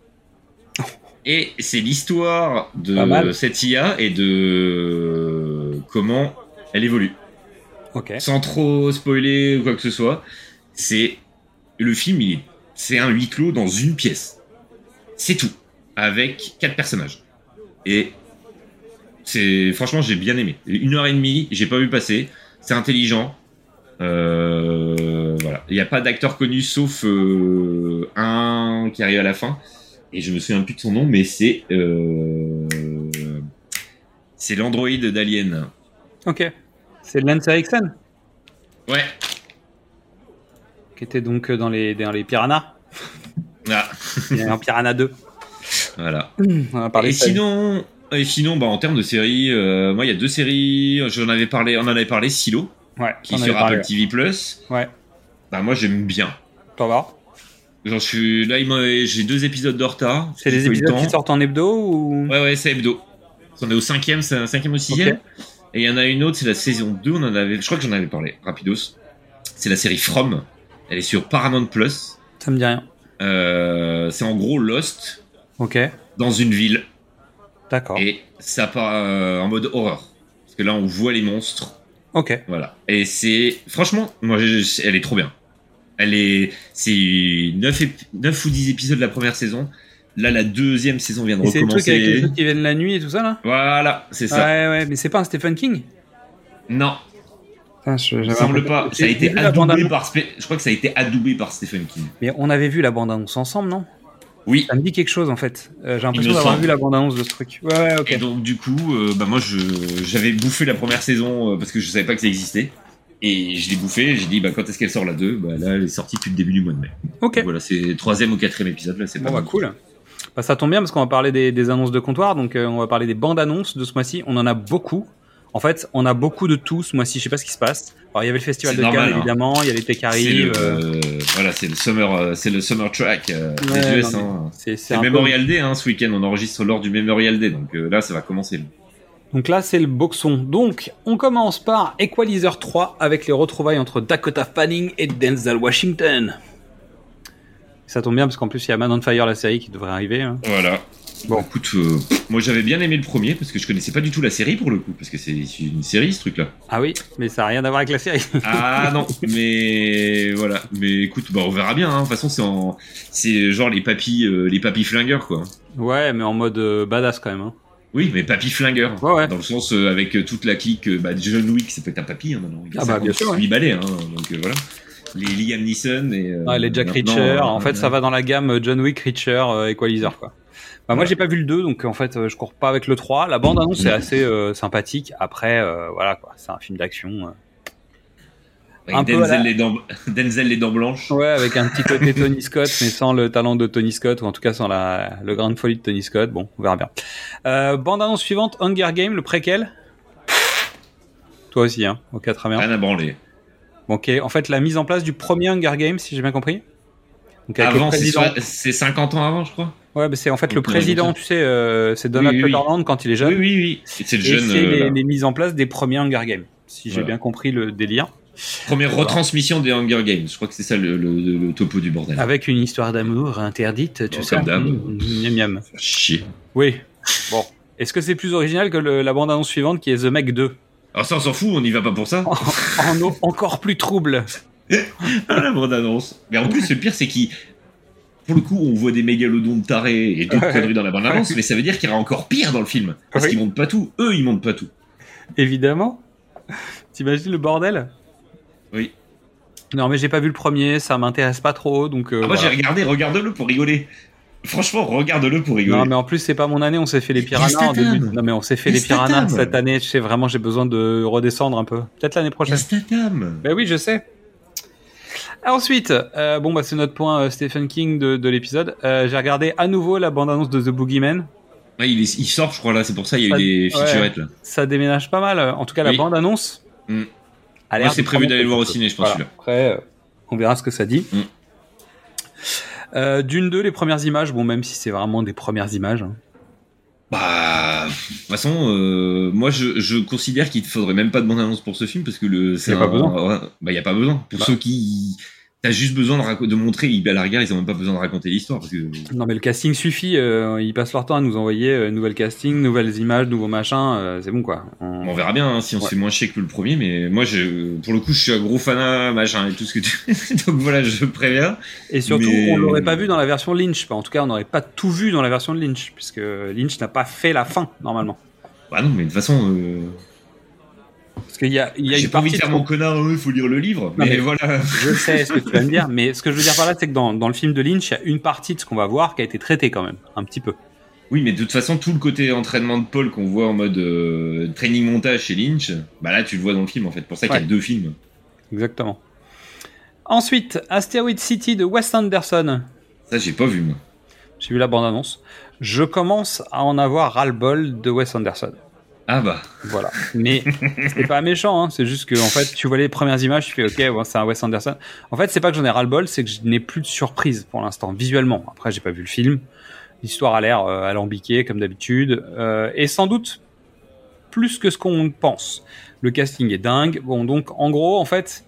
Et c'est l'histoire de cette IA et de comment elle évolue. Ok. Sans trop spoiler ou quoi que ce soit, c'est le film, il est, c'est un huis clos dans une pièce. C'est tout, avec quatre personnages. Et c'est franchement, j'ai bien aimé. Une heure et demie, j'ai pas vu passer. C'est intelligent. Euh, voilà, il n'y a pas d'acteur connu sauf euh, un qui arrive à la fin. Et je me souviens plus de son nom, mais c'est euh, c'est l'androïde d'Alien. Ok. C'est Lance Erickson Ouais. qui était donc dans les, dans les Piranha. Ah, Il y a un Piranha 2. voilà. On a parlé et sinon, et sinon, bah, en termes de séries, euh, moi, il y a deux séries. J'en avais parlé, on en avait parlé, Silo, Ouais, qui est sur. Apple TV Plus. Ouais. Bah, moi, j'aime bien. T'en vas J'en suis là, j'ai deux épisodes de retard. C'est des épisodes qui sortent en hebdo ou? Ouais, ouais, c'est hebdo. On est au cinquième, c'est un cinquième ou sixième. Et il y en a une autre, c'est la saison 2, on en avait, je crois que j'en avais parlé, rapidos. C'est la série From. Elle est sur Paramount Plus. Ça me dit rien. Euh, c'est en gros Lost Ok. dans une ville. D'accord. Et ça part euh, en mode horreur. Parce que là, on voit les monstres. Ok. Voilà. Et c'est, franchement, moi, je- elle est trop bien. Elle est, c'est 9, ou 10 épisodes de la première saison. Là, la deuxième saison vient de Et c'est le truc avec les recommencer. trucs qui viennent la nuit et tout ça là? Voilà, c'est ça. Ouais, ouais, mais c'est pas un Stephen King? Non, Putain, je- il j'avais semble pas. Ça a été adoubé par, je crois que ça a été adoubé par Stephen King. Mais on avait vu la bande-annonce ensemble, non? Oui. Ça me dit quelque chose en fait. Euh, J'ai l'impression d'avoir vu la bande-annonce de ce truc. Ouais, ouais, ok. Et donc, du coup, euh, bah, moi, j'avais bouffé la première saison euh, parce que je savais pas que ça existait. Et je l'ai bouffé, j'ai dit, bah, quand est-ce qu'elle sort la 2 Bah, là, elle est sortie depuis le début du mois de mai. Ok. Donc, voilà, c'est le troisième ou quatrième épisode, là, c'est Bon pas bah mal. cool. Bah, ça tombe bien parce qu'on va parler des, des annonces de comptoir, donc euh, on va parler des bandes annonces de ce mois-ci. On en a beaucoup. En fait, on a beaucoup de tout ce mois-ci. Je sais pas ce qui se passe. Alors il y avait le festival de normal, Cannes hein. évidemment, il y a l'été qui C'est arrive. le, euh, voilà, c'est le summer, euh, c'est le summer track euh, Ouais, des US. hein. c'est- peu- Memorial Day, hein, ce week-end. On enregistre lors du Memorial Day, donc là, ça va commencer. Donc là, c'est le boxon. Donc, on commence par Equalizer 3 avec les retrouvailles entre Dakota Fanning et Denzel Washington. Ça tombe bien parce qu'en plus, il y a Man on Fire, la série qui devrait arriver. hein. Voilà. Bon. Bon, écoute, euh, moi j'avais bien aimé le premier parce que je connaissais pas du tout la série pour le coup, parce que c'est une série ce truc-là. Ah oui, mais ça n'a rien à voir avec la série. Ah non, mais voilà. Mais écoute, bah on verra bien. hein. De toute façon, c'est en, c'est genre les papis, euh, les papis flingueurs quoi. ouais, mais en mode euh, badass quand même. hein. Oui, mais papy flingueur. Ouais, ouais. Dans le sens euh, avec euh, toute la clique, euh, bah, John Wick, ça peut être un papy hein, maintenant. Il a Ah bah, bien sûr, 58 balais, hein, donc euh, voilà. Les Liam Neeson et. euh, Ouais, les Jack Reacher. en fait, ça va dans la gamme John Wick, Reacher, Equalizer, quoi. Bah, moi, j'ai pas vu le 2, donc en fait, je cours pas avec le 3. La bande annonce est assez euh, sympathique. Après, euh, voilà, quoi. C'est un film d'action. Avec un à Denzel, les dents, Denzel les dents blanches. Ouais, avec un petit côté Tony Scott, mais sans le talent de Tony Scott, ou en tout cas sans la, le grain de folie de Tony Scott. Bon, on verra bien. Euh, bande annonce suivante, Hunger Game, le préquel. Toi aussi, hein. Ok, très bien. Rien à branler. Bon, ok, en fait, la mise en place du premier Hunger Games, si j'ai bien compris. Donc, Avant, c'est président- soit- c'est 50 ans avant, je crois. Ouais, mais c'est en fait le président, tu sais, euh, c'est Donald Oui, quand il est jeune. Oui, oui, oui. C'est le Et jeune. c'est euh, les, les mises en place des premiers Hunger Games, si j'ai bien compris le délire. Première retransmission des Hunger Games. Je crois que c'est ça le, le- le- le topo du bordel. Avec une histoire d'amour interdite, tu Bon, sais. comme d'hab. Mmh, miam miam. Chier. Oui. Bon. Est-ce que c'est plus original que le- la bande-annonce suivante qui est The Meg 2 Alors ça, on s'en fout, on n'y va pas pour ça. En eau encore plus trouble. Ah, la bande-annonce. Mais en plus, le pire, c'est qu'il. Pour le coup, on voit des mégalodons de tarés et d'autres Ouais. conneries dans la bande-annonce, mais ça veut dire qu'il y aura encore pire dans le film. Parce Oui. qu'ils montent pas tout. Eux, ils montent pas tout. Évidemment. T'imagines le bordel? Oui. Non, mais j'ai pas vu le premier, ça m'intéresse pas trop, donc. euh, Ah, moi, voilà. j'ai regardé, regarde-le pour rigoler. Franchement, regarde-le pour rigoler. Non, mais en plus, c'est pas mon année, on s'est fait les piranhas en début. Non, mais on s'est fait les piranhas Statham. cette année, tu sais, vraiment, j'ai besoin de redescendre un peu. Peut-être l'année prochaine. Statham. Ben oui, je sais. Ensuite, euh, bon, bah, c'est notre point euh, Stephen King de, de l'épisode. Euh, j'ai regardé à nouveau la bande-annonce de The Boogeyman. Ouais, il, est- il sort, je crois, là, c'est pour ça, il y a Ça- eu des ouais. featurettes, là. Ça déménage pas mal. En tout cas, la Oui. bande-annonce. Mm. Moi, c'est prévu d'aller le voir au ciné, je pense, Voilà. Après, euh, on verra ce que ça dit. Mm. Euh, D'une deux, les premières images, bon, même si c'est vraiment des premières images. hein. Bah, de toute façon, euh, moi, je, je considère qu'il ne faudrait même pas de bande-annonce pour ce film, parce que le. c'est Y a pas besoin. ouais, bah, il y a pas besoin. Pour Bah. ceux qui. T'as juste besoin de, montrer, ils- à la rigueur, ils ont même pas besoin de raconter l'histoire, parce que. Non, mais le casting suffit. euh, ils passent leur temps à nous envoyer euh, nouvel casting, nouvelles images, nouveaux machins. euh, c'est bon, quoi. On- On verra bien hein, si on Ouais. se fait moins chier que le premier, mais moi, je, pour le coup, je suis un gros fanat, machin, et tout ce que tu. Donc voilà, je préviens. Et surtout, Mais- on l'aurait pas vu dans la version Lynch. En tout cas, on n'aurait pas tout vu dans la version de Lynch, puisque Lynch n'a pas fait la fin normalement. Bah non, mais de toute façon, euh, Parce qu'il y a, il y a j'ai une pas envie de faire mon connard, il faut lire le livre, Non, mais, voilà. Je sais ce que tu vas me dire, mais ce que je veux dire par là, c'est que dans, dans le film de Lynch, il y a une partie de ce qu'on va voir qui a été traitée quand même, un petit peu. Oui, mais de toute façon, tout le côté entraînement de Paul qu'on voit en mode euh, training montage chez Lynch, bah là, tu le vois dans le film, en fait. Pour ça qu'il y a deux films. Exactement. Ensuite, Asteroid City de Wes Anderson. Ça, j'ai pas vu, moi. J'ai vu la bande-annonce. Je commence à en avoir ras-le-bol de Wes Anderson. Ah bah. Voilà. Mais c'est pas méchant, hein. c'est juste que en fait, tu vois les premières images, tu fais ok, c'est un Wes Anderson. En fait, c'est pas que j'en ai ras-le-bol, c'est que je n'ai plus de surprise pour l'instant, visuellement. Après, j'ai pas vu le film. L'histoire a l'air euh, alambiquée, comme d'habitude. Euh, et sans doute plus que ce qu'on pense. Le casting est dingue. Bon, donc, en gros, en fait,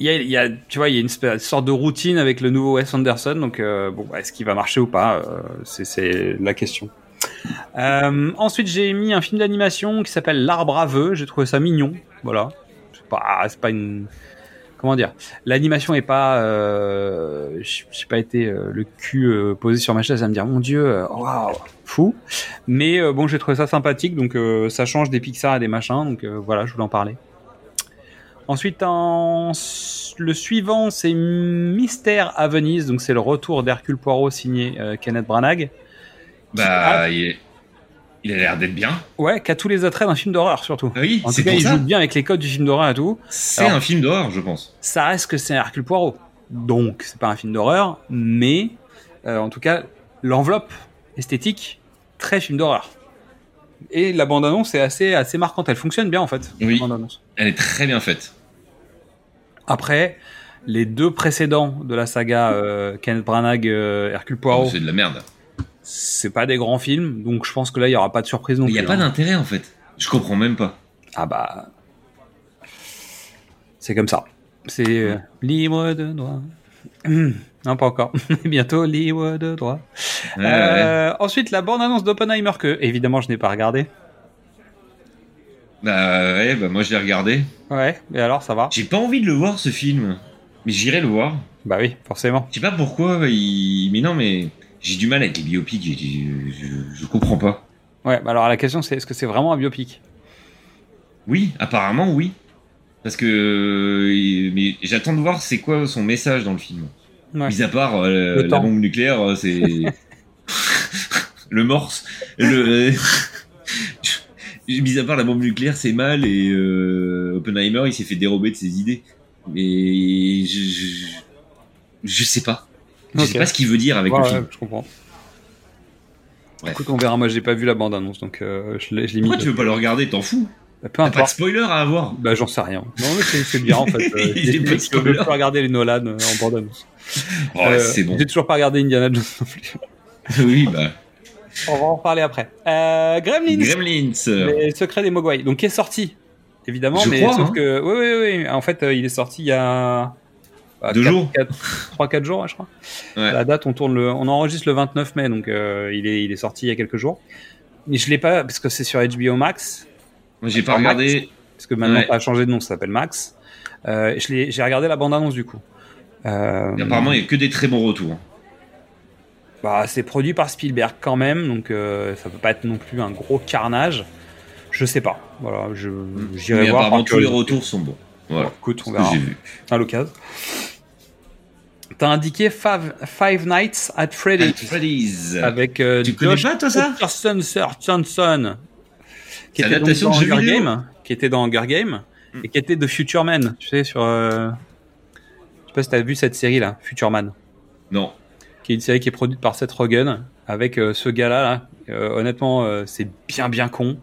il y a, tu vois, il y a une sorte de routine avec le nouveau Wes Anderson. Donc, euh, bon, est-ce qu'il va marcher ou pas c'est la question. Euh, ensuite, j'ai mis un film d'animation qui s'appelle L'Arbre aveu. J'ai trouvé ça mignon. Voilà. C'est pas, c'est pas une. Comment dire? L'animation est pas. Euh, j'ai pas été euh, le cul euh, posé sur ma chaise à me dire mon Dieu, waouh, fou. Mais bon, j'ai trouvé ça sympathique. Donc, ça change des Pixar et des machins. Donc, voilà, je voulais en parler. Ensuite, en... le suivant, c'est Mystère à Venise. Donc, c'est le retour d'Hercule Poirot signé Kenneth Branagh. Bah, il, est- il a l'air d'être bien. Ouais, qui a tous les attraits d'un film d'horreur surtout. Oui, En c'est tout cas, il ça. joue bien avec les codes du film d'horreur et tout. C'est un film d'horreur, je pense. Ça reste que c'est un Hercule Poirot. Donc, c'est pas un film d'horreur, mais euh, en tout cas, l'enveloppe esthétique, très film d'horreur. Et la bande-annonce est assez, assez marquante. Elle fonctionne bien en fait. la Oui. bande-annonce. Elle est très bien faite. Après, les deux précédents de la saga euh, Kenneth Branagh, euh, Hercule Poirot, C'est de la merde. C'est pas des grands films, donc je pense que là, il y aura pas de surprise non Il n'y a plus. pas hein. d'intérêt, en fait. Je comprends même pas. Ah bah. C'est comme ça. C'est euh, libre de droit. non, pas encore. Bientôt libre de droit. Ouais, ouais. Euh, Ensuite, la bande-annonce d'Oppenheimer que, évidemment, je n'ai pas regardé. Bah ouais, bah moi je l'ai regardé. Ouais, et alors, ça va? J'ai pas envie de le voir, ce film. Mais j'irai le voir. Bah oui, forcément. Je sais pas pourquoi, il... mais non, mais j'ai du mal avec les biopics, je, je comprends pas. Ouais, bah alors la question c'est est-ce que c'est vraiment un biopic? Oui, apparemment oui. Parce que euh, mais j'attends de voir c'est quoi son message dans le film. Ouais. Mis à part euh, la temps. bombe nucléaire, euh, c'est le morse. Le mis à part la bombe nucléaire, c'est mal et euh, Oppenheimer il s'est fait dérober de ses idées. Mais je je, je sais pas. Je Ok. sais pas ce qu'il veut dire avec Ouais, le ouais, film. je comprends. Bref. Écoute, on verra. Moi, j'ai pas vu la bande-annonce, donc euh, je l'ai mis. Pourquoi tu veux pas le regarder? T'en fous Bah, peu T'as pas de importe. spoiler à avoir. Bah, j'en sais rien. Non, mais c'est bien en fait. Euh, j'ai pas spoiler. plus regarder les Nolan euh, en bande-annonce. Oh, ouais, Euh, c'est bon. J'ai toujours pas regardé Indiana Jones non plus. oui, bah. On va en reparler après. Euh, Gremlins, Gremlins. les secrets des Mogwai. Donc, qui est sorti, évidemment, Je mais crois, sauf hein. que. Oui, oui, oui. En fait, il est sorti il y a. bah, Deux jours. quatre- Trois, quatre jours, je crois. Ouais. La date, on tourne le, on enregistre le 29 mai, donc euh, il est, il est sorti il y a quelques jours. Mais je l'ai pas parce que c'est sur HBO Max, Moi, j'ai pas Max. regardé. parce que maintenant Ouais. ça a changé de nom, ça s'appelle Max. Euh, j'ai regardé la bande annonce du coup. Euh, Apparemment, il y a que des très bons retours. bah, c'est produit par Spielberg quand même, donc euh, ça peut pas être non plus un gros carnage. Je sais pas. Voilà, je, j'irai voir. apparemment, par tous les retours sont bons. Voilà. Écoute, on verra j'ai vu. à l'occasion. T'as indiqué Five, Five Nights at Freddy's. Freddy's. avec euh, Tu connais Josh pas, toi, ça? Peterson Sir Johnson qui était donc dans Hunger vidéo? Game qui était dans Hunger Game Mm. et qui était de Future Man tu sais sur euh... je sais pas si t'as vu cette série là Future Man Non. qui est une série qui est produite par Seth Rogen avec euh, ce gars là, là. Euh, honnêtement euh, c'est bien bien con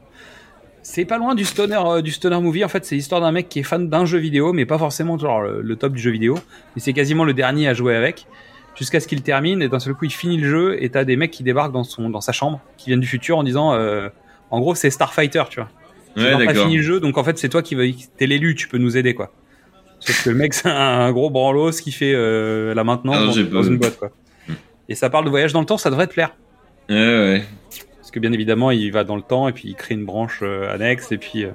c'est pas loin du stoner euh, du stoner movie. En fait c'est l'histoire d'un mec qui est fan d'un jeu vidéo mais pas forcément genre le, le top du jeu vidéo. Mais c'est quasiment le dernier à jouer avec jusqu'à ce qu'il termine. Et d'un seul coup il finit le jeu et t'as des mecs qui débarquent dans son dans sa chambre qui viennent du futur en disant euh, en gros c'est Starfighter tu vois. Ouais, t'as d'accord. fini le jeu donc en fait c'est toi qui veux t'es l'élu tu peux nous aider quoi. Sauf que le mec c'est un gros branlos qui fait euh, la maintenance Ah, dans, dans pas une boîte quoi. Hmm. et ça parle de voyage dans le temps ça devrait te plaire. Ouais, ouais. Parce que bien évidemment il va dans le temps et puis il crée une branche euh, annexe et puis euh,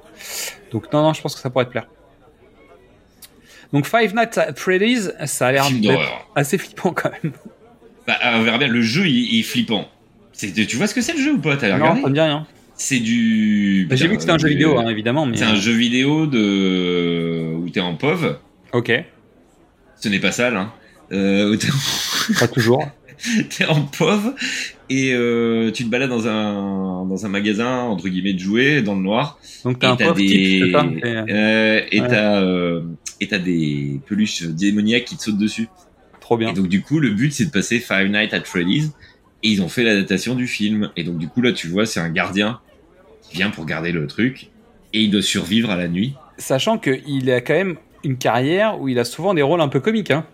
donc non non je pense que ça pourrait te plaire donc Five Nights at Freddy's ça a l'air assez flippant quand même Bah, on verra bien. Le jeu, il, il est flippant. C'est- tu vois ce que c'est le jeu ou pas? T'as non regardé ça me dit rien C'est du. Bah, j'ai vu que c'était un jeu euh, vidéo hein, évidemment mais C'est un jeu vidéo de où t'es en POV. ok Ce n'est pas sale, hein. Euh, où t'es en- pas toujours t'es en POV et euh, tu te balades dans un dans un magasin entre guillemets de jouets dans le noir. donc t'as un pauvre type ça Et, euh, et Ouais. t'as euh, et t'as des peluches démoniaques qui te sautent dessus. trop bien Et donc du coup, le but c'est de passer Five Nights at Freddy's et ils ont fait l'adaptation du film. Et donc du coup là, tu vois, c'est un gardien qui vient pour garder le truc et il doit survivre à la nuit. sachant qu'il a quand même une carrière où il a souvent des rôles un peu comiques hein.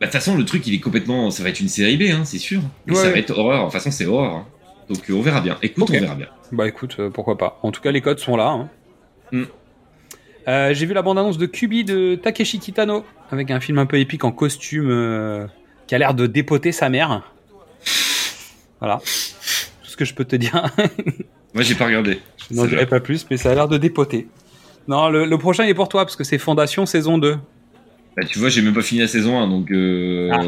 Bah de toute façon, le truc il est complètement, ça va être une série B, hein, c'est sûr. Et Ouais, ça ouais. va être horreur. De toute façon, c'est horreur. hein. Donc euh, on verra bien. Écoute, Ok. on verra bien. Bah écoute, euh, pourquoi pas. En tout cas, les codes sont là. hein. Mm. Euh, J'ai vu la bande-annonce de Kubi de Takeshi Kitano, avec un film un peu épique en costume euh, qui a l'air de dépoter sa mère. Voilà. Tout ce que je peux te dire. Moi, j'ai pas regardé. je n'en dirai pas plus, mais ça a l'air de dépoter. Non, le, le prochain est pour toi, parce que c'est Fondation saison 2. Bah, tu vois, j'ai même pas fini la saison 1, donc. Euh... Ah.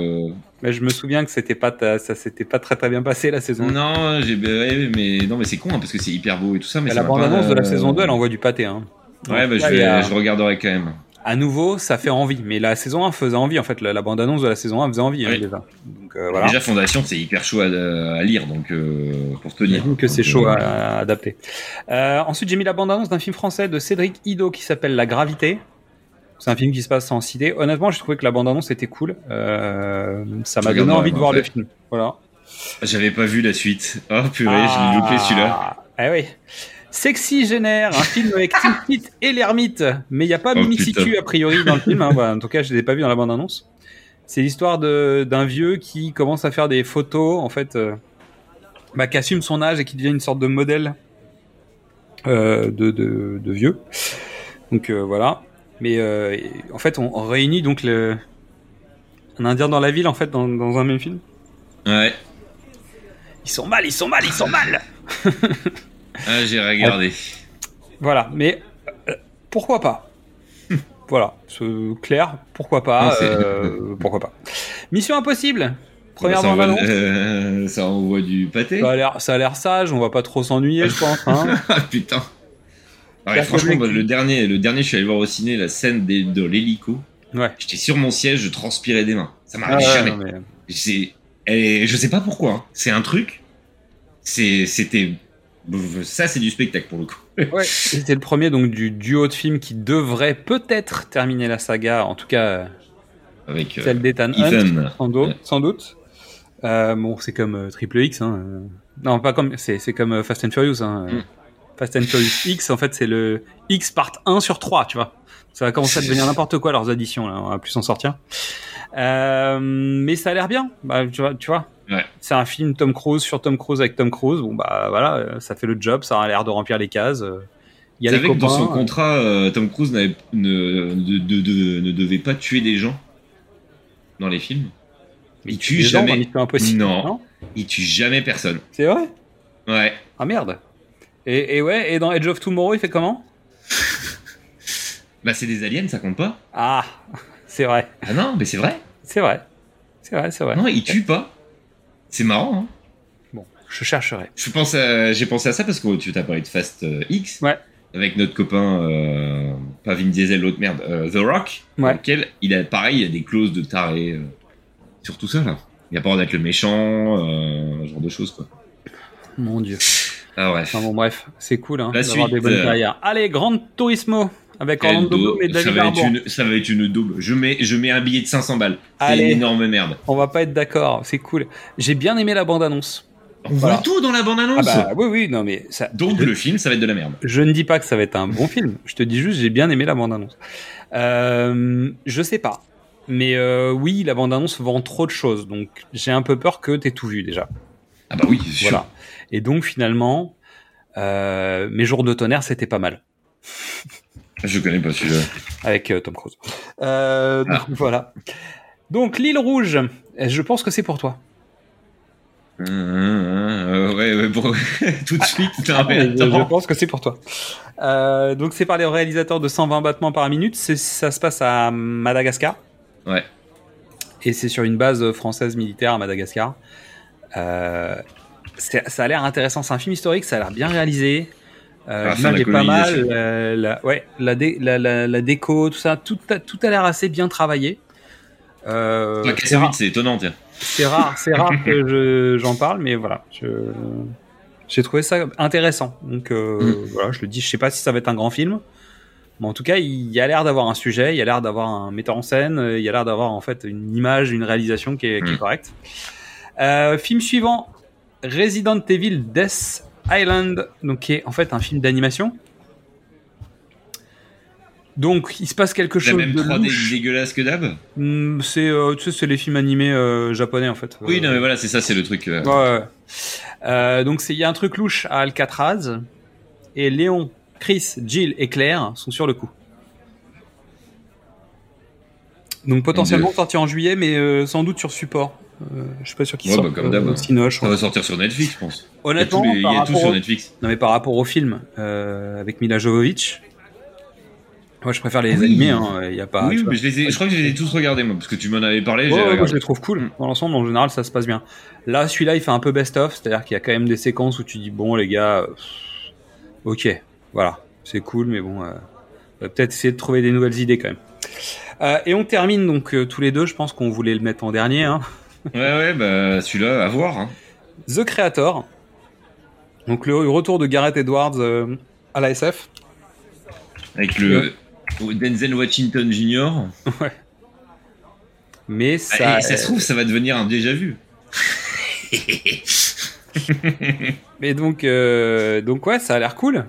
Mais je me souviens que c'était pas ta- ça s'était pas très très bien passé la saison 1. Non, j'ai ouais, mais non, mais c'est con hein, parce que c'est hyper beau et tout ça. Mais la ça bande-annonce pas- de la saison 2, elle envoie du pâté. Hein. Ouais, bah, je, vais, a- je regarderai quand même. à nouveau, ça fait envie. Mais la saison 1 faisait envie, en fait. La, la bande-annonce de la saison 1 faisait envie, hein, déjà. Donc euh, voilà. Déjà, Fondation, c'est hyper chaud à, à lire, donc euh, pour tenir. Que c'est chaud euh, à, à adapter. Euh, ensuite, j'ai mis la bande-annonce d'un film français de Cédric Ido qui s'appelle La Gravité. C'est un film qui se passe en cité. Honnêtement, j'ai trouvé que la bande-annonce était cool. Euh, ça m'a donné envie de voir le film. Voilà. J'avais pas vu la suite. Oh purée, je l'ai loupé celui-là. Ah oui. Sexy Génère, un film avec Tim Pitt et l'ermite. Mais il n'y a pas Oh, Mimi putain. Situ a priori dans le film. hein. Voilà, en tout cas, je ne l'ai pas vu dans la bande-annonce. C'est l'histoire d'un vieux qui commence à faire des photos, en fait, euh, bah, qui assume son âge et qui devient une sorte de modèle euh, de, de, de vieux. Donc euh, voilà. Mais euh, en fait, on, on réunit donc le, un Indien dans la ville, en fait, dans, dans un même film. Ouais. Ils sont mal, ils sont mal, ils sont mal Ah, j'ai regardé. Voilà, mais euh, pourquoi pas? Voilà, clair, pourquoi pas euh, Pourquoi pas Mission Impossible Première ça, envoie, ça envoie du pâté. Ça a l'air- sage, on va pas trop s'ennuyer, je pense. Hein Ah putain. Ah ouais, franchement, bah, le- dernier, le dernier, je suis allé voir au ciné la scène des- de l'hélico. ouais. J'étais sur mon siège, je transpirais des mains. Ça Ah, m'arrive ouais, jamais. mais- et je sais pas pourquoi. hein. C'est un truc. C'était, ça c'est du spectacle pour le coup. Ouais, c'était le premier donc du duo de films qui devrait peut-être terminer la saga, en tout cas euh, Avec euh, celle d'Ethan Hunt, sans. Ouais. Sans doute. Euh, bon, c'est comme euh, Triple X. Hein. euh. Non, pas comme. C'est c'est comme euh, Fast and Furious. Hein. Mm. Fast and Furious X, en fait, c'est le X part 1 sur 3, tu vois. Ça va commencer à devenir n'importe quoi leurs additions, là. On va plus s'en sortir. Euh, mais ça a l'air bien. Bah, tu vois, tu vois. Ouais. C'est un film Tom Cruise sur Tom Cruise avec Tom Cruise. Bon, bah, voilà, euh, ça fait le job, ça a l'air de remplir les cases. euh. Il y a Vous les savez que dans son contrat, Tom Cruise ne, de- de- de- ne devait pas tuer des gens dans les films. Mais il tue gens jamais. Impossible, Non. non Il tue jamais personne. C'est vrai? Ouais. Ah merde. Et, et ouais, et dans Edge of Tomorrow, il fait comment? Bah c'est des aliens, ça compte pas. Ah, c'est vrai. Ah non, mais c'est vrai. C'est vrai. C'est vrai, c'est vrai. Non, il tue pas. C'est marrant. Hein. Bon, je chercherai. Je pense j'ai pensé à ça parce que tu t'as parlé de Fast euh, X. Ouais. Avec notre copain, euh, pas Vin Diesel, l'autre merde, euh, The Rock. Ouais. Dans lequel il a pareil, il y a des clauses de taré sur tout ça là. Il a droit d'être le méchant, ce genre de choses quoi. Mon dieu. Ah bref. Enfin bon, bref, c'est cool hein, d'avoir des bonnes euh, carrières. Allez, Grand Turismo avec Orlando. Bloom et ça, David va être une, ça va être une daube. Je mets, je mets un billet de 500 balles. C'est Allez. une énorme merde. On va pas être d'accord, c'est cool. J'ai bien aimé la bande-annonce. On Voilà. voit tout dans la Ah bande-annonce. bah oui, oui, non mais ça. Donc je, le film, ça va être de la merde. je ne dis pas que ça va être un bon film. Je te dis juste, j'ai bien aimé la bande-annonce. Euh, je sais pas. Mais euh, oui, la bande-annonce vend trop de choses, donc j'ai un peu peur que t'aies tout vu déjà. Ah bah oui, c'est sûr. Et donc finalement, euh, mes jours de tonnerre, c'était pas mal. Je connais pas celui-là. avec euh, Tom Cruise. Euh, donc, Ah. Voilà. Donc l'île rouge, je pense que c'est pour toi. Hum, ouais, ouais, pour... tout de suite. Ah, non, mais je, je pense que c'est pour toi. Euh, donc c'est par les réalisateurs de 120 battements par minute. Ça se passe à Madagascar. Ouais. Et c'est sur une base française militaire à Madagascar. Euh, ça a l'air intéressant. C'est un film historique. Ça a l'air bien réalisé. Euh, de L'image est pas mal. la, ouais, la, dé- la, la- la déco, tout ça, tout a, tout a l'air assez bien travaillé. Euh, c'est rare- c'est étonnant, c'est rare, c'est rare que je- j'en parle, mais voilà, j'ai trouvé ça intéressant. Donc euh, Mm. voilà, je le dis, je sais pas si ça va être un grand film, mais en tout cas, il y a l'air d'avoir un sujet, il y a l'air d'avoir un metteur en scène, il y a l'air d'avoir en fait une image, une réalisation qui est, qui est Mm. correcte. Euh, film suivant, Resident Evil Death Island, donc qui est en fait un film d'animation. Donc, il se passe quelque La chose même de 3D louche. dégueulasse que d'hab. Hmm, C'est, euh, tu sais, c'est les films animés euh, japonais en fait. Oui, Euh, non, mais voilà, c'est ça, c'est le truc. euh, Ouais. Euh, donc c'est- il y a un truc louche à Alcatraz et Léon, Chris, Jill et Claire sont sur le coup. Donc potentiellement Dieu. sortir en juillet, mais euh, sans doute sur support. Euh, je suis pas sûr qu'il Ouais, sorte bah, comme au Cinoche. Ça va sortir sur Netflix, je pense. Honnêtement, il y a tout, les- il y par a tout rapport sur au- Netflix. Non mais par rapport au film euh, avec Mila Jovovich, moi je préfère les Oui. animés. hein, Il y a pas. oui, mais je, les ai- je crois que je les ai tous regardés, moi, parce que tu m'en avais parlé. Ouais, moi je les trouve cool. Mm. Dans l'ensemble, en général, ça se passe bien. Là, celui-là, il fait un peu best-of, c'est-à-dire qu'il y a quand même des séquences où tu dis bon, les gars, euh, ok, voilà, c'est cool, mais bon, euh, on va peut-être essayer de trouver des nouvelles idées quand même. Euh, et on termine donc euh, tous les deux. Je pense qu'on voulait le mettre en dernier. Hein. Ouais, ouais, bah celui-là, à voir. Hein. The Creator. Donc le retour de Gareth Edwards euh, à la SF. Avec le Denzel Washington Jr. Mais ça, Ah, et ça se trouve, ça va devenir un déjà vu. mais donc, euh, donc ouais, ça a l'air cool.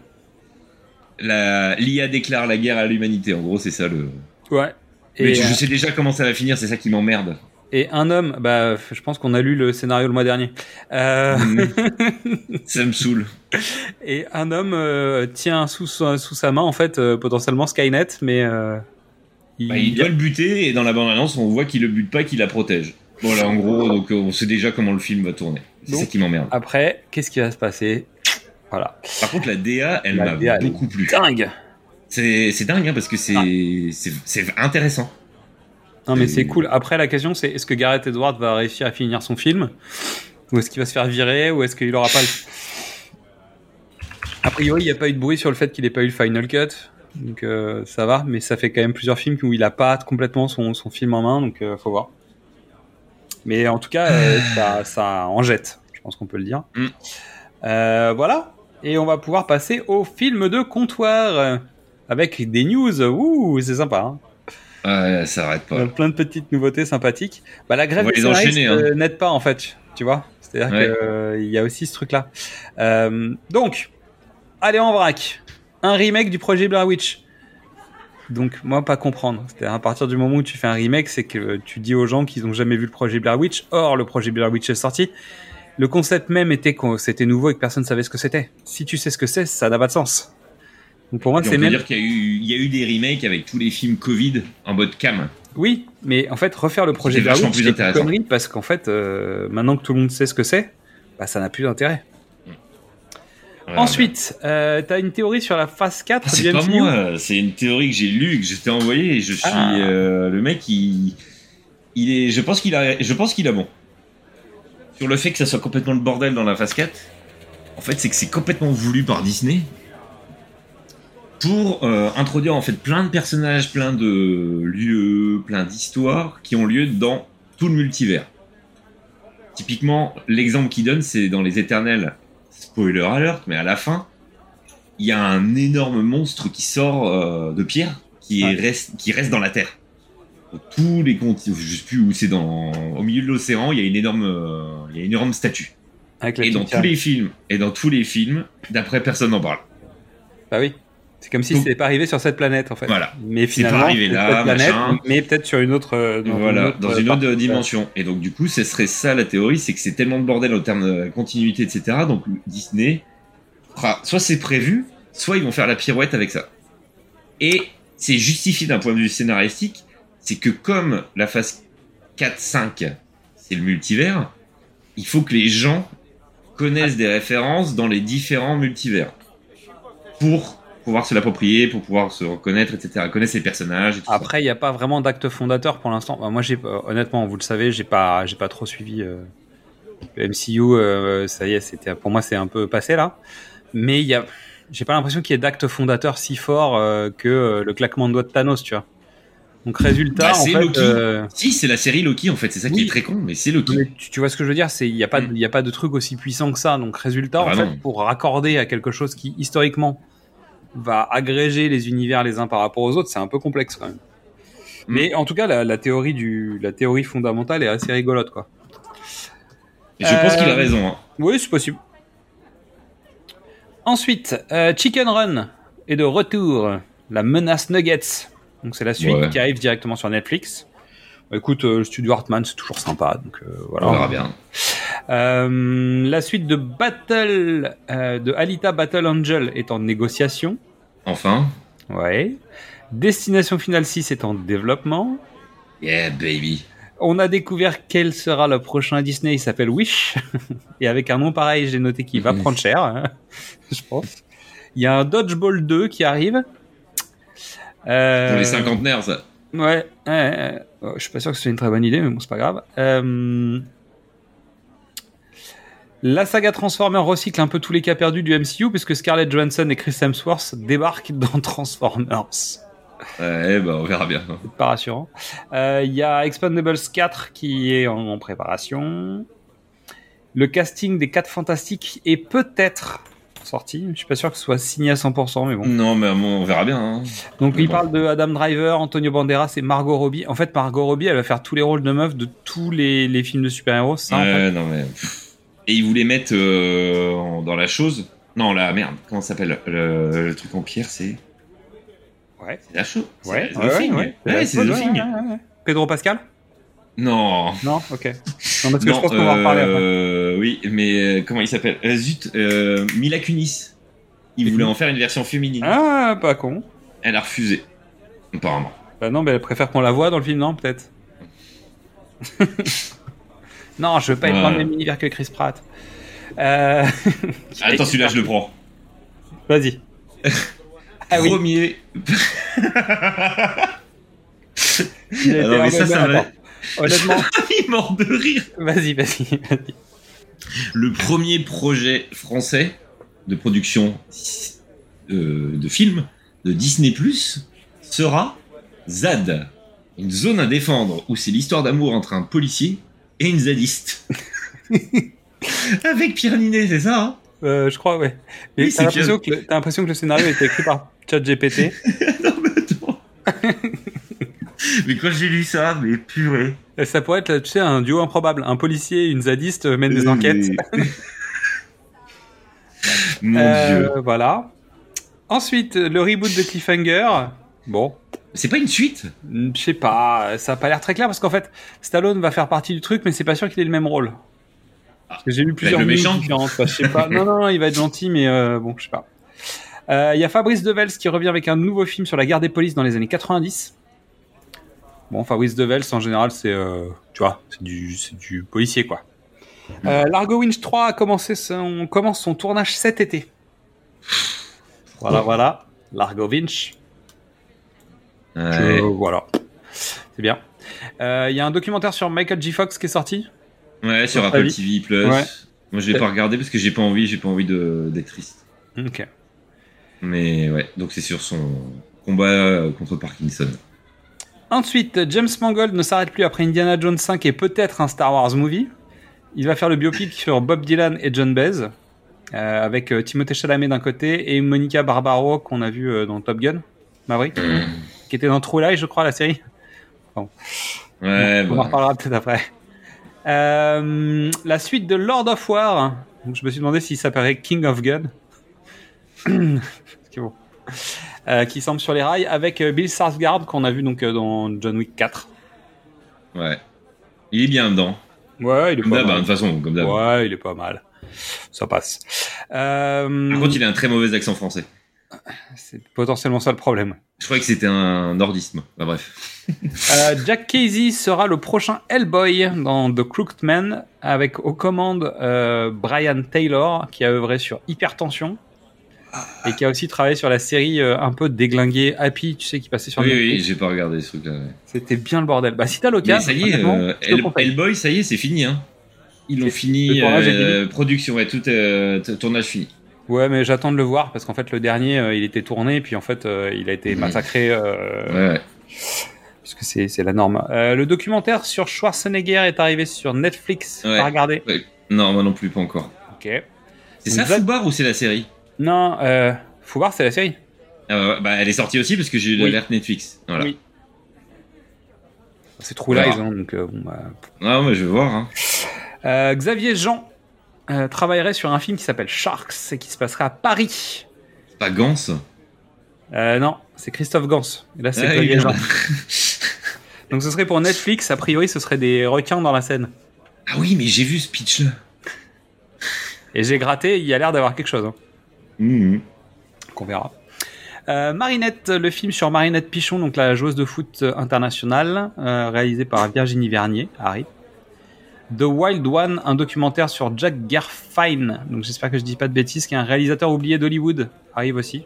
La- L'IA déclare la guerre à l'humanité. En gros, c'est ça le. Ouais. Mais Et, je, euh, je sais déjà comment ça va finir, c'est ça qui m'emmerde. Et un homme, bah, je pense qu'on a lu le scénario le mois dernier. Euh, ça me saoule. et un homme euh, tient sous, sa- sous sa main, en fait, euh, potentiellement Skynet, mais il, Bah, il doit le buter et dans la bande-annonce, on voit qu'il le bute pas, qu'il la protège. Voilà, en gros, donc on sait déjà comment le film va tourner. C'est ça qui m'emmerde. après, qu'est-ce qui va se passer? Voilà. Par contre, la DA, elle m'a beaucoup plu. Dingue C'est dingue hein, parce que c'est Ah. intéressant. Non, mais c'est cool. Après, la question, c'est est-ce que Gareth Edwards va réussir à finir son film Ou est-ce qu'il va se faire virer Ou est-ce qu'il aura pas le. A priori, il n'y a pas eu de bruit sur le fait qu'il n'ait pas eu le Final Cut. Donc euh, ça va, mais ça fait quand même plusieurs films où il a pas complètement son, son film en main, donc euh, faut voir. Mais en tout cas, euh, ça, ça en jette, je pense qu'on peut le dire. Mm. Euh, voilà, et on va pouvoir passer au film de comptoir avec des news. Ouh, c'est sympa. Hein Ouais, ça arrête euh, pas. plein de petites nouveautés sympathiques. Bah, la grève des scénaristes hein. euh, n'aide pas en fait, tu vois. C'est-à-dire Ouais. qu'il y a aussi ce truc-là. Euh, donc, allez en vrac. Un remake du projet Blair Witch. Donc, moi, pas comprendre. C'est-à-dire, à partir du moment où tu fais un remake, c'est que tu dis aux gens qu'ils n'ont jamais vu le projet Blair Witch. Or, le projet Blair Witch est sorti. Le concept même était que c'était nouveau et que personne ne savait ce que c'était. Si tu sais ce que c'est, ça n'a pas de sens. Donc, pour moi, c'est même. dire qu'il y a eu, il y a eu des remakes avec tous les films Covid en mode cam. Oui, mais en fait, refaire le projet plus c'est une connerie parce qu'en fait, euh, maintenant que tout le monde sait ce que c'est, bah, ça n'a plus d'intérêt. Ensuite, euh, t'as une théorie sur la phase 4 Ah, c'est pas MCU. moi, c'est une théorie que j'ai lue, que je t'ai envoyée et je suis Ah. euh, le mec il, il est je pense qu'il a je pense qu'il a bon. Sur le fait que ça soit complètement le bordel dans la phase 4, en fait, c'est que c'est complètement voulu par Disney pour euh, introduire en fait plein de personnages, plein de lieux, plein d'histoires qui ont lieu dans tout le multivers. Typiquement, l'exemple qu'il donne, c'est dans les Éternels. Spoiler alert, mais à la fin, il y a un énorme monstre qui sort euh, de pierre, qui, est reste, qui reste dans la terre. Donc, tous les continents, je sais plus où c'est dans, au milieu de l'océan, il y a une énorme, euh, il y a une énorme statue. Avec Et dans tous les films, et dans tous les films, d'après personne n'en parle. Bah oui. C'est comme si c'était pas arrivé sur cette planète en fait. Voilà. Mais C'est pas finalement, arrivé là, cette planète, machin. mais peut-être sur une autre. euh, dans voilà, une autre, dans une autre dimension. Et donc du coup, ce serait ça la théorie, c'est que c'est tellement de bordel en termes de continuité, etc. Donc Disney fera, soit c'est prévu, soit ils vont faire la pirouette avec ça. Et c'est justifié d'un point de vue scénaristique, c'est que comme la phase 4-5, c'est le multivers, il faut que les gens connaissent des références dans les différents multivers. Pour pouvoir se l'approprier, pour pouvoir se reconnaître, etc. Connaître les personnages et tout ça. Après, il n'y a pas vraiment d'acte fondateur pour l'instant. Bah, moi, j'ai euh, honnêtement, vous le savez, j'ai pas, j'ai pas trop suivi euh, le MCU. euh, ça y est, c'était pour moi, c'est un peu passé là. Mais il y a, j'ai pas l'impression qu'il y ait d'acte fondateur si fort euh, que le claquement de doigts de Thanos, tu vois. Donc résultat, Bah, en fait, Loki. euh, Si, c'est la série Loki en fait, c'est ça qui est très con, mais c'est Loki. mais tu, tu vois ce que je veux dire C'est il y a pas, de- Mm. il y a pas de truc aussi puissant que ça. Donc résultat, Ah en fait, pour raccorder à quelque chose qui historiquement va agréger les univers les uns par rapport aux autres, c'est un peu complexe quand même. Mm. Mais en tout cas, la, la théorie du, la théorie fondamentale est assez rigolote, quoi. Et je pense Euh, qu'il a raison. Hein. Oui, c'est possible. Ensuite, euh, Chicken Run est de retour. La menace Nuggets. Donc c'est la suite Ouais. qui arrive directement sur Netflix. Écoute, euh, le studio Hartman, c'est toujours sympa. Donc euh, voilà. On verra bien. Euh, la suite de Battle euh, de Alita Battle Angel est en négociation. Enfin. Ouais. Destination Finale 6 est en développement. Yeah, baby. On a découvert quel sera le prochain Disney. Il s'appelle Wish. Et avec un nom pareil, j'ai noté qu'il va Mhm. prendre cher. hein, je pense. Il y a un Dodgeball 2 qui arrive. Pour les cinquantenaires, ça. Ouais, ouais. Oh, je suis pas sûr que ce soit une très bonne idée, mais bon, c'est pas grave. Euh, La saga Transformers recycle un peu tous les cas perdus du MCU, puisque Scarlett Johansson et Chris Hemsworth débarquent dans Transformers. Ouais, bah on verra bien. C'est pas rassurant. Euh, Il y a Expendables 4 qui est en, en préparation. Le casting des 4 Fantastiques est peut-être sorti. Je suis pas sûr que ce soit signé à 100%, mais bon. Non, mais on verra bien. hein. Donc Mais il bon. parle de Adam Driver, Antonio Banderas et Margot Robbie. En fait, Margot Robbie, elle va faire tous les rôles de meuf de tous les, les films de super-héros. en fait. Non, mais. Et ils voulaient mettre euh, dans la chose. Non, la merde, comment ça s'appelle le, le truc en pierre, c'est. Ouais. C'est la chose. Ouais, The ouais, Thing. ouais. Ouais, c'est Ouais, ouais, ouais. Pedro Pascal? Non. Non, ok. Non, parce que Non, je pense qu'on va en reparler après. euh, Oui, mais euh, comment il s'appelle? Euh, Zut, euh, Mila Kunis. Il voulait en faire une version féminine. Ah, pas con. Elle a refusé. Apparemment. Bah non, mais elle préfère qu'on la voit dans le film, non, peut-être? non, je veux pas être dans le même univers que Chris Pratt. Euh... Attends, celui-là, je le prends. Vas-y. Ah oui. Premier. Il a Ah non, mais ça, ça va. Honnêtement, Il est mort de rire. vas-y, vas-y, vas-y. Le premier projet français de production euh, de film de Disney Plus sera ZAD, une zone à défendre où c'est l'histoire d'amour entre un policier et une zadiste. Avec Pierre Ninet, c'est ça hein? Euh, je crois, ouais. Mais Oui, t'as l'impression que, le- t'as l'impression que le scénario a été écrit par ChatGPT. Non, mais attends. mais quand j'ai lu ça, mais purée. Ça pourrait être, tu sais, un duo improbable. Un policier et une zadiste mènent des enquêtes. Mon Euh, dieu. Voilà. Ensuite, le reboot de Cliffhanger. Bon, C'est pas une suite? Je sais pas, ça a pas l'air très clair parce qu'en fait, Stallone va faire partie du truc, mais c'est pas sûr qu'il ait le même rôle. Parce que j'ai lu plusieurs le news méchant différentes. Je sais pas. Non, non, non, il va être gentil, mais euh, bon, je sais pas. Euh, Il y a Fabrice Devels qui revient avec un nouveau film sur la guerre des polices dans les années 90. Bon, Fabrice Devels, en général, c'est, euh, tu vois, c'est du, policier, quoi. Euh, Largo Winch 3 a commencé son, commence son tournage cet été. Voilà, voilà. Largo Winch. Ouais. Voilà. C'est bien. Euh, Il y a un documentaire sur Michael J. Fox qui est sorti. Ouais, sur Apple avis TV Plus. Ouais. Moi, je l'ai pas regardé parce que j'ai pas envie, j'ai pas envie de- d'être triste. Ok. Mais ouais, donc c'est sur son combat contre Parkinson. Ensuite, James Mangold ne s'arrête plus après Indiana Jones 5 et peut-être un Star Wars movie. Il va faire le biopic sur Bob Dylan et John Baez, euh, avec euh, Timothée Chalamet d'un côté et Monica Barbaro qu'on a vu euh, dans Top Gun, Maverick, qui était dans True Lies, je crois, la série. Ouais, On en bah, reparlera peut-être après. Euh, la suite de Lord of War. Donc, je me suis demandé s'il s'appellerait King of Gun. Bon. Euh, qui semble sur les rails avec euh, Bill Skarsgård qu'on a vu donc euh, dans John Wick 4. ouais. Il est bien dedans. Ouais, il est Comme pas hein, de mal. toute façon, comme d'hab. Ouais, il est pas mal. Ça passe. Euh, Par contre, il a un très mauvais accent français. c'est potentiellement ça le problème. Je croyais que c'était un nordisme. Bah, bref. Euh, Jack Casey sera le prochain Hellboy dans The Crooked Man avec aux commandes euh, Brian Taylor qui a œuvré sur Hypertension et qui a aussi travaillé sur la série euh, un peu déglinguée Happy, tu sais, qui passait sur Oui, Netflix. oui, j'ai pas regardé ce truc-là. ouais. C'était bien le bordel. Bah si t'as l'occasion, ça y est, euh. Hellboy, ça y est, c'est fini. Hein. Ils l'ont fini, euh, production, ouais, tout euh, tournage fini. Ouais, mais j'attends de le voir parce qu'en fait le dernier euh, il était tourné puis en fait il a été massacré Ouais, ouais. puisque c'est c'est la norme. Le documentaire sur Schwarzenegger est arrivé sur Netflix. Ouais. Pas regardé. Non, moi non plus, pas encore. Ok. C'est ça. Foubar ou c'est la série? Non, euh, faut voir c'est la série. Ouais, bah, Elle est sortie aussi parce que j'ai eu Oui. l'alerte Netflix. Voilà. Oui. C'est True. Lies, hein, donc euh, bon, bah. Ah, moi je vais voir. Hein. Euh, Xavier Jean euh, travaillerait sur un film qui s'appelle Sharks et qui se passerait à Paris. C'est pas Gans? Euh, non, c'est Christophe Gans. Et là c'est Ah, Xavier Jean. Donc ce serait pour Netflix. A priori, ce serait des requins dans la scène. Ah oui, mais j'ai vu ce pitch là. Et j'ai gratté, il y a l'air d'avoir quelque chose. hein. Mhm. qu'on verra. Euh, Marinette, le film sur Marinette Pichon, donc la joueuse de foot internationale, euh, réalisé par Virginie Vernier, Harry. The Wild One, un documentaire sur Jack Gerfine, donc j'espère que je dis pas de bêtises, qui est un réalisateur oublié d'Hollywood, arrive aussi.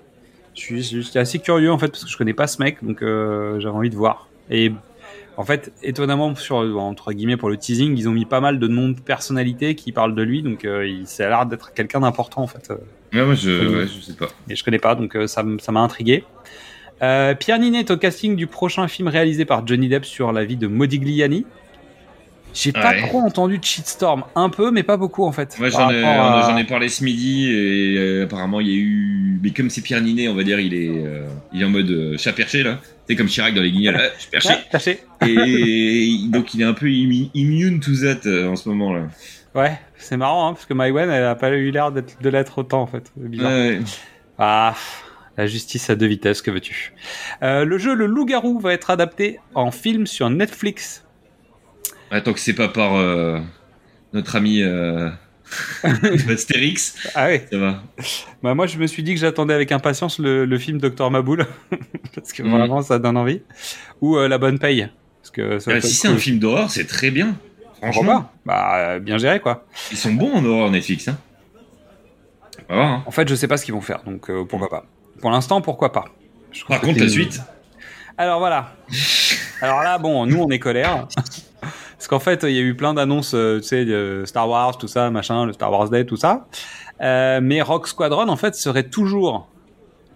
Je suis assez curieux en fait parce que je connais pas ce mec, donc euh, j'avais envie de voir. Et en fait, étonnamment, sur, entre guillemets, pour le teasing, ils ont mis pas mal de noms de personnalités qui parlent de lui, donc euh, il ça a l'air d'être quelqu'un d'important en fait. euh, Ouais, moi je, ouais, je sais pas. et je connais pas, donc euh, ça m'a intrigué. Pierre Ninet est au casting du prochain film réalisé par Johnny Depp sur la vie de Modigliani. J'ai pas trop entendu de shitstorm, un peu, mais pas beaucoup en fait. Moi par j'en ai, à- parlé ce midi et euh, apparemment il y a eu. Mais comme c'est Pierre Ninet, on va dire, il est, euh, il est en mode euh, chat perché là. C'est comme Chirac dans les guignols. Ah, je perché. Ouais, et donc il est un peu immu- immune to that euh, en ce moment là. Ouais, c'est marrant, hein, parce que Maïwen, elle a pas eu l'air de l'être autant en fait. Bizarre. Ah, la justice à deux vitesses, que veux-tu Euh, Le jeu Le Loup-Garou va être adapté en film sur Netflix. Attends que c'est pas par euh, notre ami euh, Astérix, Ah ouais ça va. Bah moi je me suis dit que j'attendais avec impatience le, le film Docteur Maboul parce que Mhm. vraiment ça donne envie ou euh, La Bonne Paye parce que ça Ah, si c'est cool. un film d'horreur, c'est très bien. Franchement, bah euh, bien géré quoi. ils sont bons en horreur Netflix. Hein. On va voir, hein. En fait je sais pas ce qu'ils vont faire donc pourquoi pas. Pour l'instant pourquoi pas. Je Par contre, la suite. Alors voilà. Alors là bon nous on est colère parce qu'en fait il y a eu plein d'annonces euh, tu sais Star Wars tout ça machin le Star Wars Day tout ça Euh, mais Rock Squadron en fait serait toujours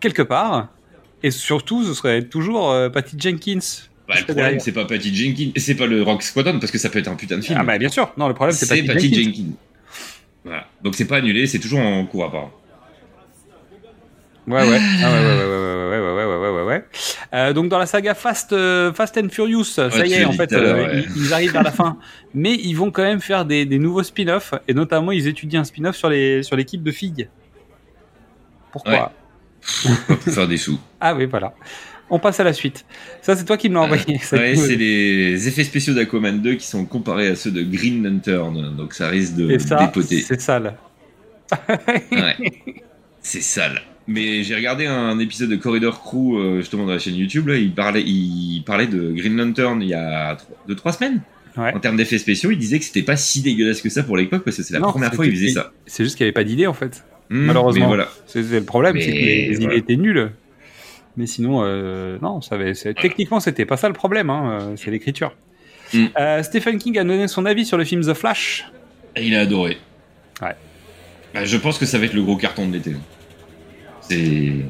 quelque part et surtout ce serait toujours euh, Patty Jenkins Bah, le C'est problème, c'est pas Patty Jenkins, c'est pas le Rock Squadron parce que ça peut être un putain de film. Ah bah bien sûr. Non, le problème c'est c'est Patty, Patty Jenkins. Jenkins. Voilà. Donc c'est pas annulé, c'est toujours en cours à part. Ouais ouais. Ah ouais ouais ouais ouais ouais ouais ouais. Euh, donc dans la saga Fast euh, Fast and Furious, ça y est en fait euh, ouais. ils, ils arrivent vers la fin, mais ils vont quand même faire des, des nouveaux spin-offs et notamment ils étudient un spin-off sur les sur l'équipe de filles. Pourquoi pour faire des sous. Ah oui, voilà. On passe à la suite. Ça, c'est toi qui me l'as envoyé. Ouais, c'est les effets spéciaux d'Aquaman 2 qui sont comparés à ceux de Green Lantern, donc ça risque de ça, dépoter. c'est sale. Ouais. C'est sale. Mais j'ai regardé un épisode de Corridor Crew euh, justement dans la chaîne YouTube. Là, il parlait, il parlait de Green Lantern il y a 2-3 semaines. Ouais. En termes d'effets spéciaux, il disait que c'était pas si dégueulasse que ça pour l'époque parce que c'est la Non, première fois qu'il faisait ça. C'est juste qu'il n'y avait pas d'idée en fait. Hmm, Malheureusement. voilà. C'est c'est le problème, c'est que les, voilà. idées étaient nulles. Mais sinon, euh, non, ça avait, c'est- techniquement, c'était pas ça le problème, hein, euh, c'est l'écriture. Mm. Euh, Stephen King a donné son avis sur le film The Flash. Et il a adoré. Ouais. Bah, je pense que ça va être le gros carton de l'été.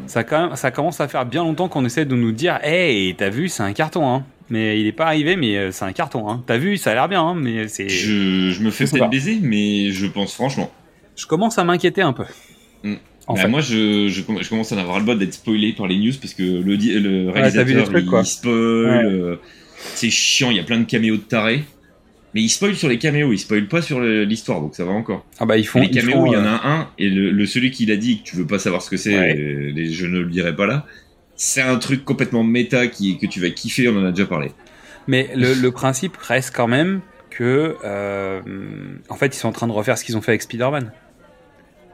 Ça, quand même- ça commence à faire bien longtemps qu'on essaie de nous dire Hey, t'as vu, c'est un carton, hein. Mais il est pas arrivé, mais euh, c'est un carton, hein. T'as vu, ça a l'air bien, hein, mais c'est. Je, je me fais peut-être baiser, mais je pense franchement. Je commence à m'inquiéter un peu. Mm. En Bah, fait. moi, je, je, comm- je commence à avoir le bol d'être spoilé par les news parce que le, le t'as vu réalisateur des trucs, il quoi. spoil. Ouais. euh, c'est chiant, il y a plein de caméos de tarés. Mais il spoil sur les caméos, il spoil pas sur l'histoire, donc ça va encore. Ah bah, ils font. les ils caméos, il y en euh, a un, et le, le- celui qui l'a dit que tu veux pas savoir ce que c'est, Ouais. euh, je ne le dirai pas là. C'est un truc complètement méta qui, que tu vas kiffer, on en a déjà parlé. Mais le, le principe reste quand même que, euh, en fait, ils sont en train de refaire ce qu'ils ont fait avec Spider-Man.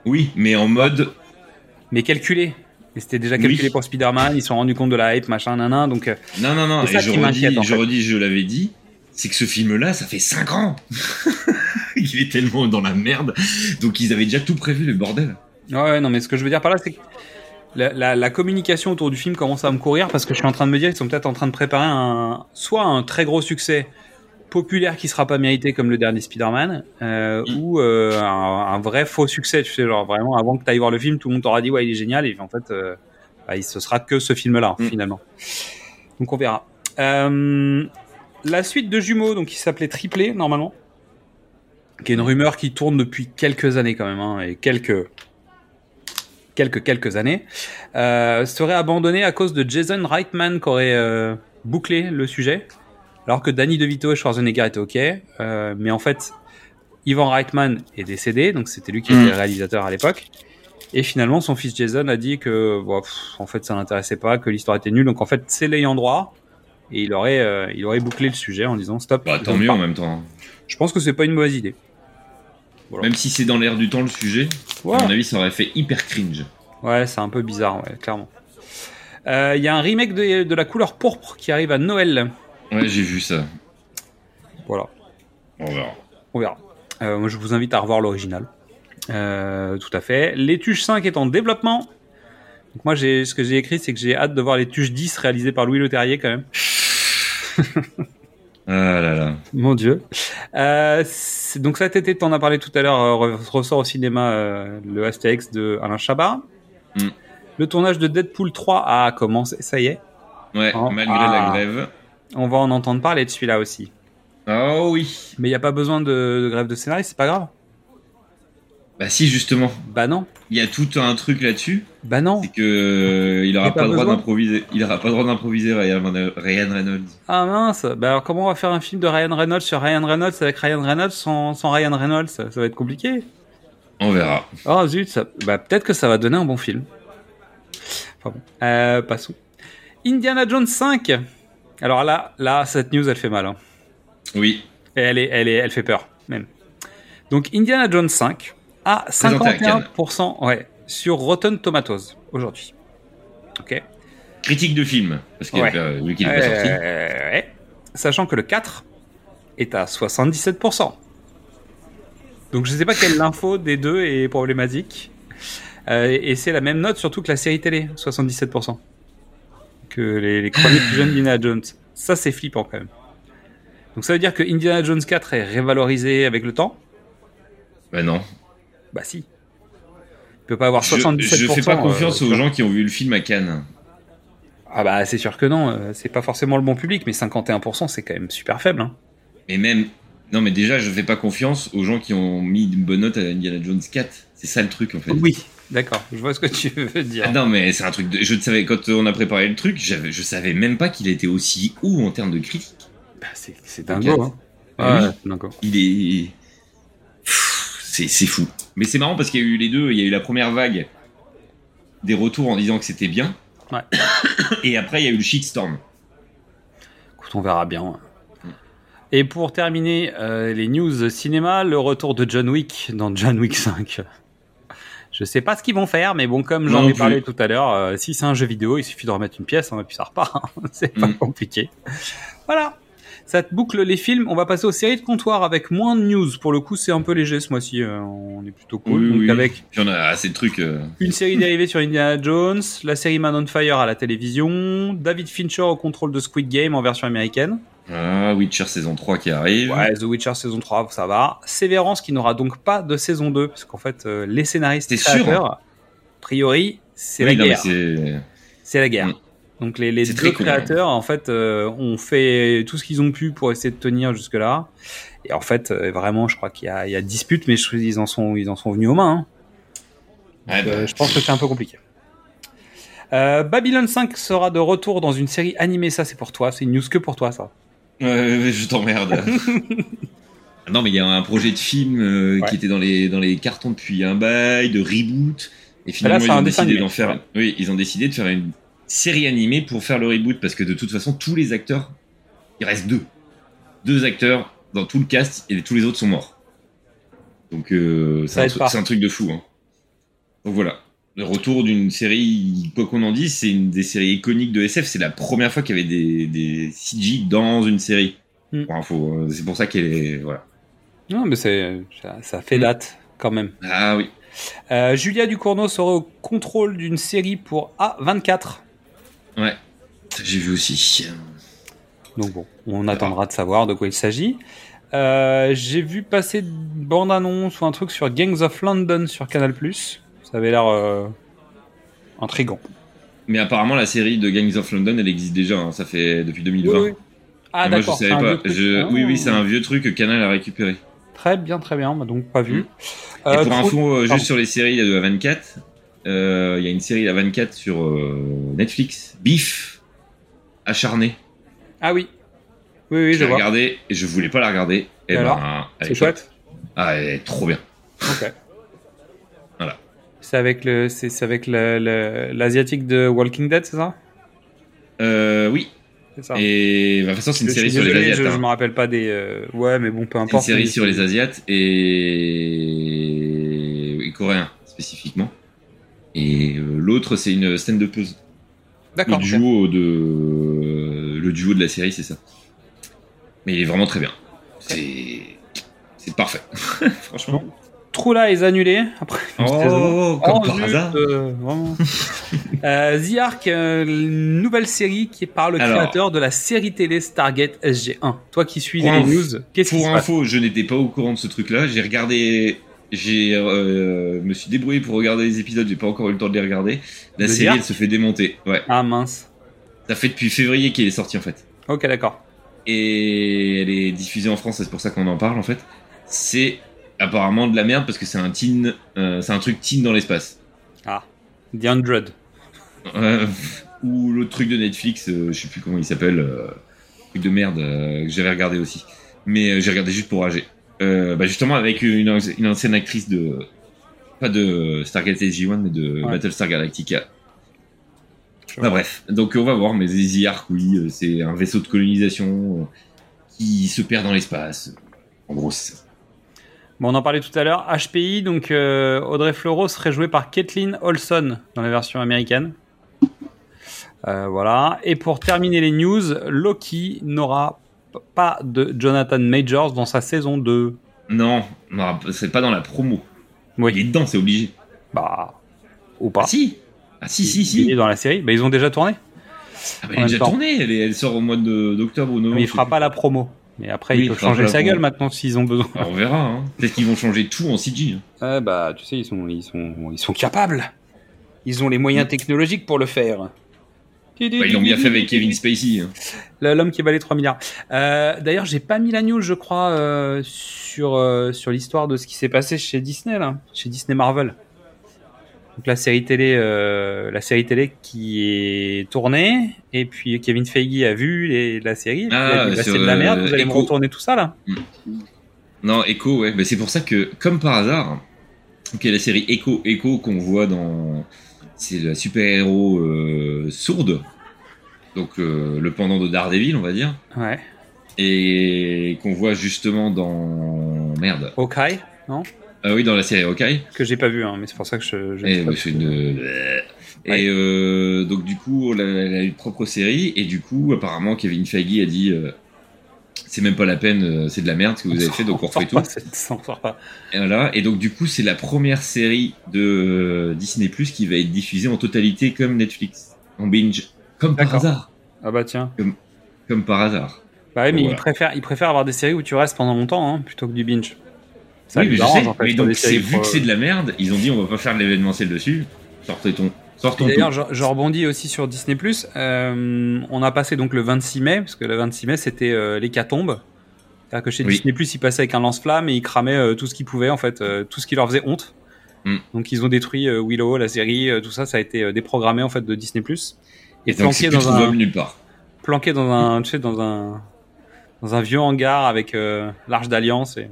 Oui, mais en mode. Mais calculé. Mais c'était déjà calculé Oui. pour Spider-Man, ils se sont rendus compte de la hype, machin, nanan, donc. Non, non, non, et ça je redis, en je redis, je l'avais dit, c'est que ce film-là, ça fait 5 ans Il est tellement dans la merde, donc ils avaient déjà tout prévu, le bordel. Ouais, non, mais ce que je veux dire par là, c'est que la, la- la communication autour du film commence à me courir parce que je suis en train de me dire qu'ils sont peut-être en train de préparer un, soit un très gros succès populaire qui sera pas mérité comme le dernier Spider-Man, euh, Mm. ou euh, un, un vrai faux succès, tu sais, genre vraiment avant que tu ailles voir le film, tout le monde t'aura dit ouais il est génial et en fait, euh, bah, il sera que ce film-là Mm. finalement. Donc on verra. Euh, la suite de Jumeaux, donc qui s'appelait Triplé normalement, qui est une rumeur qui tourne depuis quelques années quand même, hein, et quelques quelques quelques années, euh, serait abandonné à cause de Jason Reitman qui aurait euh, bouclé le sujet, alors que Danny DeVito et Schwarzenegger étaient ok, euh, mais en fait Ivan Reitman est décédé, donc c'était lui qui était Mm. le réalisateur à l'époque. Et finalement, son fils Jason a dit que, bon, pff, en fait, ça l'intéressait pas, que l'histoire était nulle. Donc, en fait, c'est l'ayant droit. Et il aurait, euh, il aurait bouclé le sujet en disant stop. Bah, tant mieux en même temps. Je pense que c'est pas une mauvaise idée. Voilà. Même si c'est dans l'air du temps le sujet, Ouais. à mon avis, ça aurait fait hyper cringe. Ouais, c'est un peu bizarre, ouais, clairement. Euh, Il y a un remake de, de la couleur pourpre qui arrive à Noël. Ouais, j'ai vu ça. Voilà, On verra. on verra. Euh, moi, je vous invite à revoir l'original. Tout à fait. Les Tuches 5 est en développement. Donc moi, j'ai, ce que j'ai écrit, c'est que j'ai hâte de voir les Tuches 10 réalisées par Louis Leterrier quand même. Ah là là. Mon Dieu. Euh, donc cet été, tu en as parlé tout à l'heure, euh, re- ressort au cinéma euh, le Astérix de Alain Chabat. Mm. Le tournage de Deadpool 3 a commencé, ça y est. Ouais, Oh, malgré ah. la grève. On va en entendre parler de celui-là aussi. Oh oui. Mais il n'y a pas besoin de, de grève de scénariste, c'est pas grave. Bah si, justement. Bah non. Il y a tout un truc là-dessus. Bah non. C'est que euh, il aura pas pas, le droit d'improviser. Il aura pas le droit d'improviser Ryan, Reynolds. Ah mince. Bah alors comment on va faire un film de Ryan Reynolds sur Ryan Reynolds avec Ryan Reynolds sans, sans Ryan Reynolds? Ça, va être compliqué. On verra. Oh zut, ça... bah, peut-être que ça va donner un bon film. Enfin bon. Euh, passons. Indiana Jones 5. Alors là, là, cette news, elle fait mal. hein. Oui. Et elle, est, elle, est, elle fait peur, même. Donc, Indiana Jones 5 a Présenté à Cannes. 51% ouais, sur Rotten Tomatoes aujourd'hui. Ok. Critique de film. Parce qu'il Ouais. euh, pas sorti. Ouais. Sachant que le 4 est à 77%. Donc je sais pas quelle info des deux est problématique. Euh, et c'est la même note surtout que la série télé, 77%. Que les, les chroniques du jeune Indiana Jones. Ça c'est flippant quand même. Donc ça veut dire que Indiana Jones 4 est révalorisé avec le temps? Bah non. Bah si. Il peut pas avoir Je, 77%. je fais pas confiance euh, aux gens qui ont vu le film à Cannes. Ah bah c'est sûr que non, euh, c'est pas forcément le bon public, mais 51% c'est quand même super faible. Hein. Et même. Non, mais déjà, je fais pas confiance aux gens qui ont mis une bonne note à Indiana Jones 4. C'est ça le truc en fait. Oui, d'accord, je vois ce que tu veux dire. Ah non, mais c'est un truc de. Je savais, quand on a préparé le truc, je savais même pas qu'il était aussi haut en termes de critique. Bah, c'est dingo. Hein. Ah oui. Ouais. Il est. C'est fou. Mais c'est marrant parce qu'il y a eu les deux. Il y a eu la première vague des retours en disant que c'était bien. Ouais. Et après, il y a eu le shitstorm. Écoute, on verra bien. Et pour terminer euh, les news cinéma, le retour de John Wick dans John Wick 5. Je sais pas ce qu'ils vont faire, mais bon, comme j'en ai parlé tout à l'heure, euh, si c'est un jeu vidéo, il suffit de remettre une pièce, hein, et puis ça repart. hein. c'est pas Mm. compliqué. Voilà. Ça te boucle les films. On va passer aux séries de comptoir avec moins de news. Pour le coup, c'est un peu léger ce mois-ci. euh, on est plutôt cool. Oui, Donc oui. avec Puis on a assez de trucs. euh, une série dérivée sur Indiana Jones, la série Man on Fire à la télévision, David Fincher au contrôle de Squid Game en version américaine. Ah, Witcher saison 3 qui arrive. Ouais, The Witcher saison 3, ça va. Sévérance qui n'aura donc pas de saison 2, parce qu'en fait, euh, les scénaristes T'es et sûr créateurs, a priori, c'est Oui, la guerre. c'est. C'est la guerre. Donc les, deux cool, créateurs, en fait, euh, ont fait tout ce qu'ils ont pu pour essayer de tenir jusque-là. Et en fait, euh, vraiment, je crois qu'il y, y a dispute, mais je, ils, en sont, ils en sont venus aux mains. hein. Ouais, bah, Euh, je pense que c'est un peu compliqué. Euh, Babylon 5 sera de retour dans une série animée, ça c'est pour toi, c'est une news que pour toi ça. Ouais, je t'emmerde. non, mais il y a un projet de film euh, Ouais. qui était dans les, dans les cartons depuis un bail, de reboot. Et finalement, c'est ils ont décidé d'en faire. Oui, ils ont décidé de faire une série animée pour faire le reboot parce que de toute façon, tous les acteurs, il reste deux. Deux acteurs dans tout le cast et tous les autres sont morts. Donc, euh, c'est un, truc de fou. hein. Donc voilà. Le retour d'une série, quoi qu'on en dise, c'est une des séries iconiques de SF. C'est la première fois qu'il y avait des, des CG dans une série. Mm. Info, euh, c'est pour ça qu'elle est. Voilà. Non mais c'est ça, ça fait date quand même. Ah oui. Euh, Julia Ducournau sera au contrôle d'une série pour A24. Ouais. J'ai vu aussi. Donc bon, on attendra de savoir de quoi il s'agit. Euh, J'ai vu passer une bande-annonce ou un truc sur Gangs of London sur Canal+. Ça avait l'air euh, intrigant. Mais apparemment, la série de Gangs of London, elle existe déjà. hein. Ça fait depuis 2020. Oui, oui. Ah moi, je d'accord. savais un pas. vieux truc. Je- Ah. Oui, oui, c'est un vieux truc que Canal a récupéré. Très bien, très bien. bah Donc pas vu. Mm. Euh, Et pour Trou- info, euh, juste sur les séries de A24, euh, il y a une série A24 sur euh, Netflix, Beef, acharné. Ah oui. Oui, oui, je je l'ai vois. regardé et je voulais pas la regarder. Et Et ben, alors C'est est chouette. Ah, elle est trop bien. Ok. Voilà. C'est avec le, c'est avec le- le- l'asiatique de Walking Dead, c'est ça? Euh, oui. C'est ça. Et bah, de toute façon, c'est une Je série sur les Asiates. Je, je hein. me rappelle pas des. euh, Ouais, mais bon, peu C'est une importe. série sur les Asiates et, et coréens spécifiquement. Et euh, l'autre, c'est une stand-upeuse. Le D'accord. ok. duo de le duo de la série, c'est ça. Mais il est vraiment très bien. C'est c'est parfait. Franchement. True Lies annulé après. Oh, comme Oh, par hasard. euh, vraiment. Euh, The Ark, euh, nouvelle série qui est par le Alors. créateur de la série télé Stargate SG1. Toi qui suis les news, qu'est-ce qui Pour se passe info, je n'étais pas au courant de ce truc-là. J'ai regardé, j'ai euh, me suis débrouillé pour regarder les épisodes. J'ai pas encore eu le temps de les regarder. La De série, dire elle se fait démonter. Ouais. Ah mince. Ça fait depuis février qu'elle est sortie en fait. Ok, d'accord. et elle est diffusée en France, c'est pour ça qu'on en parle en fait. C'est apparemment de la merde parce que c'est un teen, euh, c'est un truc teen dans l'espace. Ah. The Hundred. Euh, ou l'autre truc de Netflix, je sais plus comment il s'appelle, truc de merde que j'avais regardé aussi. Mais j'ai regardé juste pour rager. Euh, bah justement avec une, une ancienne actrice de pas de Stargate SG-1 mais de Ouais. Battlestar Galactica. Bah bref, donc on va voir, mais The Ark, oui, c'est un vaisseau de colonisation euh, qui se perd dans l'espace. En gros, c'est ça. Bon, on en parlait tout à l'heure. HPI, donc euh, Audrey Fleurot serait jouée par Kathleen Olson dans la version américaine. Euh, voilà. Et pour terminer les news, Loki n'aura pas de Jonathan Majors dans sa saison 2. Non, non, c'est pas dans la promo. Il est Oui. dedans, c'est obligé. Bah. Ou pas. Ah si Ah si, si, Il si est dans la série. Bah, ils ont déjà tourné. Ah, bah, Elle est déjà temps. tournée, elle, sort au mois de- d'octobre ou novembre. Mais il fera pas la promo. Mais après, Oui, ils il fera changer sa gueule promo. maintenant s'ils ont besoin. Alors, on verra. Hein. Peut-être qu'ils vont changer tout en CG. hein. Ouais, bah, tu sais, ils sont, ils sont, ils sont capables. Ils ont les moyens technologiques pour le faire. Bah, ils l'ont bien fait avec Kevin Spacey. hein. L'homme qui valait 3 milliards. Euh, D'ailleurs, j'ai pas mis la news, je crois, euh, sur, euh, sur l'histoire de ce qui s'est passé chez Disney, là, chez Disney Marvel. Donc la série télé, euh, la série télé qui est tournée, et puis Kevin Feige a vu les- la série, et puis il a Ah, dit, bah, c'est de la merde, vous allez me Echo. retourner tout ça là. Non, Echo, ouais. C'est pour ça que, comme par hasard, a la série Echo, Echo qu'on voit dans. C'est la super-héros euh, sourde. Donc euh, le pendant de Daredevil, on va dire. Ouais. Et qu'on voit justement dans. Merde. Hawkeye, non? Ah oui, dans la série Hawkeye. Que j'ai pas vu, hein, mais c'est pour ça que je. Et, c'est une... Et euh, donc du coup, elle a, elle a une propre série et du coup, apparemment, Kevin Feige a dit, euh, c'est même pas la peine, euh, c'est de la merde ce que vous avez fait, donc on refait tout. pas. Et voilà. Et donc du coup, c'est la première série de euh, Disney Plus qui va être diffusée en totalité comme Netflix, en binge, comme par hasard, Ah bah tiens. comme par hasard. Bah ouais, mais Voilà. ils, préfèrent, ils préfèrent avoir des séries où tu restes pendant longtemps hein, plutôt que du binge. Ça oui, mais je sais. en fait, mais donc c'est vu que c'est de la merde, ils ont dit on va pas faire de l'événementiel dessus. Sortez ton, D'ailleurs, je, je rebondis aussi sur Disney+. Euh, on a passé donc le 26 mai, parce que le 26 mai, c'était euh, l'hécatombe. C'est-à-dire que chez Oui. Disney+, ils passaient avec un lance-flamme et ils cramaient euh, tout ce qu'ils pouvaient, en fait, euh, tout ce qui leur faisait honte. Mm. Donc ils ont détruit Willow, la série, tout ça, ça a été déprogrammé, en fait, de Disney+. Et, planqué plus dans, un, nulle part. planqué dans un, tu sais, dans un, dans un vieux hangar avec l'Arche d'Alliance. Et...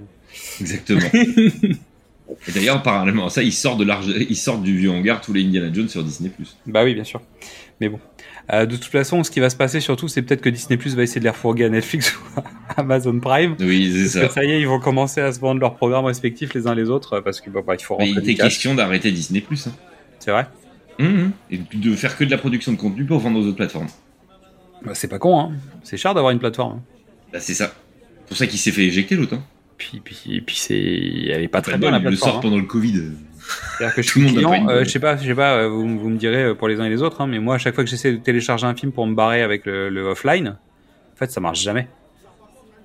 Exactement. Et d'ailleurs, parallèlement à ça, ils sortent, de l'arge- ils sortent du vieux hangar tous les Indiana Jones sur Disney+. Bah oui, bien sûr. Mais bon. Euh, de toute façon, ce qui va se passer surtout, c'est peut-être que Disney Plus va essayer de les refourguer à Netflix ou à Amazon Prime. Oui, c'est ça. que ça y est, ils vont commencer à se vendre leurs programmes respectifs les uns les autres euh, parce qu'il bah, bah, il faut Mais il rentrer était question d'arrêter Disney+. Hein. C'est vrai. Mhm. Et de faire que de la production de contenu pour vendre aux autres plateformes. Bah, c'est pas con, hein. C'est cher d'avoir une plateforme. hein. Bah, c'est ça. C'est pour ça qu'il s'est fait éjecter l'autre. Hein. Puis, puis, puis c'est, elle est pas très bien bol, la il le sort hein. pendant le Covid. C'est-à-dire que je Tout suis le monde n'a pas client, une euh, bonne. je sais pas, je sais pas, euh, vous, vous me direz euh, pour les uns et les autres, hein, mais moi, à chaque fois que j'essaie de télécharger un film pour me barrer avec le, le offline, en fait, ça marche jamais.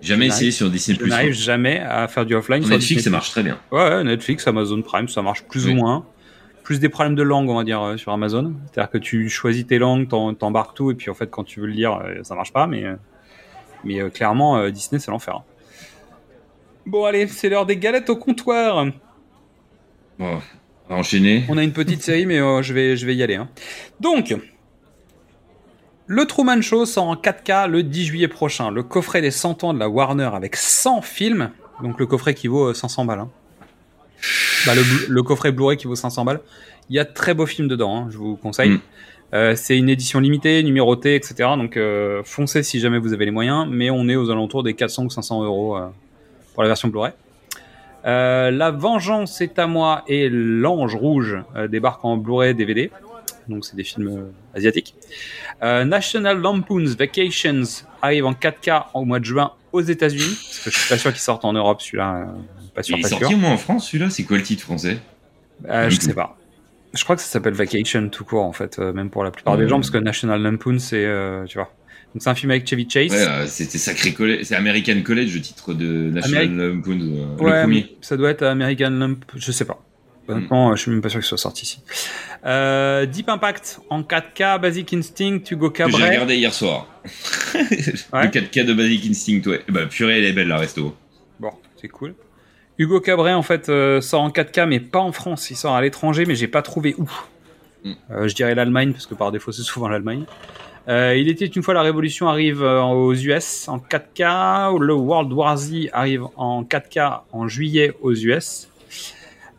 Jamais essayé sur Disney+. Je n'arrive jamais à faire du offline. Sur Netflix, ça marche très bien. Ouais, Netflix, Amazon Prime, ça marche plus Oui. ou moins. Plus des problèmes de langue, on va dire, euh, sur Amazon. C'est-à-dire que tu choisis tes langues, t'en- t'embarques tout, et puis en fait, quand tu veux le lire, euh, ça marche pas. Mais, mais clairement, Disney, c'est l'enfer. Bon, allez, c'est l'heure des galettes au comptoir. Bon, on va enchaîner. On a une petite série, mais euh, je, vais, je vais y aller. hein. Donc, le Truman Show sort en 4K le 10 juillet prochain. Le coffret des 100 ans de la Warner avec 100 films. Donc, le coffret qui vaut euh, 500 balles. hein. Bah, le, coffret Blu-ray qui vaut 500 balles. Il y a de très beaux films dedans, hein, je vous conseille. Mm. Euh, c'est une édition limitée, numérotée, etc. Donc, euh, foncez si jamais vous avez les moyens. Mais on est aux alentours des 400 ou 500 euros euh, pour la version Blu-ray. Euh, la Vengeance est à moi et L'Ange Rouge euh, débarquent en Blu-ray DVD. Donc c'est des films euh, asiatiques. Euh, National Lampoon's Vacations arrive en 4K au mois de juin aux États-Unis. Parce que je suis pas sûr qu'il sorte en Europe celui-là. pas sûr, Il est pas sorti au moins en France, celui-là C'est quoi le titre français? Je du sais pas. Je crois que ça s'appelle Vacation tout court en fait, même pour la plupart des Ouais. gens, parce que National Lampoon c'est, tu vois. Donc c'est un film avec Chevy Chase. Ouais, euh, c'était Sacré College, c'est American College, le titre de National Lampoon, euh, Ouais, ça doit être American Lamp, je sais pas. Honnêtement, je suis même pas sûr qu'il soit sorti ici. Euh, Deep Impact en 4K, Basic Instinct, Hugo Que j'ai Cabret. regardé hier soir. Ouais. Le 4K de Basic Instinct, ouais. Bah, purée, elle est belle, la resto. Bon, c'est cool. Hugo Cabret en fait euh, sort en 4K mais pas en France, il sort à l'étranger mais j'ai pas trouvé où. Mm. Euh, je dirais l'Allemagne parce que par défaut c'est souvent l'Allemagne. Euh, il était une fois la Révolution arrive euh, aux US en 4K, le World War Z arrive en 4K en juillet aux US.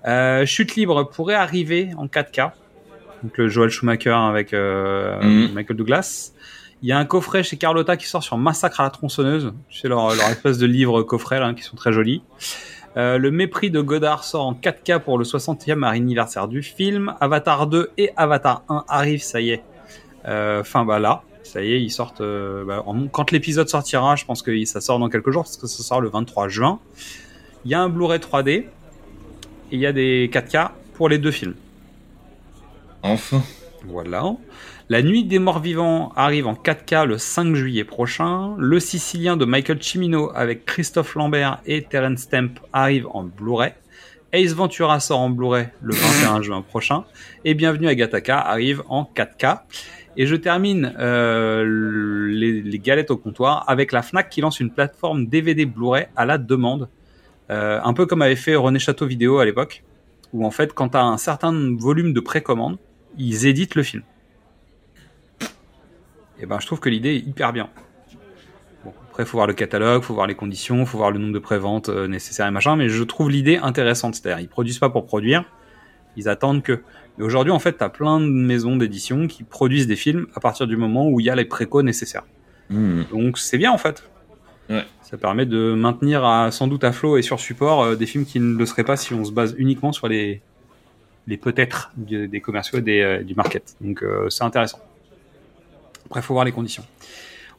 Euh, Chute libre pourrait arriver en 4K. Donc le Joel Schumacher avec euh, Mhm. Michael Douglas. Il y a un coffret chez Carlotta qui sort sur Massacre à la tronçonneuse. Tu sais, leur, leur espèce de livre coffret là, qui sont très jolis. Euh, le mépris de Godard sort en 4K pour le 60e anniversaire du film. Avatar 2 et Avatar 1 arrivent, ça y est. Euh, Enfin, bah là, ça y est, ils sortent. euh, bah, en- quand l'épisode sortira, je pense que ça sort dans quelques jours, parce que ça sort le 23 juin. Il y a un Blu-ray 3D et il y a des 4K pour les deux films. Enfin. Voilà. La Nuit des Morts Vivants arrive en 4K le 5 juillet prochain. Le Sicilien de Michael Cimino avec Christophe Lambert et Terence Stamp arrive en Blu-ray. Ace Ventura sort en Blu-ray le 21 juin prochain. Et Bienvenue à Gattaca arrive en 4K. Et je termine euh, les, galettes au comptoir avec la Fnac qui lance une plateforme DVD Blu-ray à la demande. Euh, un peu comme avait fait René Château Vidéo à l'époque. Où en fait, quand tu as un certain volume de précommande, ils éditent le film. Et ben, je trouve que l'idée est hyper bien. Bon, après, faut voir le catalogue, faut voir les conditions, faut voir le nombre de préventes euh, nécessaires et machin, mais je trouve l'idée intéressante. C'est-à-dire, ils produisent pas pour produire, ils attendent que. Mais aujourd'hui, en fait, tu as plein de maisons d'édition qui produisent des films à partir du moment où il y a les précaux nécessaires. Hmm. Donc c'est bien en fait. Ouais. Ça permet de maintenir à, sans doute à flot et sur support euh, des films qui ne le seraient pas si on se base uniquement sur les, les peut-être des commerciaux et des, euh, du market. Donc euh, c'est intéressant. Après, faut voir les conditions.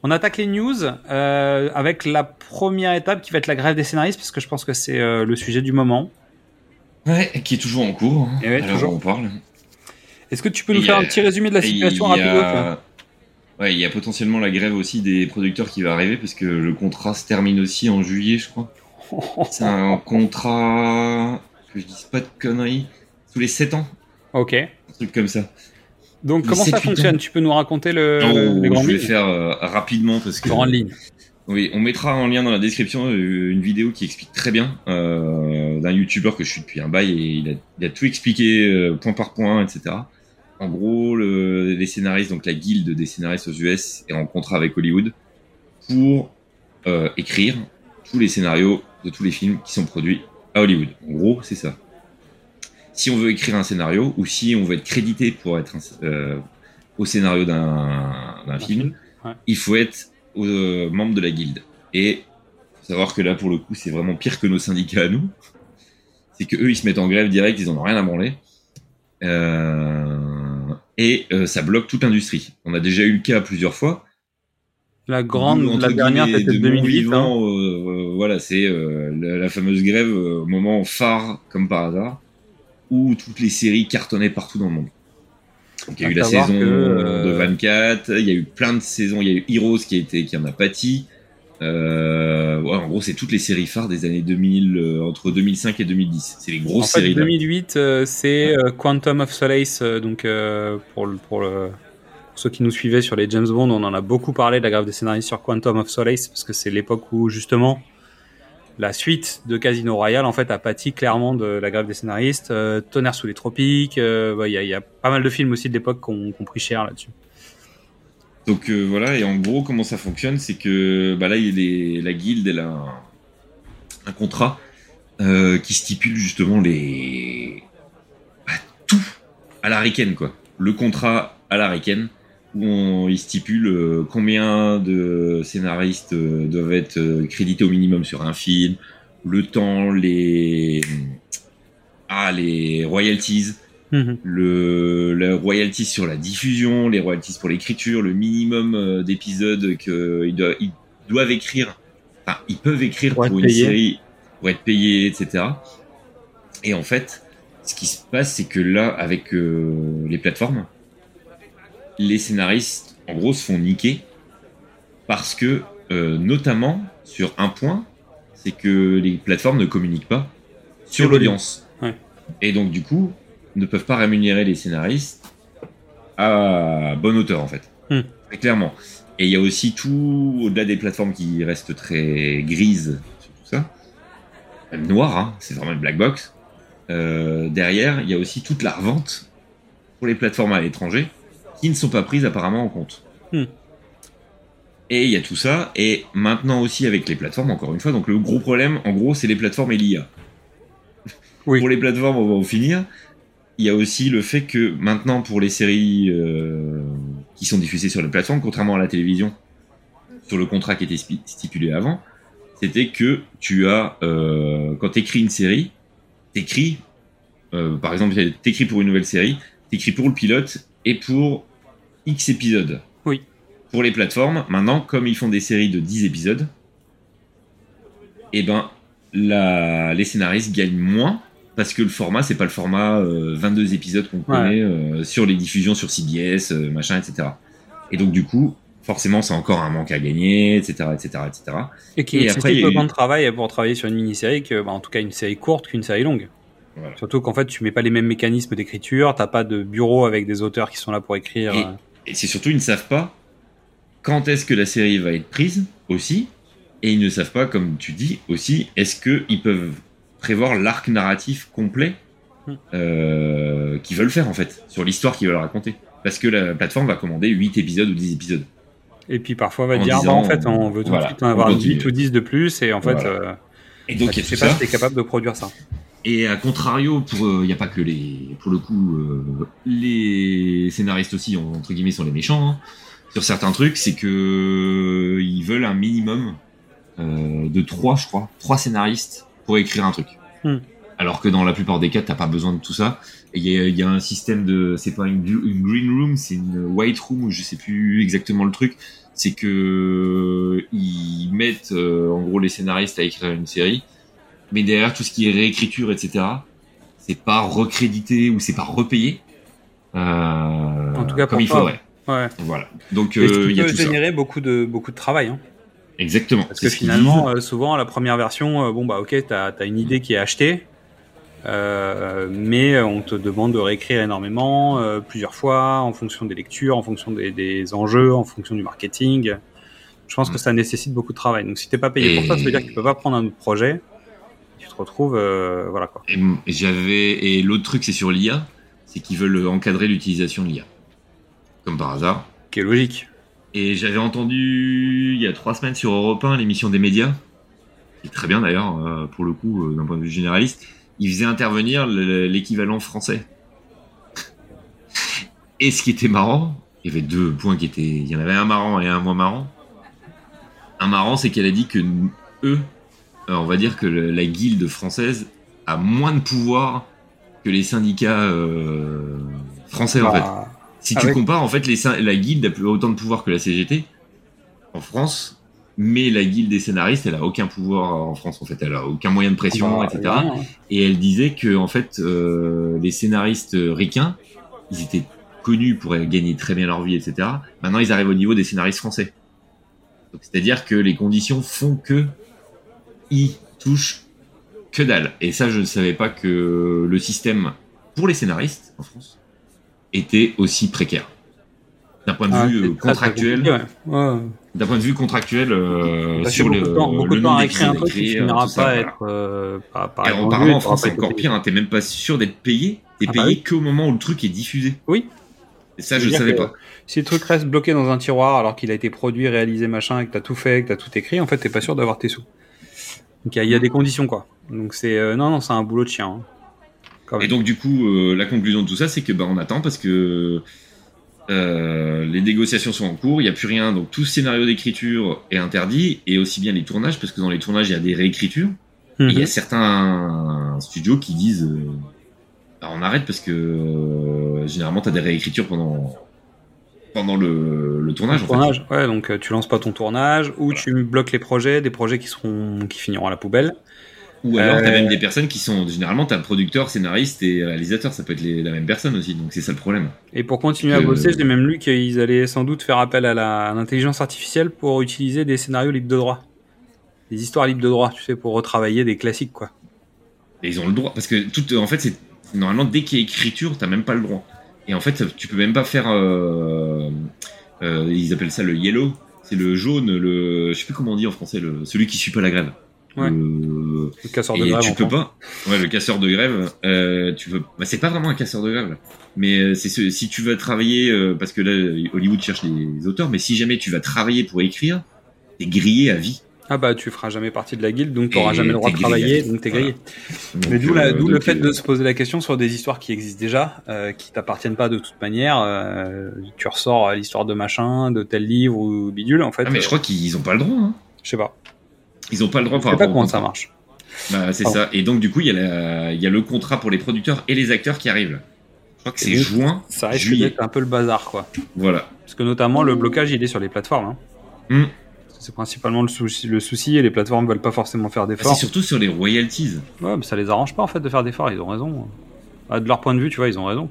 On attaque les news avec la première étape qui va être la grève des scénaristes parce que je pense que c'est le sujet du moment. Ouais, qui est toujours en cours. hein, Et ouais, toujours. on parle. Est-ce que tu peux nous faire un petit résumé de la situation il y a- toi Ouais, il y a potentiellement la grève aussi des producteurs qui va arriver parce que le contrat se termine aussi en juillet, je crois. C'est un contrat que je dise pas de conneries tous les 7 ans, Ok. un truc comme ça. Donc Les comment ça 7-8 fonctionne? Tu peux nous raconter le, Oh, les grandes je vais lignes faire euh, rapidement parce que Grandes lignes. Oui, on mettra en lien dans la description euh, une vidéo qui explique très bien euh, d'un youtubeur que je suis depuis un bail et il a, il a tout expliqué euh, point par point, etc. En gros, le- les scénaristes, donc la guilde des scénaristes aux US est en contrat avec Hollywood pour euh, écrire tous les scénarios de tous les films qui sont produits à Hollywood. En gros, c'est ça. Si on veut écrire un scénario ou si on veut être crédité pour être un- euh, au scénario d'un film, ouais. il faut être euh, membre de la guilde. Et faut savoir que là, pour le coup, c'est vraiment pire que nos syndicats à nous. C'est que eux, ils se mettent en grève direct, ils en ont rien à branler. Euh, et euh, ça bloque toute l'industrie. On a déjà eu le cas plusieurs fois. La grande, la dernière c'était de 2008. bons hein. euh, euh, voilà, c'est euh, la, la fameuse grève, euh, moment phare, comme par hasard, où toutes les séries cartonnaient partout dans le monde. Donc il y a À eu la saison que, de 24, il y a eu plein de saisons, il y a eu Heroes qui, a été, qui en a pâti. Euh, ouais, en gros, c'est toutes les séries phares des années 2000, euh, entre 2005 et 2010. C'est les En grosses fait, séries. là. 2008, euh, c'est Quantum of Solace. donc, pour, le- pour, le- pour ceux qui nous suivaient sur les James Bond, on en a beaucoup parlé de la grève des scénaristes sur Quantum of Solace, parce que c'est l'époque où, justement, la suite de Casino Royale, en fait, a pâti clairement de la grève des scénaristes. Tonnerre sous les tropiques. bah, Il y, a, il y a pas mal de films aussi de l'époque qui ont, qui ont pris cher là-dessus. Donc euh, voilà, et en gros, comment ça fonctionne, c'est que bah là, il y a la guilde, elle a un, contrat euh, qui stipule justement les bah, tout à l'américaine, quoi. Le contrat à l'américaine où on, il stipule euh, combien de scénaristes doivent être crédités au minimum sur un film, le temps, les ah les royalties le, le royalties sur la diffusion, les royalties pour l'écriture, le minimum euh, d'épisodes qu'ils doivent, ils doivent écrire, enfin ils peuvent écrire Pour une série, pour être payés, etc. Et en fait, ce qui se passe, c'est que là, avec euh, les plateformes, les scénaristes, en gros, se font niquer parce que, euh, notamment, sur un point, c'est que les plateformes ne communiquent pas sur l'audience. Ouais. Et donc, du coup, ne peuvent pas rémunérer les scénaristes à bonne hauteur, en fait. Hmm. Très clairement. Et il y a aussi tout, au-delà des plateformes qui restent très grises sur tout ça, même noires, hein, c'est vraiment une black box. Euh, derrière, il y a aussi toute la revente pour les plateformes à l'étranger qui ne sont pas prises apparemment en compte. Hmm. Et il y a tout ça, et maintenant aussi avec les plateformes, encore une fois, donc le gros problème, en gros, c'est les plateformes et l'IA. Oui. Pour les plateformes, on va en finir. Il y a aussi le fait que maintenant, pour les séries euh, qui sont diffusées sur les plateformes, contrairement à la télévision, sur le contrat qui était stipulé avant, c'était que tu as, euh, quand tu écris une série, t'écris, euh, par exemple, t'écris pour une nouvelle série, t'écris pour le pilote et pour X épisodes. Oui. Pour les plateformes, maintenant, comme ils font des séries de 10 épisodes, et ben, la, les scénaristes gagnent moins parce que le format, c'est pas le format euh, 22 épisodes qu'on connaît euh, sur les diffusions sur CBS, euh, machin, etc. Et donc, du coup, forcément, c'est encore un manque à gagner, etc., etc., etc. Et qui Et après, il y a autant eu- de travail pour travailler sur une mini-série que, bah, en tout cas, une série courte qu'une série longue. Voilà. Surtout qu'en fait, tu mets pas les mêmes mécanismes d'écriture, t'as pas de bureau avec des auteurs qui sont là pour écrire. Et- euh, Et c'est surtout, ils ne savent pas quand est-ce que la série va être prise aussi. Et ils ne savent pas, comme tu dis aussi, est-ce qu'ils peuvent prévoir l'arc narratif complet Hmm. euh, qu'ils veulent faire en fait, sur l'histoire qu'ils veulent raconter. Parce que la plateforme va commander 8 épisodes ou 10 épisodes. Et puis parfois, on va En dire, disant, bah, en fait, on veut tout voilà, de suite en avoir on continue. 8 ou 10 de plus, et en fait, Voilà. euh, Et donc bah, tu sais pas ça. si t'es capable de produire ça. Et à contrario, il n'y a pas que les, pour le coup, euh, les scénaristes aussi entre guillemets sont les méchants hein, sur certains trucs, c'est que ils veulent un minimum euh, de trois, je crois, trois scénaristes pour écrire un truc. Hmm. Alors que dans la plupart des cas, t'as pas besoin de tout ça. Et il y a, il y a un système de, c'est pas une, une green room, c'est une white room, ou je sais plus exactement le truc. C'est que ils mettent euh, en gros les scénaristes à écrire une série, mais derrière tout ce qui est réécriture, etc. C'est pas recrédité ou c'est pas repayé. Euh, En tout cas, comme pour il faudrait. Ouais. Voilà. Donc euh, il y a peut tout ça. générer beaucoup de, beaucoup de travail. Hein? Exactement. Parce que finalement, euh, souvent, la première version, euh, bon, bah, ok, t'as as une idée qui est achetée, euh, mais on te demande de réécrire énormément, plusieurs fois, en fonction des lectures, en fonction des, des enjeux, en fonction du marketing. Je pense Mm. que ça nécessite beaucoup de travail. Donc, si t'es pas payé pour ça, ça veut dire que tu peux pas prendre un autre projet. Tu te retrouves, voilà quoi. J'avais et l'autre truc c'est sur l'IA, c'est qu'ils veulent encadrer l'utilisation de l'IA, comme par hasard. Qui est logique. Et j'avais entendu il y a trois semaines sur Europe 1 l'émission des médias, qui est très bien d'ailleurs euh, pour le coup euh, d'un point de vue généraliste. Ils faisaient intervenir le- l'équivalent français. Et ce qui était marrant, il y avait deux points qui étaient, il y en avait un marrant et un moins marrant. Un marrant, c'est qu'elle a dit que eux, euh, on va dire que le- la guilde française a moins de pouvoir que les syndicats français en fait. Si tu compares, en fait, les, la guilde a plus autant de pouvoir que la CGT en France, mais la guilde des scénaristes, elle a aucun pouvoir en France, en fait. Elle a aucun moyen de pression, bah, etc. hein. Et elle disait que, en fait, euh, les scénaristes ricains, ils étaient connus pour gagner très bien leur vie, etc. Maintenant, ils arrivent au niveau des scénaristes français. C'est-à-dire que les conditions font que ils touchent que dalle. Et ça, je ne savais pas que le système pour les scénaristes en France était aussi précaire. D'un point de Ah, vue euh, contractuel, d'un point de vue contractuel euh, Passer sur le, de temps, beaucoup le de temps à écrire un truc qui finira ça, pas à voilà. être euh, pas, pas Et en et France c'est encore pire, hein, t'es même pas sûr d'être payé, t'es Ah bah payé oui. qu'au moment où le truc est diffusé. Oui. Et ça je ne savais que pas. Si le truc reste bloqué dans un tiroir alors qu'il a été produit, réalisé, machin, et que t'as tout fait, que t'as tout écrit, en fait, t'es pas sûr d'avoir tes sous. Donc il y, a- il y a des conditions, quoi. Donc c'est euh, non, non, c'est un boulot de chien. hein. Et donc du coup euh, la conclusion de tout ça c'est que bah, on attend parce que euh, les négociations sont en cours, il n'y a plus rien, donc tout scénario d'écriture est interdit, et aussi bien les tournages, parce que dans les tournages il y a des réécritures, il y Mhm. a certains studios qui disent euh, bah, on arrête parce que euh, généralement t'as des réécritures pendant pendant le, le tournage. en fait. tournage, ouais, donc tu lances pas ton tournage ou tu bloques les projets, des projets qui seront qui finiront à la poubelle. Ou alors Euh, t'as même des personnes qui sont généralement t'as producteur, scénariste et réalisateur, ça peut être les- la même personne aussi, donc c'est ça le problème. Et pour continuer à bosser, j'ai même lu qu'ils allaient sans doute faire appel à l'intelligence artificielle pour utiliser des scénarios libres de droit. Des histoires libres de droit, tu sais, pour retravailler des classiques, quoi. Et ils ont le droit parce que tout en fait c'est normalement dès qu'il y a écriture t'as même pas le droit. Et en fait tu peux même pas faire euh, euh, ils appellent ça le yellow, c'est le jaune, le je sais plus comment on dit en français, le celui qui suit pas la grève. Ouais. Le- Le casseur de Et grève. tu peux pas. Ouais, le casseur de grève. Euh, tu veux. Bah, c'est pas vraiment un casseur de grève. là. Mais euh, c'est ce... si tu vas travailler, euh, parce que là, Hollywood cherche des auteurs. Mais si jamais tu vas travailler pour écrire, t'es grillé à vie. Ah bah tu feras jamais partie de la guilde, donc t'auras Et jamais le droit de t'es grillé. travailler, donc t'es grillé. Mais d'où euh, le fait euh, de se poser la question sur des histoires qui existent déjà, euh, qui t'appartiennent pas de toute manière. euh, tu ressors l'histoire de machin, de tel livre ou bidule, en fait. Ah mais euh, je crois qu'ils ont pas le droit. Hein. je sais pas. Ils ont pas le droit Je par sais pas comment ça marche. Bah, c'est Pardon. ça. Et donc du coup, il y, a y le contrat pour les producteurs et les acteurs qui arrivent. Je crois que c'est juin. Ça risque d'être un peu le bazar, quoi. Voilà. Parce que notamment le blocage, il est sur les plateformes. Hein. Hmm. C'est principalement le souci, le souci et les plateformes veulent pas forcément faire Bah, d'efforts. c'est surtout sur les royalties. Ouais, mais ça les arrange pas en fait de faire d'efforts, ils ont raison. Ah, de leur point de vue, tu vois, ils ont raison.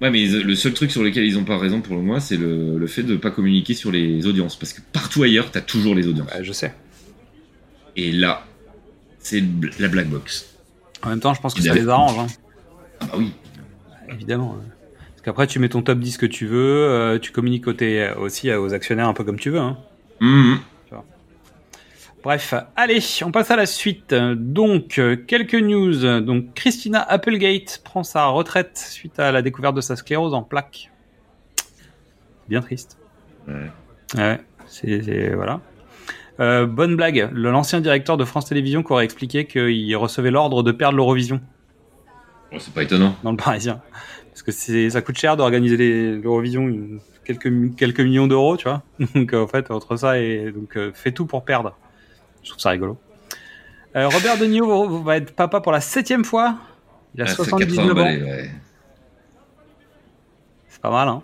Ouais, mais le seul truc sur lequel ils ont pas raison pour le moi, c'est le, le fait de pas communiquer sur les audiences. Parce que partout ailleurs, t'as toujours les audiences. Ouais, je sais. Et là, c'est la black box. En même temps, je pense que ça les arrange, hein. Ah bah oui. évidemment. hein. Parce qu'après, tu mets ton top 10 que tu veux, euh, tu communiques T- aussi aux actionnaires un peu comme tu veux. Hein. Mhm. Bref, allez, on passe à la suite. Donc, euh, quelques news. Donc, Christina Applegate prend sa retraite suite à la découverte de sa sclérose en plaques. Bien triste. Ouais. C'est- voilà. Euh, bonne blague, l'ancien directeur de France Télévisions qui aurait expliqué qu'il recevait l'ordre de perdre l'Eurovision Bon, c'est pas étonnant. dans le Parisien. Parce que c'est, ça coûte cher d'organiser l'Eurovision, quelques, mi- quelques millions d'euros, tu vois. Donc en fait, entre ça et donc euh, fait tout pour perdre. Je trouve ça rigolo. Euh, Robert De Niro va- être papa pour la septième fois. Il a Ah, c'est 79 80 ans. balais, ouais. Pas mal, hein.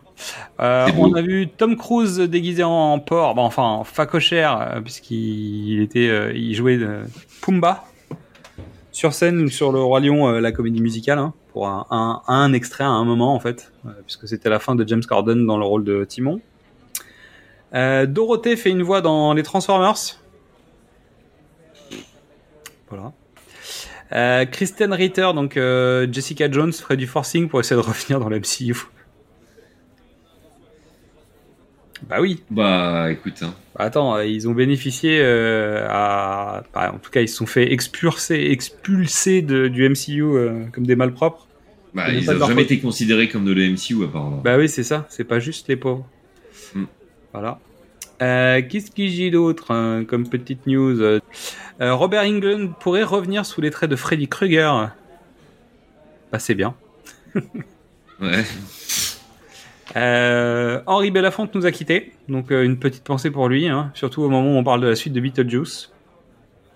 Euh, on a vu Tom Cruise déguisé en porc, enfin en facochère, euh, puisqu'il il était, euh, il jouait euh, Pumba sur scène sur le Roi Lion, la comédie musicale, hein, pour un, un, un extrait à un moment en fait, puisque c'était la fin de James Corden dans le rôle de Timon. Dorothée fait une voix dans les Transformers. Voilà. Euh, Kristen Ritter, donc euh, Jessica Jones, ferait du forcing pour essayer de revenir dans le MCU. Bah oui. Bah, écoute, hein. Bah attends, euh, ils ont bénéficié euh, à, bah, en tout cas, ils se sont fait expulser, expulser de, du MCU euh, comme des malpropres. Bah, ils pas de ont leur jamais été considérés comme de l'MCU, apparemment. Bah oui, c'est ça. C'est pas juste les pauvres. Hmm. Voilà. Euh, Qu'est-ce qu'il y a d'autre hein, comme petite news Robert Englund pourrait revenir sous les traits de Freddy Krueger. Bah c'est bien. Ouais. Euh, Henri Belafonte nous a quittés, donc euh, une petite pensée pour lui, hein, surtout au moment où on parle de la suite de Beetlejuice.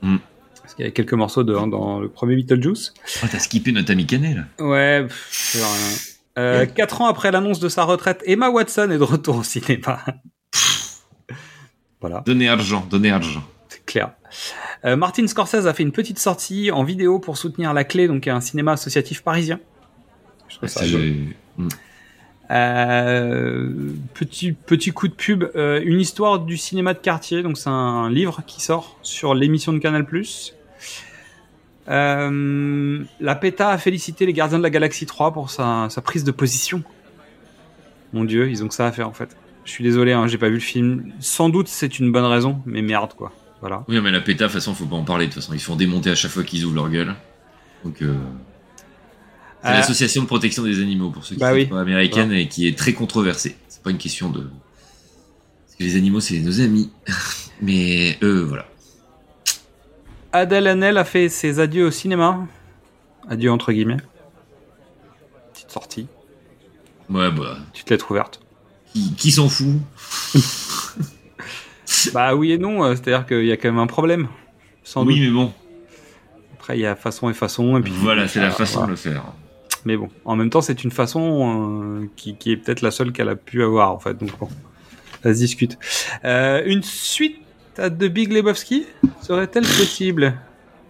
Mm. Parce qu'il y a quelques morceaux de, hein, dans le premier Beetlejuice. Oh, t'as skippé notre ami Canet, là. Ouais, pff, rien. Euh, Quatre ans après l'annonce de sa retraite, Emma Watson est de retour au cinéma. voilà, Donnez argent, donnez argent. c'est clair. Martin Scorsese a fait une petite sortie en vidéo pour soutenir La Clé, donc un cinéma associatif parisien. Je trouve ça. Euh, petit petit coup de pub, euh, une histoire du cinéma de quartier. Donc c'est un livre qui sort sur l'émission de Canal+. Euh, la PETA a félicité les Gardiens de la Galaxie 3 pour sa, prise de position. Mon Dieu, ils ont que ça à faire en fait. Je suis désolé, hein, j'ai pas vu le film. Sans doute c'est une bonne raison, mais merde quoi. Voilà. Oui, mais la péta, de toute façon, faut pas en parler. De toute façon, ils font démonter à chaque fois qu'ils ouvrent leur gueule. Donc, euh, c'est Euh, l'association de protection des animaux, pour ceux qui bah ne oui. sont pas américaine et qui est très controversée. C'est pas une question de. Parce que les animaux, c'est nos amis. mais eux, voilà. Adèle Haenel a fait ses adieux au cinéma. Adieu entre guillemets. Petite sortie. Ouais, bah. Petite lettre ouverte. Qui, qui s'en fout? Bah oui et non, c'est-à-dire qu'il y a quand même un problème. Sans Oui, doute. mais bon. Après, il y a façon et façon. Et puis, Voilà, c'est la façon voilà. de le faire. Mais bon, en même temps, c'est une façon euh, qui, qui est peut-être la seule qu'elle a pu avoir, en fait. Donc bon, ça se discute. Euh, une suite à The Big Lebowski serait-elle possible?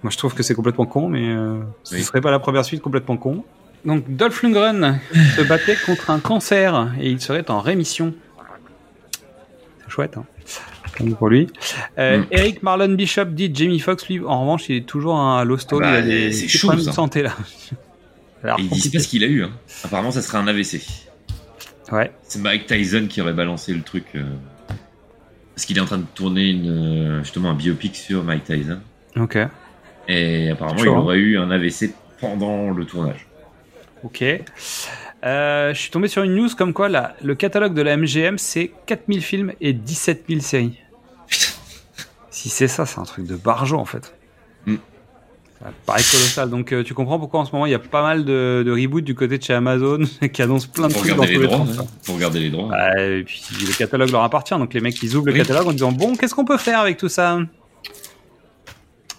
Moi, je trouve que c'est complètement con, mais euh, ce Oui. serait pas la première suite complètement con. Donc, Dolph Lundgren se battait contre un cancer et il serait en rémission. C'est chouette, hein pour lui. Euh, Mm. Eric Marlon Bishop dit Jamie Foxx, lui, en revanche, il est toujours à l'hosto. Ah bah, il a des problèmes de santé là. Ça a l'air Et ils disent pas ce qu'il a eu. Hein. Apparemment, ça serait un AVC. Ouais. C'est Mike Tyson qui aurait balancé le truc. euh, Parce qu'il est en train de tourner une, euh, justement un biopic sur Mike Tyson. Ok. Et apparemment, il hein. aurait eu un AVC pendant le tournage. Ok. Euh, je suis tombé sur une news comme quoi la- le catalogue de la MGM c'est 4000 films et 17 000 séries. Si c'est ça, c'est un truc de barjo en fait. Mm. Ça paraît colossal. Donc euh, tu comprends pourquoi en ce moment il y a pas mal de, de reboots du côté de chez Amazon qui annoncent plein de Pour trucs dans tous les les droits. sens. hein. Pour regarder les droits. Et puis le catalogue leur appartient, donc les mecs ils ouvrent le catalogue en disant bon qu'est-ce qu'on peut faire avec tout ça?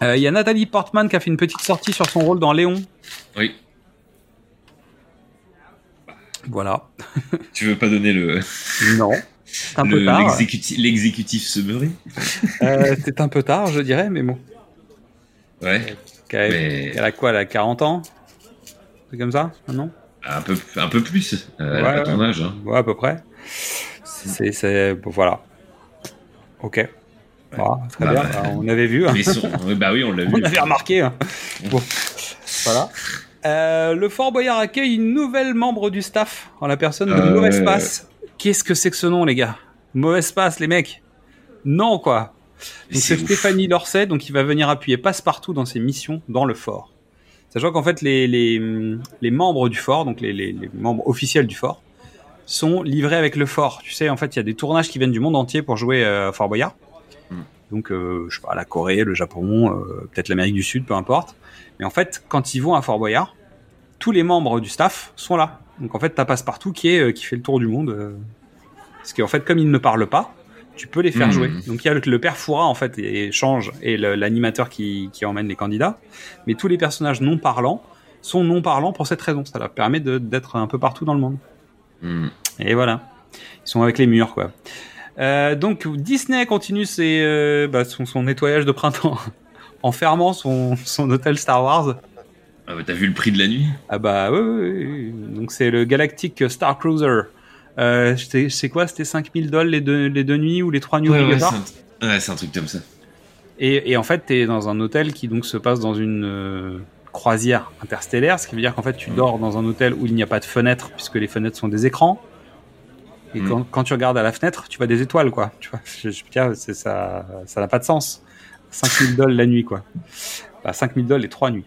Euh, Il y a Nathalie Portman qui a fait une petite sortie sur son rôle dans Léon. Oui. Voilà. Tu veux pas donner le Non. C'est un peu tard. l'exécutif l'exécutif semeré Euh, c'est un peu tard, je dirais, mais bon. Ouais. Mais- elle a quoi, elle a 40 ans? C'est comme ça, non Un peu, un peu plus. Euh, elle Ouais, a ouais. ton âge. Hein. Ouais, à peu près. C'est, bon, voilà. Ok. Voilà, très Bah, bien. bah, Bah, on avait vu. hein. Mais son- ouais, bah oui, on l'a vu. On avait remarqué. hein. Bon. Voilà. Euh, le Fort Boyard accueille une nouvelle membre du staff en la personne de Euh, Mauvais Passe. Qu'est-ce que c'est que ce nom, les gars? Mauvais Passe, les mecs? Non, quoi. Donc c'est. Stéphanie Lorset, donc il va venir appuyer passe-partout dans ses missions dans le fort. Sachant qu'en fait les, les, les membres du fort, donc les, les, membres officiels du fort, sont livrés avec le fort. Tu sais, en fait, il y a des tournages qui viennent du monde entier pour jouer euh, à Fort Boyard. Mm. Donc, euh, je sais pas, la Corée, le Japon, euh, peut-être l'Amérique du Sud, peu importe. Mais en fait, quand ils vont à Fort Boyard, tous les membres du staff sont là. Donc en fait, t'as Passepartout qui est euh, qui fait le tour du monde. euh, parce qu'en fait, comme ils ne parlent pas, tu peux les faire Mhm. jouer. Donc il y a le, le père Foura en fait et change et l'animateur qui, qui emmène les candidats. Mais tous les personnages non parlants sont non parlants pour cette raison. Ça leur permet d'être un peu partout dans le monde. Hmm. Et voilà. Ils sont avec les murs, quoi. Euh, donc Disney continue ses, euh, bah, son, son nettoyage de printemps en fermant son, son hôtel Star Wars. Ah bah, t'as vu le prix de la nuit? Ah bah oui, oui, oui. donc c'est le Galactic Star Cruiser. Euh, c'est quoi? C'était 5000 dollars les deux, les deux nuits ou les trois nuits Ouais, ouais, c'est un... ouais, c'est un truc comme ça. et, et en fait, t'es dans un hôtel qui donc se passe dans une euh, croisière interstellaire, ce qui veut dire qu'en fait, tu dors dans un hôtel où il n'y a pas de fenêtre, puisque les fenêtres sont des écrans. Et Mm. quand, quand tu regardes à la fenêtre, tu vois des étoiles, quoi. Tu vois, je, je, tiens, ça, ça n'a pas de sens. 5000 dollars la nuit, quoi. Bah, 5000 dollars les trois nuits.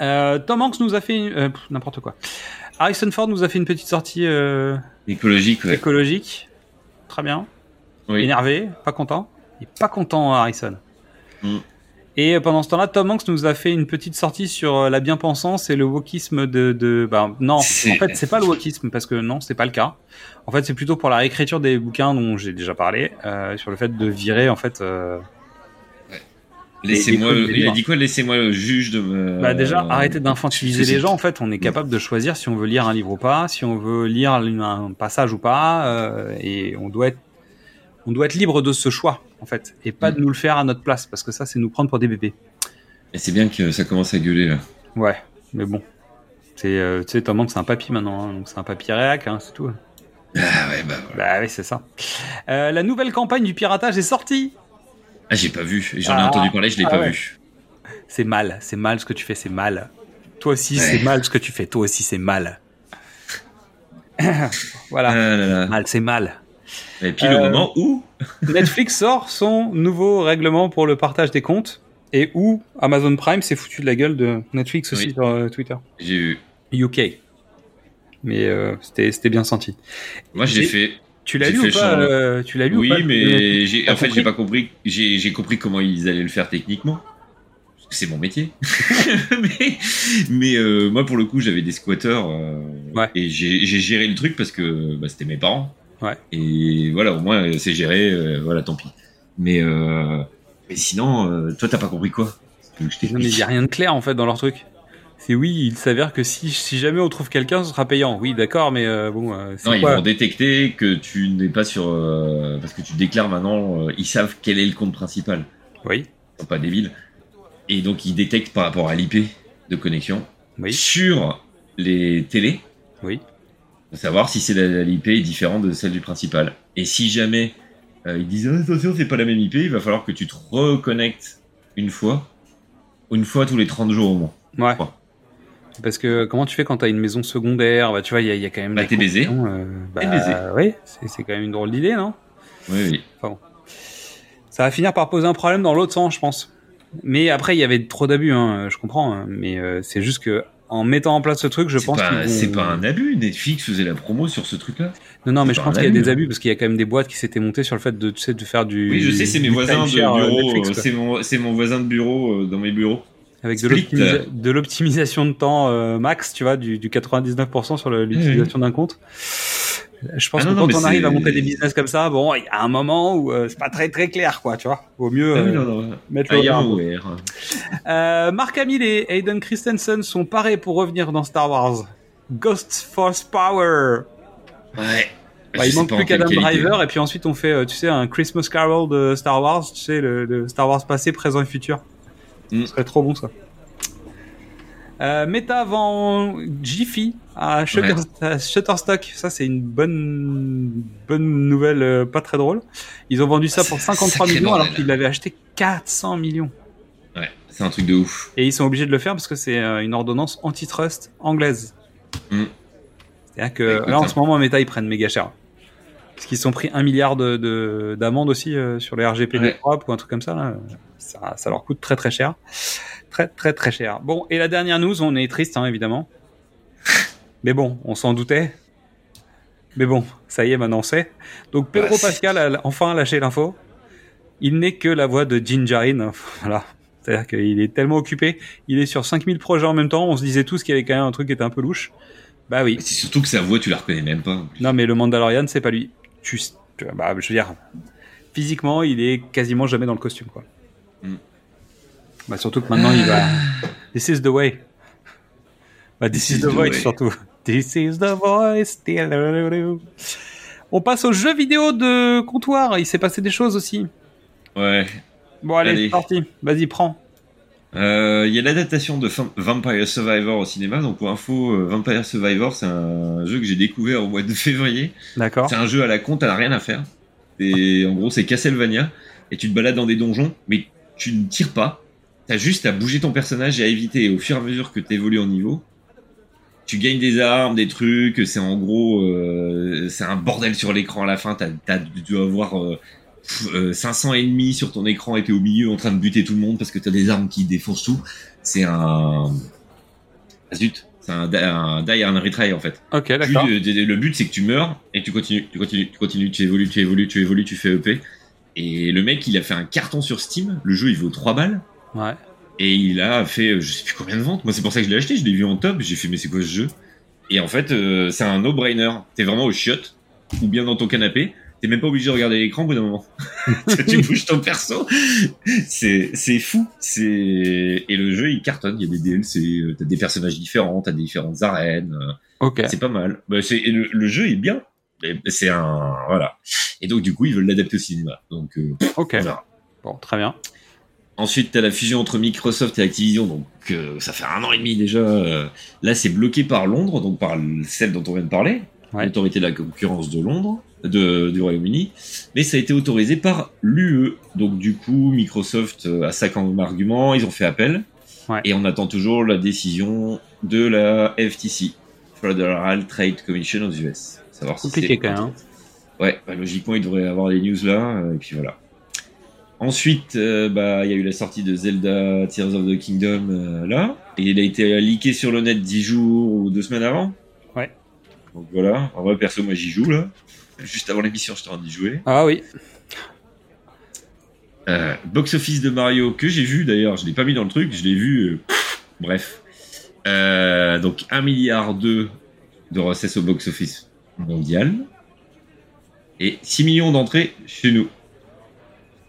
Euh, Tom Hanks nous a fait euh, n'importe quoi. Harrison Ford nous a fait une petite sortie euh, Écologique, ouais. écologique. Très bien Oui. énervé, pas content. Il est pas content, Harrison. Mm. Et euh, pendant ce temps-là, Tom Hanks nous a fait une petite sortie sur euh, la bien-pensance et le wokisme de... de bah, non, en fait, c'est pas le wokisme, parce que non, c'est pas le cas. En fait, c'est plutôt pour la réécriture des bouquins dont j'ai déjà parlé, euh, sur le fait de virer, en fait... euh, Laissez-moi. Le- Il a dit quoi Laissez-moi le juge de me. Bah déjà, Euh, arrêtez d'infantiliser les gens. En fait, on est capable de choisir si on veut lire un livre ou pas, si on veut lire un passage ou pas, euh, et on doit être, on doit être libre de ce choix, en fait, et pas Mm. de nous le faire à notre place, parce que ça, c'est nous prendre pour des bébés. Et c'est bien que ça commence à gueuler là. Ouais, mais bon, c'est, euh, tu sais, Tom Hanks, c'est un papy maintenant, hein, donc c'est un papy réac, hein, c'est tout. Ah ouais, bah voilà. Bah oui, c'est ça. Euh, la nouvelle campagne du piratage est sortie. Ah, j'ai pas vu. J'en ai Ah. entendu parler, je l'ai Ah pas ouais. vu. C'est mal, c'est mal ce que tu fais, c'est mal. Toi aussi, Ouais. c'est mal ce que tu fais, toi aussi, c'est mal. voilà, Ah mal, c'est mal. Et puis le Euh, moment où. Netflix sort son nouveau règlement pour le partage des comptes et où Amazon Prime s'est foutu de la gueule de Netflix aussi Oui. sur euh, Twitter. J'ai eu. UK. Mais euh, c'était c'était bien senti. Moi, J'ai- fait. Tu l'as lu ou pas euh, Tu l'as lu ou Oui, pas mais j'ai, en fait, j'ai pas compris. J'ai, j'ai compris comment ils allaient le faire techniquement. C'est mon métier. mais mais euh, moi, pour le coup, j'avais des squatteurs. euh, Ouais. Et j'ai, j'ai géré le truc parce que bah, c'était mes parents. Ouais. Et voilà, au moins, euh, c'est géré. euh, voilà, tant pis. Mais, euh, mais sinon, euh, toi, t'as pas compris quoi? Non, mais il y a rien de clair en fait dans leur truc. C'est oui, il s'avère que si, si jamais on trouve quelqu'un, ce sera payant. Oui, d'accord, mais euh, bon, euh, Non, ils vont détecter que tu n'es pas sur. euh, parce que tu déclares maintenant, ils savent quel est le compte principal. Oui, Ils sont pas débiles. Et donc, ils détectent par rapport à l'IP de connexion oui, sur les télés, oui. de savoir si c'est la- l'IP est différente de celle du principal. Et si jamais ils disent Ah, attention, c'est pas la même IP, il va falloir que tu te reconnectes une fois, une fois tous les 30 jours au moins. Ouais. Ouais. Parce que comment tu fais quand t'as une maison secondaire? Bah, Tu vois, il y, a- il y a quand même. Bah, des t'es baisé. euh, bah, T'es baisé. Oui, c'est quand même une drôle d'idée, non? Oui, oui. Ça va finir par poser un problème dans l'autre sens, je pense. Mais après, il y avait trop d'abus, hein, je comprends. hein, mais euh, c'est juste que en mettant en place ce truc, je pense vont- c'est pas un abus. Netflix faisait la promo sur ce truc-là. Non, non, mais je pense qu'il y a des hein. abus parce qu'il y a quand même des boîtes qui s'étaient montées sur le fait de, tu sais, de faire du. Oui, je sais, c'est mes voisins de euh, bureau. Euh, c'est mon, voisin de bureau euh, dans mes bureaux. Avec de l'optimisation de temps euh, max, tu vois, du, du 99% sur l'utilisation d'un compte. Je pense Ah que non, quand on arrive à monter des business comme ça, bon, il y a un moment où euh, c'est pas très très clair, quoi, tu vois. Vaut mieux Ah euh, non, mettre le. Euh, Mark Hamill et Hayden Christensen sont parés pour revenir dans Star Wars. Ghost Force Power. Ouais. Bah, il manque plus qu'Adam. Driver et puis ensuite on fait, tu sais, un Christmas Carol de Star Wars, tu sais, le, le Star Wars passé, présent et futur. Mm. Ce serait trop bon ça. Euh, Meta vend Jiffy à, Shutter- à Shutterstock. Ça, c'est une bonne, bonne nouvelle, euh, pas très drôle. Ils ont vendu ça pour C'est 53 sacré millions alors qu'ils l'avaient acheté 400 millions. Ouais, c'est un truc de ouf. Et ils sont obligés de le faire parce que c'est euh, une ordonnance antitrust anglaise. Mm. C'est-à-dire que Écoute, là, en hein. ce moment, Meta, ils prennent méga cher. Parce qu'ils sont pris un milliard de, de- d'amende aussi euh, sur les RGPD Ouais. Europe ou un truc comme ça, là. ça. Ça leur coûte très très cher. Très très très cher. Bon, et la dernière news, on est triste, hein, évidemment. Mais bon, on s'en doutait. Mais bon, ça y est, maintenant on sait. Donc Pedro Ouais, c'est- Pascal a enfin lâché l'info. il n'est que la voix de Gingerine. Voilà. C'est-à-dire qu'il est tellement occupé, il est sur 5000 projets en même temps, on se disait tous qu'il y avait quand même un truc qui était un peu louche. Bah oui. C'est surtout que sa voix, tu la reconnais même pas. Non mais le Mandalorian, c'est pas lui. Tu, bah, je veux dire, physiquement, il est quasiment jamais dans le costume, quoi. Mm. Bah surtout que maintenant, il va... This is the way. Bah, this, is, the, voice, way. surtout. This is the voice. On passe aux jeux vidéo de comptoir. Il s'est passé des choses aussi. Ouais. Bon, allez, Allez. c'est parti. Vas-y, prends. Euh, Il y a l'adaptation de Vam- Vampire Survivor au cinéma. Donc pour info, euh, Vampire Survivor, c'est un jeu que j'ai découvert au mois de février. D'accord. C'est un jeu à la con, t'as rien à faire. Et en gros, c'est Castlevania. Et tu te balades dans des donjons, mais tu ne tires pas. T'as juste à bouger ton personnage et à éviter. Et au fur et à mesure que t'évolues en niveau, tu gagnes des armes, des trucs. C'est en gros, euh, c'est un bordel sur l'écran à la fin. T'as, tu dois avoir euh, 500 ennemis sur ton écran et t'es au milieu en train de buter tout le monde parce que t'as des armes qui défoncent tout. C'est un... Ah, Zut, c'est un, un die and retry en fait. Ok, d'accord. le but c'est que tu meurs et tu continues, tu continues, tu continues, tu évolues, tu évolues, tu évolues, tu fais EP. Et le mec, il a fait un carton sur Steam. Le jeu, il vaut 3 balles. Ouais. Et il a fait, euh, je sais plus combien de ventes. Moi, c'est pour ça que je l'ai acheté. Je l'ai vu en top. J'ai fait, mais c'est quoi ce jeu? Et en fait, euh, c'est un no-brainer. T'es vraiment au chiottes ou bien dans ton canapé. T'es même pas obligé de regarder l'écran au bout d'un moment. tu bouges ton perso. C'est, c'est fou. C'est et le jeu, il cartonne. Il y a des DLC. euh, T'as des personnages différents. T'as des différentes arènes. euh, Ok. c'est pas mal. Bah, c'est, le, le jeu est bien. C'est un voilà. Et donc du coup, ils veulent l'adapter au cinéma. Donc euh, Ok. on verra. Bon, très bien. Ensuite, t'as la fusion entre Microsoft et Activision, donc euh, ça fait un an et demi déjà. euh, là, c'est bloqué par Londres, donc par celle dont on vient de parler, Ouais. l'autorité de la concurrence de Londres, de, du Royaume-Uni. Mais ça a été autorisé par l'UE, donc du coup, Microsoft euh, a ça comme argument, ils ont fait appel, Ouais. et on attend toujours la décision de la FTC, Federal Trade Commission aux US. Savoir si Compliqué c'est- quand même. hein. Ouais, bah, logiquement, il devrait avoir les news là, euh, et puis voilà. Ensuite, euh, bah, il y a eu la sortie de Zelda Tears of the Kingdom euh, là, et il a été leaké sur le net 10 jours ou deux semaines avant. Ouais. Donc voilà, en vrai, perso, moi j'y joue là. Juste avant l'émission, j'étais en train d'y jouer. Ah oui. Euh, box office de Mario que j'ai vu d'ailleurs, je l'ai pas mis dans le truc, je l'ai vu. euh, bref, Euh, donc 1 milliard 2 de recettes au box office mondial et 6 millions d'entrées chez nous,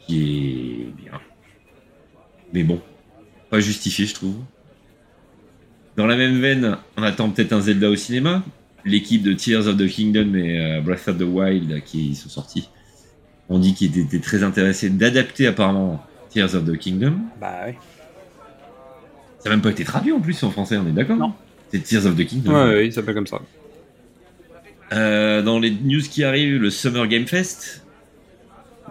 qui est bien. Mais bon, pas justifié, je trouve. Dans la même veine, on attend peut-être un Zelda au cinéma. L'équipe de Tears of the Kingdom et euh, Breath of the Wild qui sont sortis on dit qu'ils étaient très intéressés d'adapter apparemment Tears of the Kingdom. Bah oui. Ça n'a même pas été traduit en plus en français, on est d'accord Non. C'est Tears of the Kingdom. Ouais, ouais, il s'appelle comme ça. Euh, dans les news qui arrivent, le Summer Game Fest.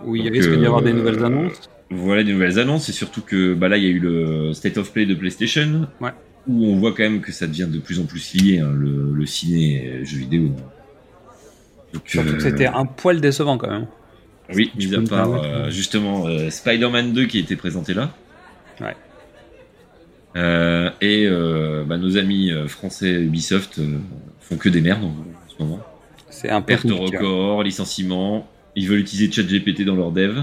Oui, il risque d'y avoir des euh, nouvelles annonces. Voilà des nouvelles annonces, et surtout que bah là il y a eu le State of Play de PlayStation, Ouais. Où on voit quand même que ça devient de plus en plus lié, hein, le, le ciné et le jeu vidéo. Donc, Surtout que euh, c'était un poil décevant quand même. Oui, mis à part euh, justement euh, Spider-Man 2 qui a été présenté là. Ouais. Euh, et euh, bah, nos amis français Ubisoft euh, font que des merdes en, en ce moment. C'est un peu Perte record, licenciement. Ils veulent utiliser ChatGPT dans leur dev.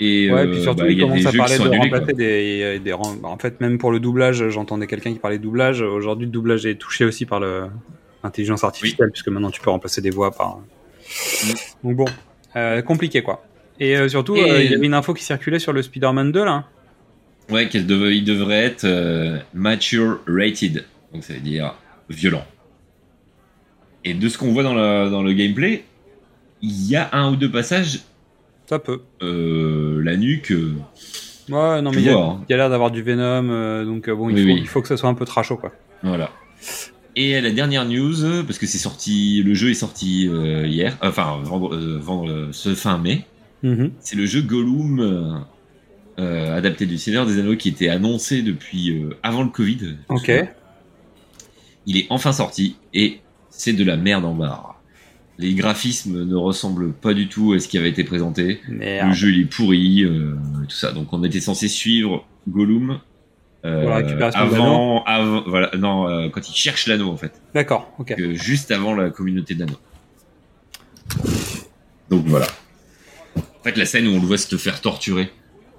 Et Ouais, euh, puis surtout, bah, il commencent à parler de annulés, remplacer des, des rem- En fait, même pour le doublage, j'entendais quelqu'un qui parlait de doublage. Aujourd'hui, le doublage est touché aussi par le- l'intelligence artificielle, puisque maintenant tu peux remplacer des voix par. Donc bon, euh, compliqué quoi. Et euh, surtout, Et- euh, il y avait une info qui circulait sur le Spider-Man 2 là. Ouais, qu'il il devrait être euh, mature rated, donc ça veut dire violent. Et de ce qu'on voit dans, la, dans le gameplay, il y a un ou deux passages, Ça peut. euh, la nuque. euh, Ouais, non, mais il y a, vois, hein. il y a l'air d'avoir du Venom, euh, donc bon, il, Oui, faut, oui. il faut que ça soit un peu tracho quoi. Voilà. Et la dernière news, parce que c'est sorti, le jeu est sorti hier, enfin vendre, euh, vendre, ce fin mai. Mhm. C'est le jeu Gollum adapté du Seigneur des Anneaux qui était annoncé depuis avant le Covid. Ok. Il est enfin sorti et c'est de la merde en barre. Les graphismes ne ressemblent pas du tout à ce qui avait été présenté. Merde. Le jeu il est pourri, euh, tout ça. Donc on était censé suivre Gollum euh, avant, avant, voilà, non, euh, quand il cherche l'anneau en fait, D'accord, ok. que juste avant la communauté d'anneaux. Donc voilà. En fait, la scène où on le voit se faire torturer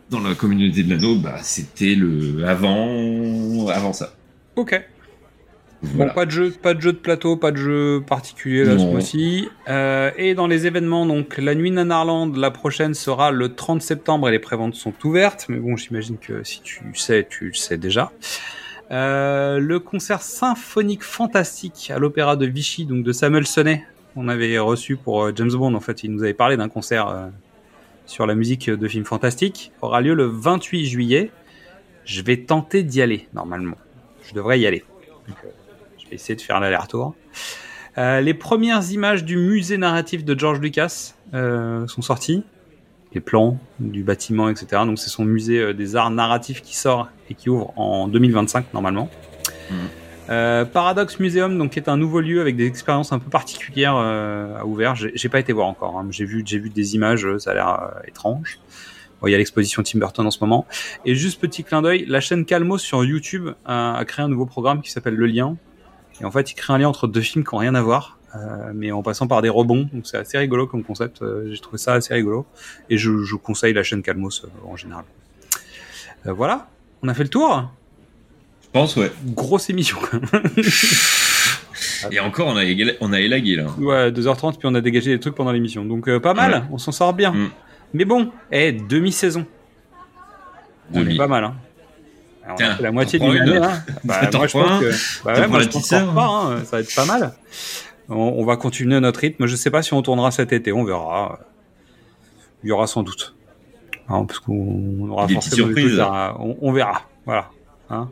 dans la communauté de l'anneau, bah, c'était le avant, avant ça. Ok. Voilà. Bon, pas de jeu, pas de jeu de plateau, pas de jeu particulier là ce Non. mois-ci. Euh, et dans les événements, donc la nuit Nanarland, la prochaine sera le 30 septembre et les préventes sont ouvertes. Mais bon, j'imagine que si tu sais, tu le sais déjà. Euh, le concert symphonique fantastique à l'Opéra de Vichy, donc de Samuel Sonnet, qu'on avait reçu pour euh, James Bond. En fait, il nous avait parlé d'un concert euh, sur la musique de films fantastiques. Aura lieu le 28 juillet. Je vais tenter d'y aller normalement. Je devrais y aller. Donc, je vais essayer de faire l'aller-retour. Euh, les premières images du musée narratif de George Lucas euh, sont sorties. Les plans du bâtiment, etc. Donc c'est son musée euh, des arts narratifs qui sort et qui ouvre en 2025 normalement. Euh, Paradox Museum, donc qui est un nouveau lieu avec des expériences un peu particulières à ouvert. J'ai pas été voir encore. hein. J'ai vu, j'ai vu des images, ça a l'air étrange. Bon, il y a l'exposition Tim Burton en ce moment. Et juste petit clin d'œil, la chaîne Calmos sur YouTube a, a créé un nouveau programme qui s'appelle Le Lien. Et en fait, il crée un lien entre deux films qui n'ont rien à voir, euh, mais en passant par des rebonds. Donc c'est assez rigolo comme concept. Euh, J'ai trouvé ça assez rigolo. Et je, je conseille la chaîne Calmos euh, en général. Voilà, on a fait le tour. Je pense, ouais. Grosse émission. Et encore, on a, on élagué là. ouais, 2h30, puis on a dégagé des trucs pendant l'émission. Donc pas mal, Ouais. on s'en sort bien. Mm. Mais bon, eh, demi-saison. On est Demi. pas mal, hein. Alors, on a Tiens, fait la moitié d'une une année, hein. Bah, moi, je pense que, bah ouais, moi, je pense qu'on sœur repart, hein. Ça va être pas mal. On, on va continuer notre rythme. Je sais pas si on tournera cet été, on verra. Il y aura sans doute. Hein, parce qu'on aura Des forcément des surprises. trucs à- on, on verra. Voilà. Hein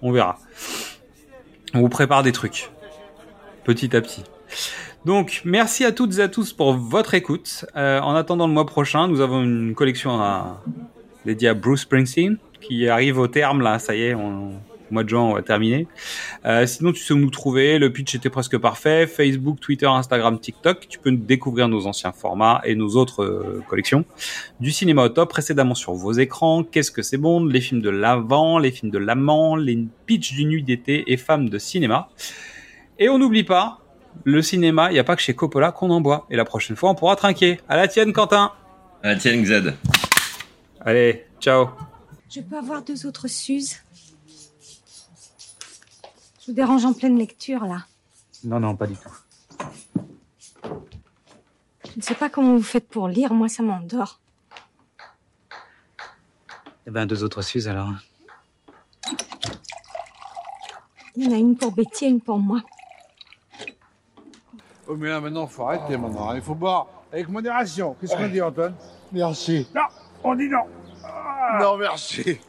on verra. On vous prépare des trucs. Petit à petit. Donc, merci à toutes et à tous pour votre écoute. Euh, en attendant le mois prochain, nous avons une collection à, dédiée à Bruce Springsteen qui arrive au terme là. Ça y est, on, au mois de juin, on va terminer. Euh, sinon, tu sais où nous trouver. Le pitch était presque parfait. Facebook, Twitter, Instagram, TikTok. Tu peux découvrir nos anciens formats et nos autres euh, collections. Du cinéma au top, précédemment sur vos écrans. Qu'est-ce que c'est bon? Les films de l'avant, les films de l'amant, les pitchs du nuit d'été et femmes de cinéma. Et on n'oublie pas, le cinéma, il n'y a pas que chez Coppola qu'on en boit. Et la prochaine fois, on pourra trinquer. À la tienne, Quentin Ah, tiens, Xad. Allez, ciao Je peux avoir deux autres Suzes Je vous dérange en pleine lecture, là. Non, non, pas du tout. Je ne sais pas comment vous faites pour lire, moi ça m'endort. Eh ben, deux autres Suze alors. Il y en a une pour Betty et une pour moi. Oh, mais là, maintenant, faut arrêter, maintenant. Il faut boire avec modération. Qu'est-ce qu'on dit, Antoine? Merci. Non, on dit non. Non, merci.